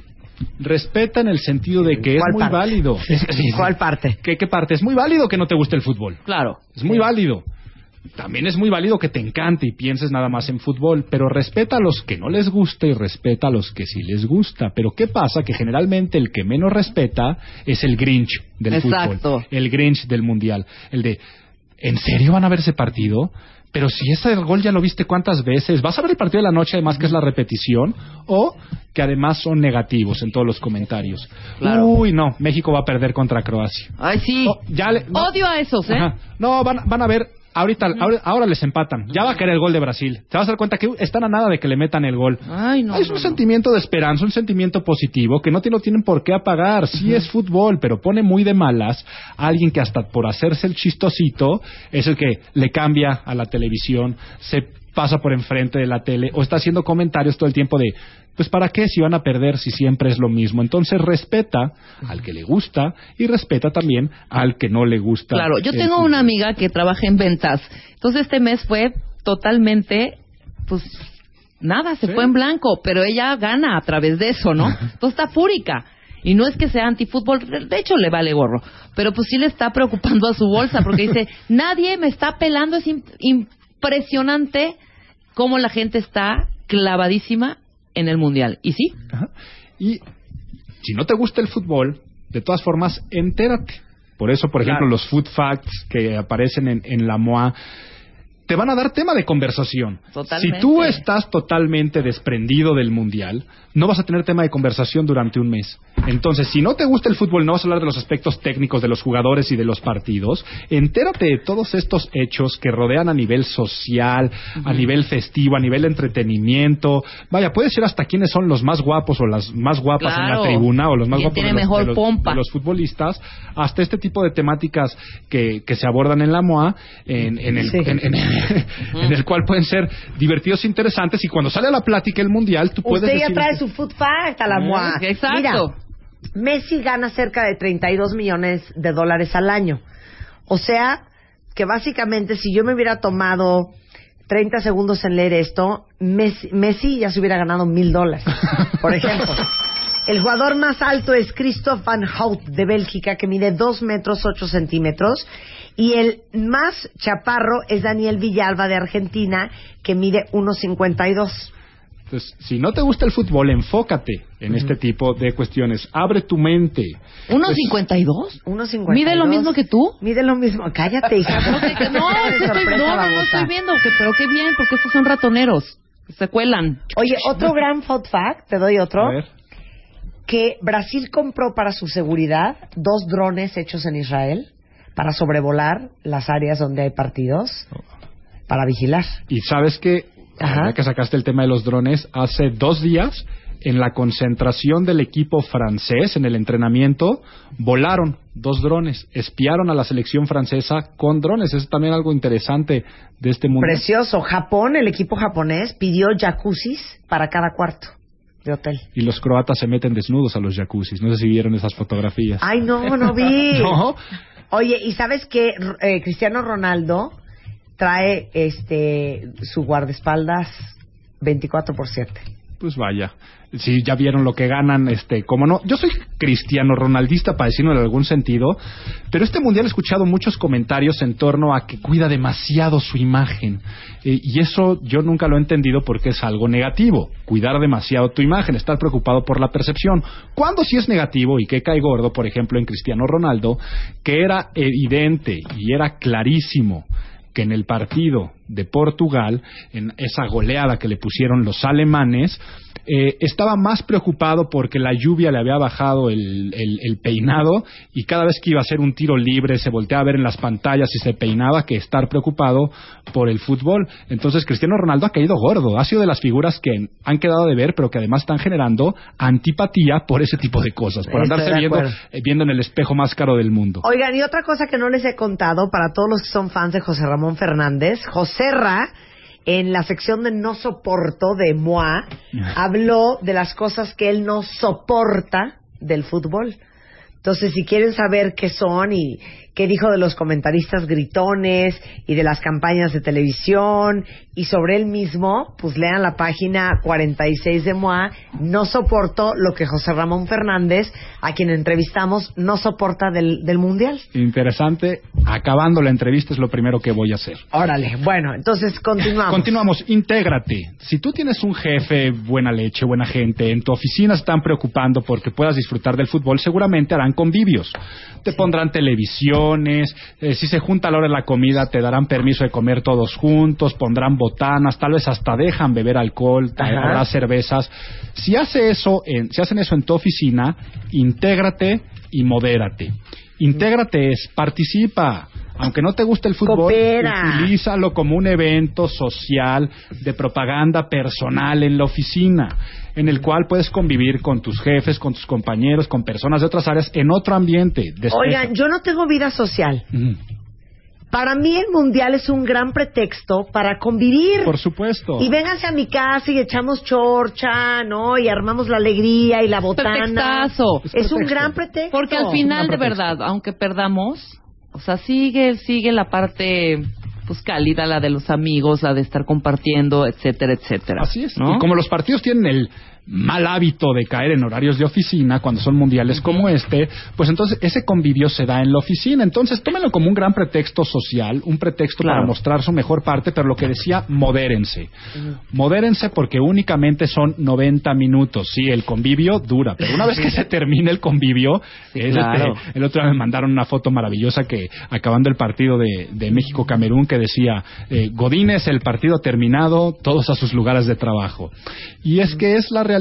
Respeta en el sentido de que es ¿Cuál muy parte? válido. <laughs> ¿Cuál parte? ¿Qué, ¿Qué parte? Es muy válido que no te guste el fútbol. Claro. Es muy válido. También es muy válido que te encante y pienses nada más en fútbol, pero respeta a los que no les gusta y respeta a los que sí les gusta. Pero ¿qué pasa? Que generalmente el que menos respeta es el Grinch del Exacto. fútbol, el Grinch del mundial, el de ¿en serio van a ver ese partido? Pero si ese gol ya lo viste cuántas veces, vas a ver el partido de la noche además que es la repetición o que además son negativos en todos los comentarios. Claro. Uy, no, México va a perder contra Croacia. Ay, sí. No, ya le- no. Odio a esos, ¿eh? Ajá. No, van, van a ver, ahorita, ahora, ahora les empatan. Ya va a caer el gol de Brasil. Te vas a dar cuenta que están a nada de que le metan el gol. Ay, no. es un no. sentimiento de esperanza, un sentimiento positivo que no, te lo tienen por qué apagar. Sí es fútbol, pero pone muy de malas a alguien que hasta por hacerse el chistosito es el que le cambia a la televisión, se pasa por enfrente de la tele o está haciendo comentarios todo el tiempo de pues para qué si van a perder si siempre es lo mismo. Entonces respeta al que le gusta y respeta también al que no le gusta. Claro, yo tengo una amiga que trabaja en ventas. Entonces este mes fue totalmente, pues, nada, se Sí. fue en blanco, pero ella gana a través de eso, ¿no? <laughs> Entonces está fúrica. Y no es que sea antifútbol, de hecho le vale gorro, pero pues sí le está preocupando a su bolsa porque dice, <laughs> nadie me está pelando, es impresionante cómo la gente está clavadísima en el mundial. ¿Y sí? Ajá. Y si no te gusta el fútbol, de todas formas, entérate. Por eso, por ejemplo, los food facts que aparecen en, en la MOA te van a dar tema de conversación. Totalmente. Si tú estás totalmente desprendido del mundial, no vas a tener tema de conversación durante un mes. Entonces, si no te gusta el fútbol, no vas a hablar de los aspectos técnicos de los jugadores y de los partidos. Entérate de todos estos hechos que rodean a nivel social, a nivel festivo, a nivel entretenimiento. Vaya, puede ser hasta quiénes son los más guapos o las más guapas en la tribuna o los más ¿Quién guapos tiene de los, mejor de los- pompa? de los futbolistas, hasta este tipo de temáticas que, que se abordan en la MOA, en, en el, Sí. en, en- <laughs> en el cual pueden ser divertidos e interesantes. Y cuando sale a la plática el mundial, tú puedes Usted ya decir- trae su food fact a la MOA. exacto. Mira, Messi gana cerca de 32 millones de dólares al año. O sea, que básicamente si yo me hubiera tomado 30 segundos en leer esto, Messi, Messi ya se hubiera ganado mil dólares, por ejemplo. <laughs> El jugador más alto es Christoph Van Hout de Bélgica, que mide 2 metros 8 centímetros. Y el más chaparro es Daniel Villalba de Argentina, que mide 1,52. Entonces, si no te gusta el fútbol, enfócate en este tipo de cuestiones. Abre tu mente. ¿1.52? 1,52. ¿Mide lo mismo que tú? Mide lo mismo. Cállate, hija. <laughs> No, no, estoy, sorpresa, no, no, no, babosa. estoy viendo, que, pero qué bien, porque estos son ratoneros. Se cuelan. Oye, otro gran food fact, te doy otro, A ver. que Brasil compró para su seguridad dos drones hechos en Israel para sobrevolar las áreas donde hay partidos para vigilar. Y sabes que, ya que sacaste el tema de los drones, hace dos días, en la concentración del equipo francés, en el entrenamiento, volaron dos drones, espiaron a la selección francesa con drones. Eso es también algo interesante de este mundo. Precioso. Japón, el equipo japonés, pidió jacuzzis para cada cuarto de hotel. Y los croatas se meten desnudos a los jacuzzis. No sé si vieron esas fotografías. Ay, no, no vi. <laughs> No. Oye, ¿y sabes que Cristiano Ronaldo trae este su guardaespaldas 24 por 7? Pues vaya, si ya vieron lo que ganan, este, como no, yo soy cristiano ronaldista para decirlo en algún sentido, pero este mundial he escuchado muchos comentarios en torno a que cuida demasiado su imagen Eh, y eso yo nunca lo he entendido porque es algo negativo, cuidar demasiado tu imagen, estar preocupado por la percepción. Cuando sí es negativo y que cae gordo, por ejemplo, en Cristiano Ronaldo, que era evidente y era clarísimo que en el partido de Portugal, en esa goleada que le pusieron los alemanes, eh, estaba más preocupado porque la lluvia le había bajado el, el- el peinado y cada vez que iba a hacer un tiro libre se volteaba a ver en las pantallas y se peinaba que estar preocupado por el fútbol. Entonces Cristiano Ronaldo ha caído gordo, ha sido de las figuras que han quedado de ver, pero que además están generando antipatía por ese tipo de cosas, por Estoy andarse viendo, eh, viendo en el espejo más caro del mundo. Oigan, y otra cosa que no les he contado para todos los que son fans de José Ramón Fernández, Joserra, en la sección de No Soporto de MOA, <laughs> habló de las cosas que él no soporta del fútbol. Entonces, si quieren saber qué son y qué dijo de los comentaristas gritones y de las campañas de televisión y sobre él mismo, pues lean la página 46 de MOA. No soporto lo que José Ramón Fernández, a quien entrevistamos, no soporta del, del Mundial. Interesante. Acabando la entrevista es lo primero que voy a hacer. Órale, bueno, entonces continuamos. Continuamos, intégrate. Si tú tienes un jefe, buena leche, buena gente, en tu oficina están preocupando porque puedas disfrutar del fútbol, seguramente harán convivios. Te pondrán eh, si se junta a la hora de la comida te darán permiso de comer todos juntos, pondrán botanas, tal vez hasta dejan beber alcohol, habrá cervezas. Si hace eso, en, si hacen eso en tu oficina, intégrate y modérate. Intégrate es participa. Aunque no te guste el fútbol, Coopera. utilízalo como un evento social de propaganda personal en la oficina, en el cual puedes convivir con tus jefes, con tus compañeros, con personas de otras áreas, en otro ambiente. Despeja. Oigan, yo no tengo vida social. Para mí el mundial es un gran pretexto para convivir. Por supuesto. Y vénganse a mi casa y echamos chorcha, ¿no? Y armamos la alegría y la botana. Pretextazo. Es, un gran pretexto. Porque al final, de verdad, aunque perdamos, o sea, sigue, sigue la parte pues cálida, la de los amigos, la de estar compartiendo, etcétera, etcétera. Así es. ¿no? Y como los partidos tienen el mal hábito de caer en horarios de oficina cuando son mundiales como este, pues entonces ese convivio se da en la oficina. Entonces tómenlo como un gran pretexto social, un pretexto Claro. para mostrar su mejor parte, pero lo que decía, modérense. Modérense porque únicamente son 90 minutos. Sí, el convivio dura, pero una vez que se <laughs> termine el convivio, es claro. este, el otro día me mandaron una foto maravillosa que acabando el partido de, de México-Camerún que decía eh, Godínez, el partido terminado, todos a sus lugares de trabajo. Y es que es la realidad.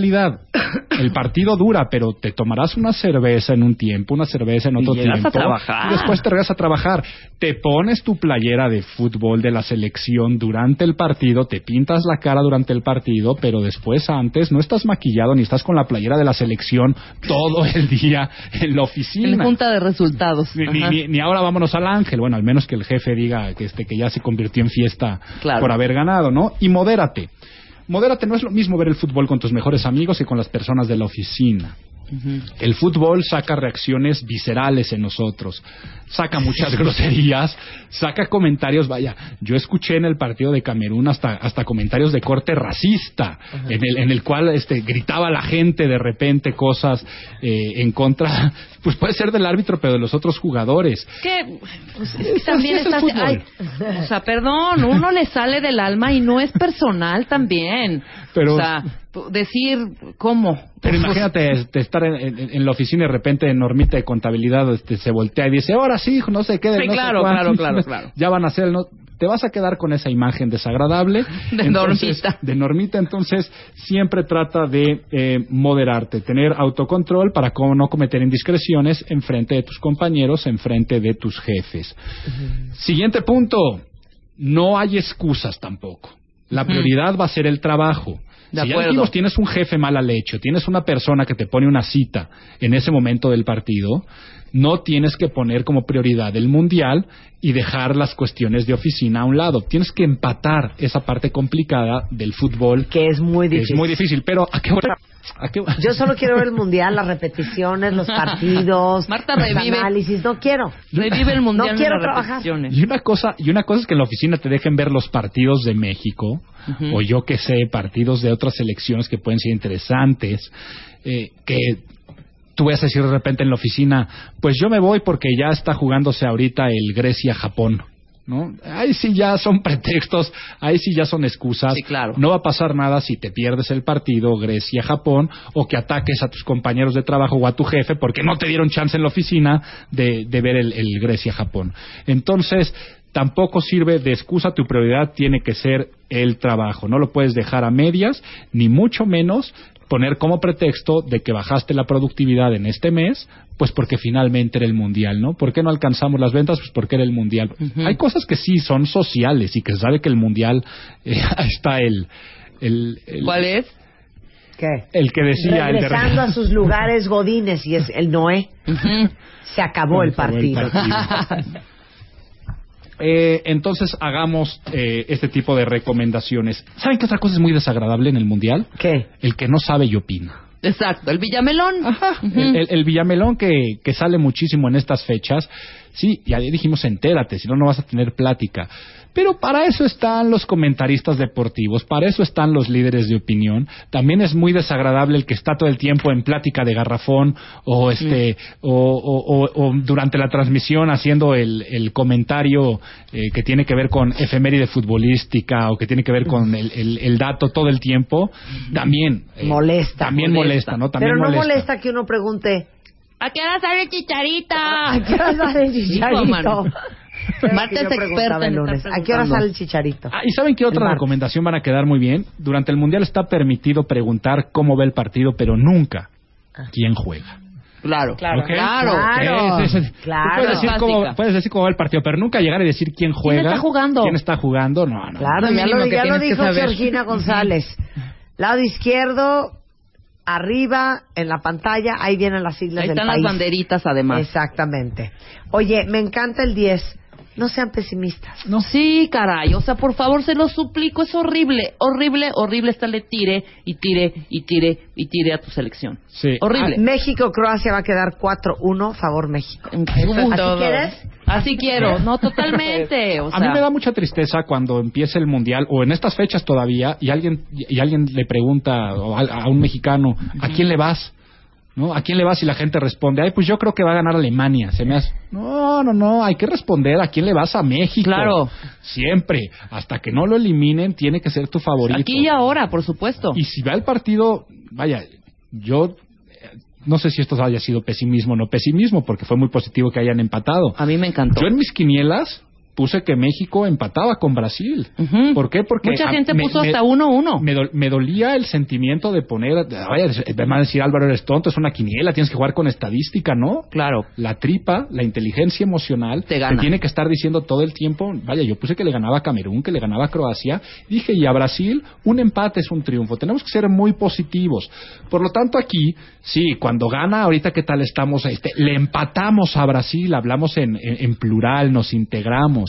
El partido dura, pero te tomarás una cerveza en un tiempo, una cerveza en otro a tiempo. trabajar. Y después te regresas a trabajar. Te pones tu playera de fútbol de la selección durante el partido, te pintas la cara durante el partido, pero después antes no estás maquillado ni estás con la playera de la selección todo el día en la oficina. En junta de resultados. Ni, ni- ni- ni ahora vámonos al ángel. Bueno, al menos que el jefe diga que, este, que ya se convirtió en fiesta Claro. por haber ganado, ¿no? Y modérate. Modérate no es lo mismo ver el fútbol con tus mejores amigos que con las personas de la oficina. El fútbol saca reacciones viscerales en nosotros, saca muchas <laughs> groserías, saca comentarios, vaya, yo escuché en el partido de Camerún hasta, hasta comentarios de corte racista, en el, en el cual este, gritaba la gente de repente cosas eh, en contra, <laughs> pues puede ser del árbitro, pero de los otros jugadores. que pues, es que Pues también así es el estás fútbol. ay, o sea perdón uno le sale del alma y no es personal también Pero- o sea decir cómo Pero Pues, imagínate este, estar en, en- en la oficina y de repente Normita de contabilidad este, se voltea y dice, ahora sí, hijo, no sé qué. de Sí, no sé claro, cuánto". claro, claro, <laughs> claro. Ya van a hacer, el no, te vas a quedar con esa imagen desagradable. <laughs> De Entonces, Normita. De Normita, entonces siempre trata de eh, moderarte, tener autocontrol para no cometer indiscreciones en frente de tus compañeros, en frente de tus jefes. Siguiente punto, no hay excusas tampoco. La prioridad va a ser el trabajo. De si ya dijimos, tienes un jefe mal al hecho, tienes una persona que te pone una cita en ese momento del partido, no tienes que poner como prioridad el mundial y dejar las cuestiones de oficina a un lado. Tienes que empatar esa parte complicada del fútbol. Que es muy difícil. Es muy difícil, pero ¿a qué hora? Yo solo quiero ver el mundial, las repeticiones, los <laughs> partidos, Marta los revive. análisis. No quiero. revive el mundial No quiero trabajar. Y una cosa, y una cosa es que en la oficina te dejen ver los partidos de México, o yo que sé, partidos de otras selecciones que pueden ser interesantes, eh, que tú vas a decir de repente en la oficina, pues yo me voy porque ya está jugándose ahorita el Grecia-Japón. ¿No? Ahí sí ya son <laughs> pretextos, ahí sí ya son excusas. Sí, claro. No va a pasar nada si te pierdes el partido Grecia-Japón o que ataques a tus compañeros de trabajo o a tu jefe porque no te dieron chance en la oficina de, de ver el, el Grecia-Japón. Entonces, tampoco sirve de excusa, tu prioridad tiene que ser el trabajo. No lo puedes dejar a medias, ni mucho menos poner como pretexto de que bajaste la productividad en este mes, pues porque finalmente era el mundial, ¿no? ¿Por qué no alcanzamos las ventas? Pues porque era el mundial. Hay cosas que sí son sociales y que se sabe que el mundial <laughs> eh, está el, el, el- ¿cuál es? ¿Qué? el que decía el de Regresando a sus lugares godines y es el Noé. Se acabó el Se acabó el partido. partido. <laughs> Eh, entonces hagamos eh, este tipo de recomendaciones. ¿Saben qué otra cosa es muy desagradable en el mundial? ¿Qué? El que no sabe y opina. exacto el Villamelón. El, el- el Villamelón que, que sale muchísimo en estas fechas, sí, ya dijimos entérate, si no, no vas a tener plática. Pero para eso están los comentaristas deportivos, para eso están los líderes de opinión. También es muy desagradable el que está todo el tiempo en plática de garrafón o este o, o- o- o durante la transmisión haciendo el, el comentario eh, que tiene que ver con efeméride futbolística o que tiene que ver con el, el- el dato todo el tiempo. También eh, Molesta. También molesta, ¿no? También Pero no molesta. molesta que uno pregunte, ¿A qué hora sale Chicharita? ¿A qué hora sale chicharito? Marta es experta el en lunes. ¿A qué hora preguntando. sale el chicharito? Ah, ¿Y saben qué otra recomendación van a quedar muy bien? Durante el Mundial está permitido preguntar cómo ve el partido, pero nunca Ah. quién juega. Claro, claro, claro. Claro. Es- es- es- tú Claro. Puedes decir, cómo, puedes decir cómo va el partido, pero nunca llegar y decir quién juega. está jugando? ¿Quién está jugando? No, no. Claro, ya lo, ya lo dijo. Georgina González. <laughs> Lado izquierdo, arriba, en la pantalla, ahí vienen las siglas Ahí del están las banderitas, además. Exactamente. Oye, me encanta el 10. No sean pesimistas. No. Sí, caray. O sea, por favor, se lo suplico. Es horrible, horrible, horrible estarle tire y tire y tire y tire a tu selección. Sí. Horrible. México-Croacia va a quedar 4-1, favor México. ¿Así ¿Así quieres? Así quiero. No, totalmente. <laughs> O a mí me da mucha tristeza cuando empieza el mundial o en estas fechas todavía y alguien y alguien le pregunta o a, a un mexicano a quién le vas, ¿no? ¿A quién le vas? Y la gente responde, ay, pues yo creo que va a ganar Alemania. Se me hace, no, no, no, hay que responder a quién le vas a México. Claro. Siempre, hasta que no lo eliminen, tiene que ser tu favorito. Aquí y ahora, por supuesto. Y si va el partido, vaya, yo eh, no sé si esto haya sido pesimismo o no pesimismo, porque fue muy positivo que hayan empatado. A mí me encantó. Yo en mis quinielas puse que México empataba con Brasil. ¿Por qué? Porque Mucha a- gente me- puso me- hasta 1-1. Me, dol- me dolía el sentimiento de poner, vaya, van a decir Álvaro eres tonto, es una quiniela, tienes que jugar con estadística, ¿no? Claro. La tripa, la inteligencia emocional, Te gana. tiene que estar diciendo todo el tiempo, vaya, yo puse que le ganaba a Camerún, que le ganaba a Croacia, dije, y a Brasil, un empate es un triunfo, tenemos que ser muy positivos. Por lo tanto, aquí, sí, cuando gana, ahorita qué tal estamos, este, le empatamos a Brasil, hablamos en, en- en plural, nos integramos.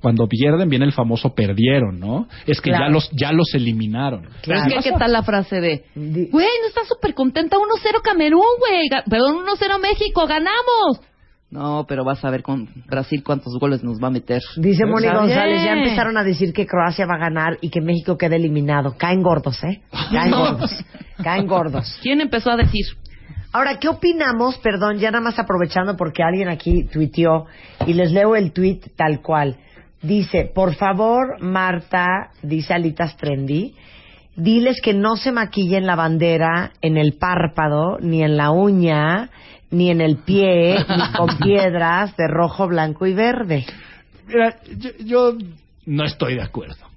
Cuando pierden viene el famoso perdieron, ¿no? Es que Claro. ya los ya los eliminaron. Pero es que, ¿qué tal la frase de, güey, no está súper contenta 1-0 Camerún, güey, perdón, 1-0 México, ganamos. No, pero vas a ver con Brasil cuántos goles nos va a meter. Dice Moni González, ya empezaron a decir que Croacia va a ganar y que México queda eliminado. Caen gordos, ¿eh? Caen <laughs> No. gordos. Caen gordos. ¿Quién empezó a decir? Ahora, ¿qué opinamos? Perdón, ya nada más aprovechando porque alguien aquí tuiteó y les leo el tweet tal cual. Dice, por favor, Marta, dice Alitas Trendy, diles que no se maquillen la bandera en el párpado, ni en la uña, ni en el pie, ni <laughs> con piedras de rojo, blanco y verde. Mira, yo, yo no estoy de acuerdo.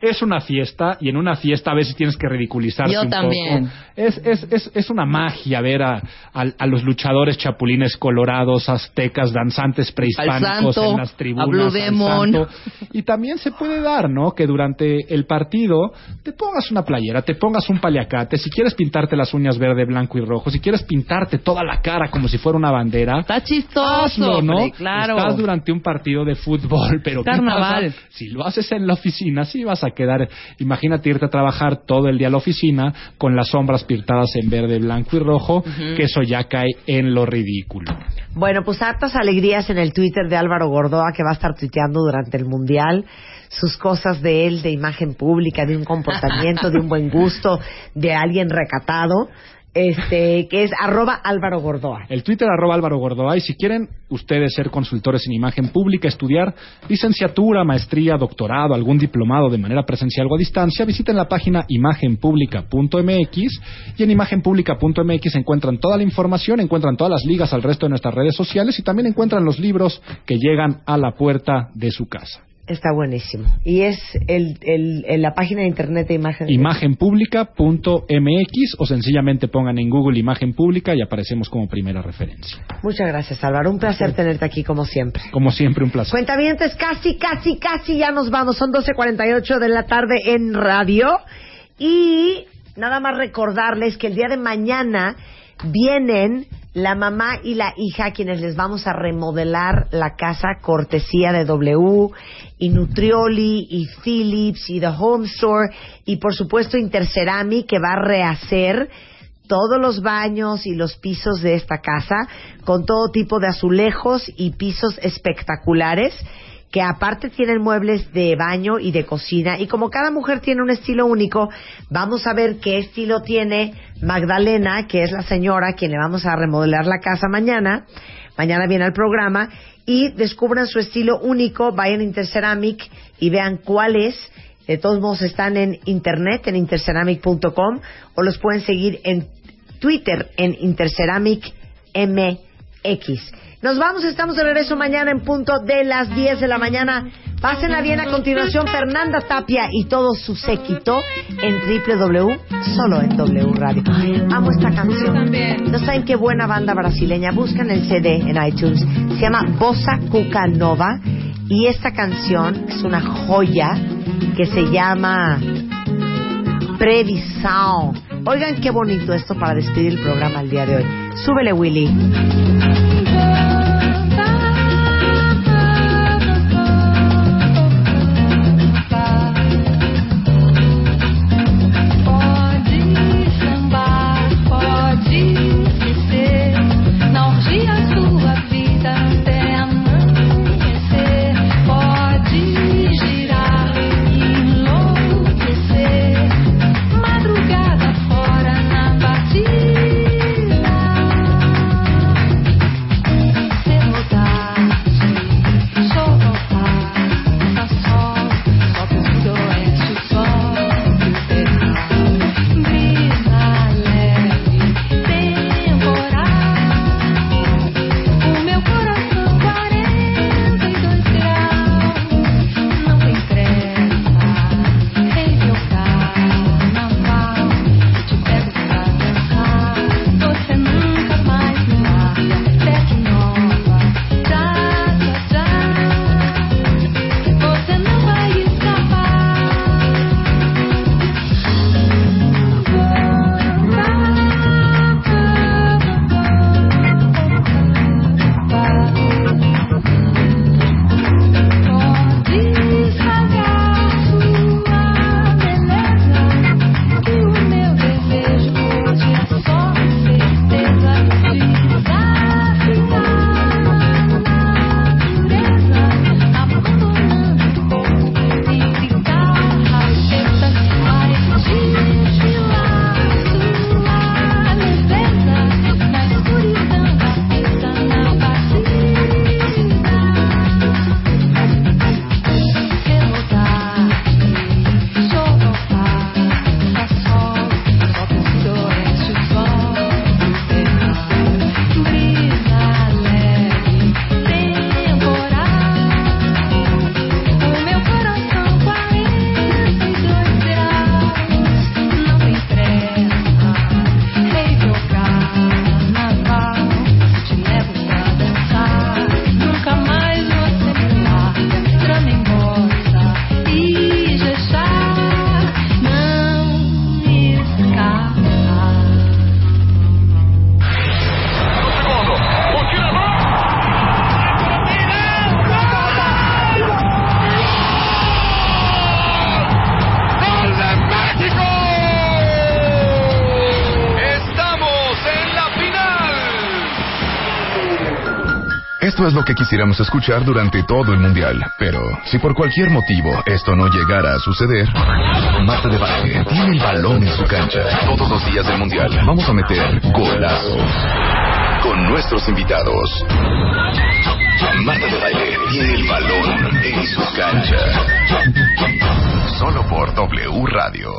Es una fiesta y en una fiesta a veces tienes que ridiculizarte Yo un también. poco. Es, es, es, es una magia ver a, a, a los luchadores chapulines colorados, aztecas, danzantes prehispánicos santo, en las tribunas. a Blue al Demon. santo. Y también se puede dar, ¿no? Que durante el partido te pongas una playera, te pongas un paliacate, si quieres pintarte las uñas verde, blanco y rojo, si quieres pintarte toda la cara como si fuera una bandera, Está chistoso, hazlo, ¿no? hombre, claro. Estás durante un partido de fútbol, pero ¿qué Carnaval. pasa? Si lo haces en la oficina, sí vas a quedar. Imagínate irte a trabajar todo el día a la oficina con las sombras pintadas en verde, blanco y rojo, que eso ya cae en lo ridículo. Bueno, pues hartas alegrías en el Twitter de Álvaro Gordoa que va a estar tuiteando durante el Mundial sus cosas de él, de imagen pública, de un comportamiento, de un buen gusto, de alguien recatado, este, que es arroba Álvaro Gordoa. El Twitter arroba Álvaro Gordoa y si quieren ustedes ser consultores en imagen pública, estudiar licenciatura, maestría, doctorado, algún diplomado de manera presencial o a distancia, visiten la página imagenpublica.mx y en imagenpublica.mx encuentran toda la información, encuentran todas las ligas al resto de nuestras redes sociales y también encuentran los libros que llegan a la puerta de su casa. Está buenísimo. Y es el, la página de internet de imagen. imagenpublica.mx o sencillamente pongan en Google imagen pública y aparecemos como primera referencia. Muchas gracias, Álvaro. Un placer tenerte aquí como siempre. Como siempre, un placer. Cuentavientes, casi, casi, casi ya nos vamos. Son 12.48 de la tarde en radio. Y nada más recordarles que el día de mañana vienen la mamá y la hija quienes les vamos a remodelar la casa cortesía de W y Nutrioli y Philips y The Home Store y por supuesto Intercerami que va a rehacer todos los baños y los pisos de esta casa con todo tipo de azulejos y pisos espectaculares que aparte tienen muebles de baño y de cocina y como cada mujer tiene un estilo único, vamos a ver qué estilo tiene Magdalena, que es la señora a quien le vamos a remodelar la casa mañana. Mañana viene al programa y descubran su estilo único, vayan a Interceramic y vean cuál es. De todos modos están en internet, en interceramic.com o los pueden seguir en Twitter en Interceramic MX. Nos vamos, estamos de regreso mañana en punto de las 10 de la mañana. Pásenla bien a continuación Fernanda Tapia y todo su séquito en www, solo en W Radio. Amo esta canción. No saben qué buena banda brasileña. Buscan el CD en iTunes. Se llama Bossa Cuca Nova y esta canción es una joya que se llama Previsão. Oigan qué bonito esto para despedir el programa el día de hoy. Súbele, Willy. Esto es lo que quisiéramos escuchar durante todo el Mundial. Pero si por cualquier motivo esto no llegara a suceder, Marta de Baile tiene el balón en su cancha. Todos los días del Mundial vamos a meter golazo con nuestros invitados. Marta de Baile tiene el balón en su cancha. Solo por W Radio.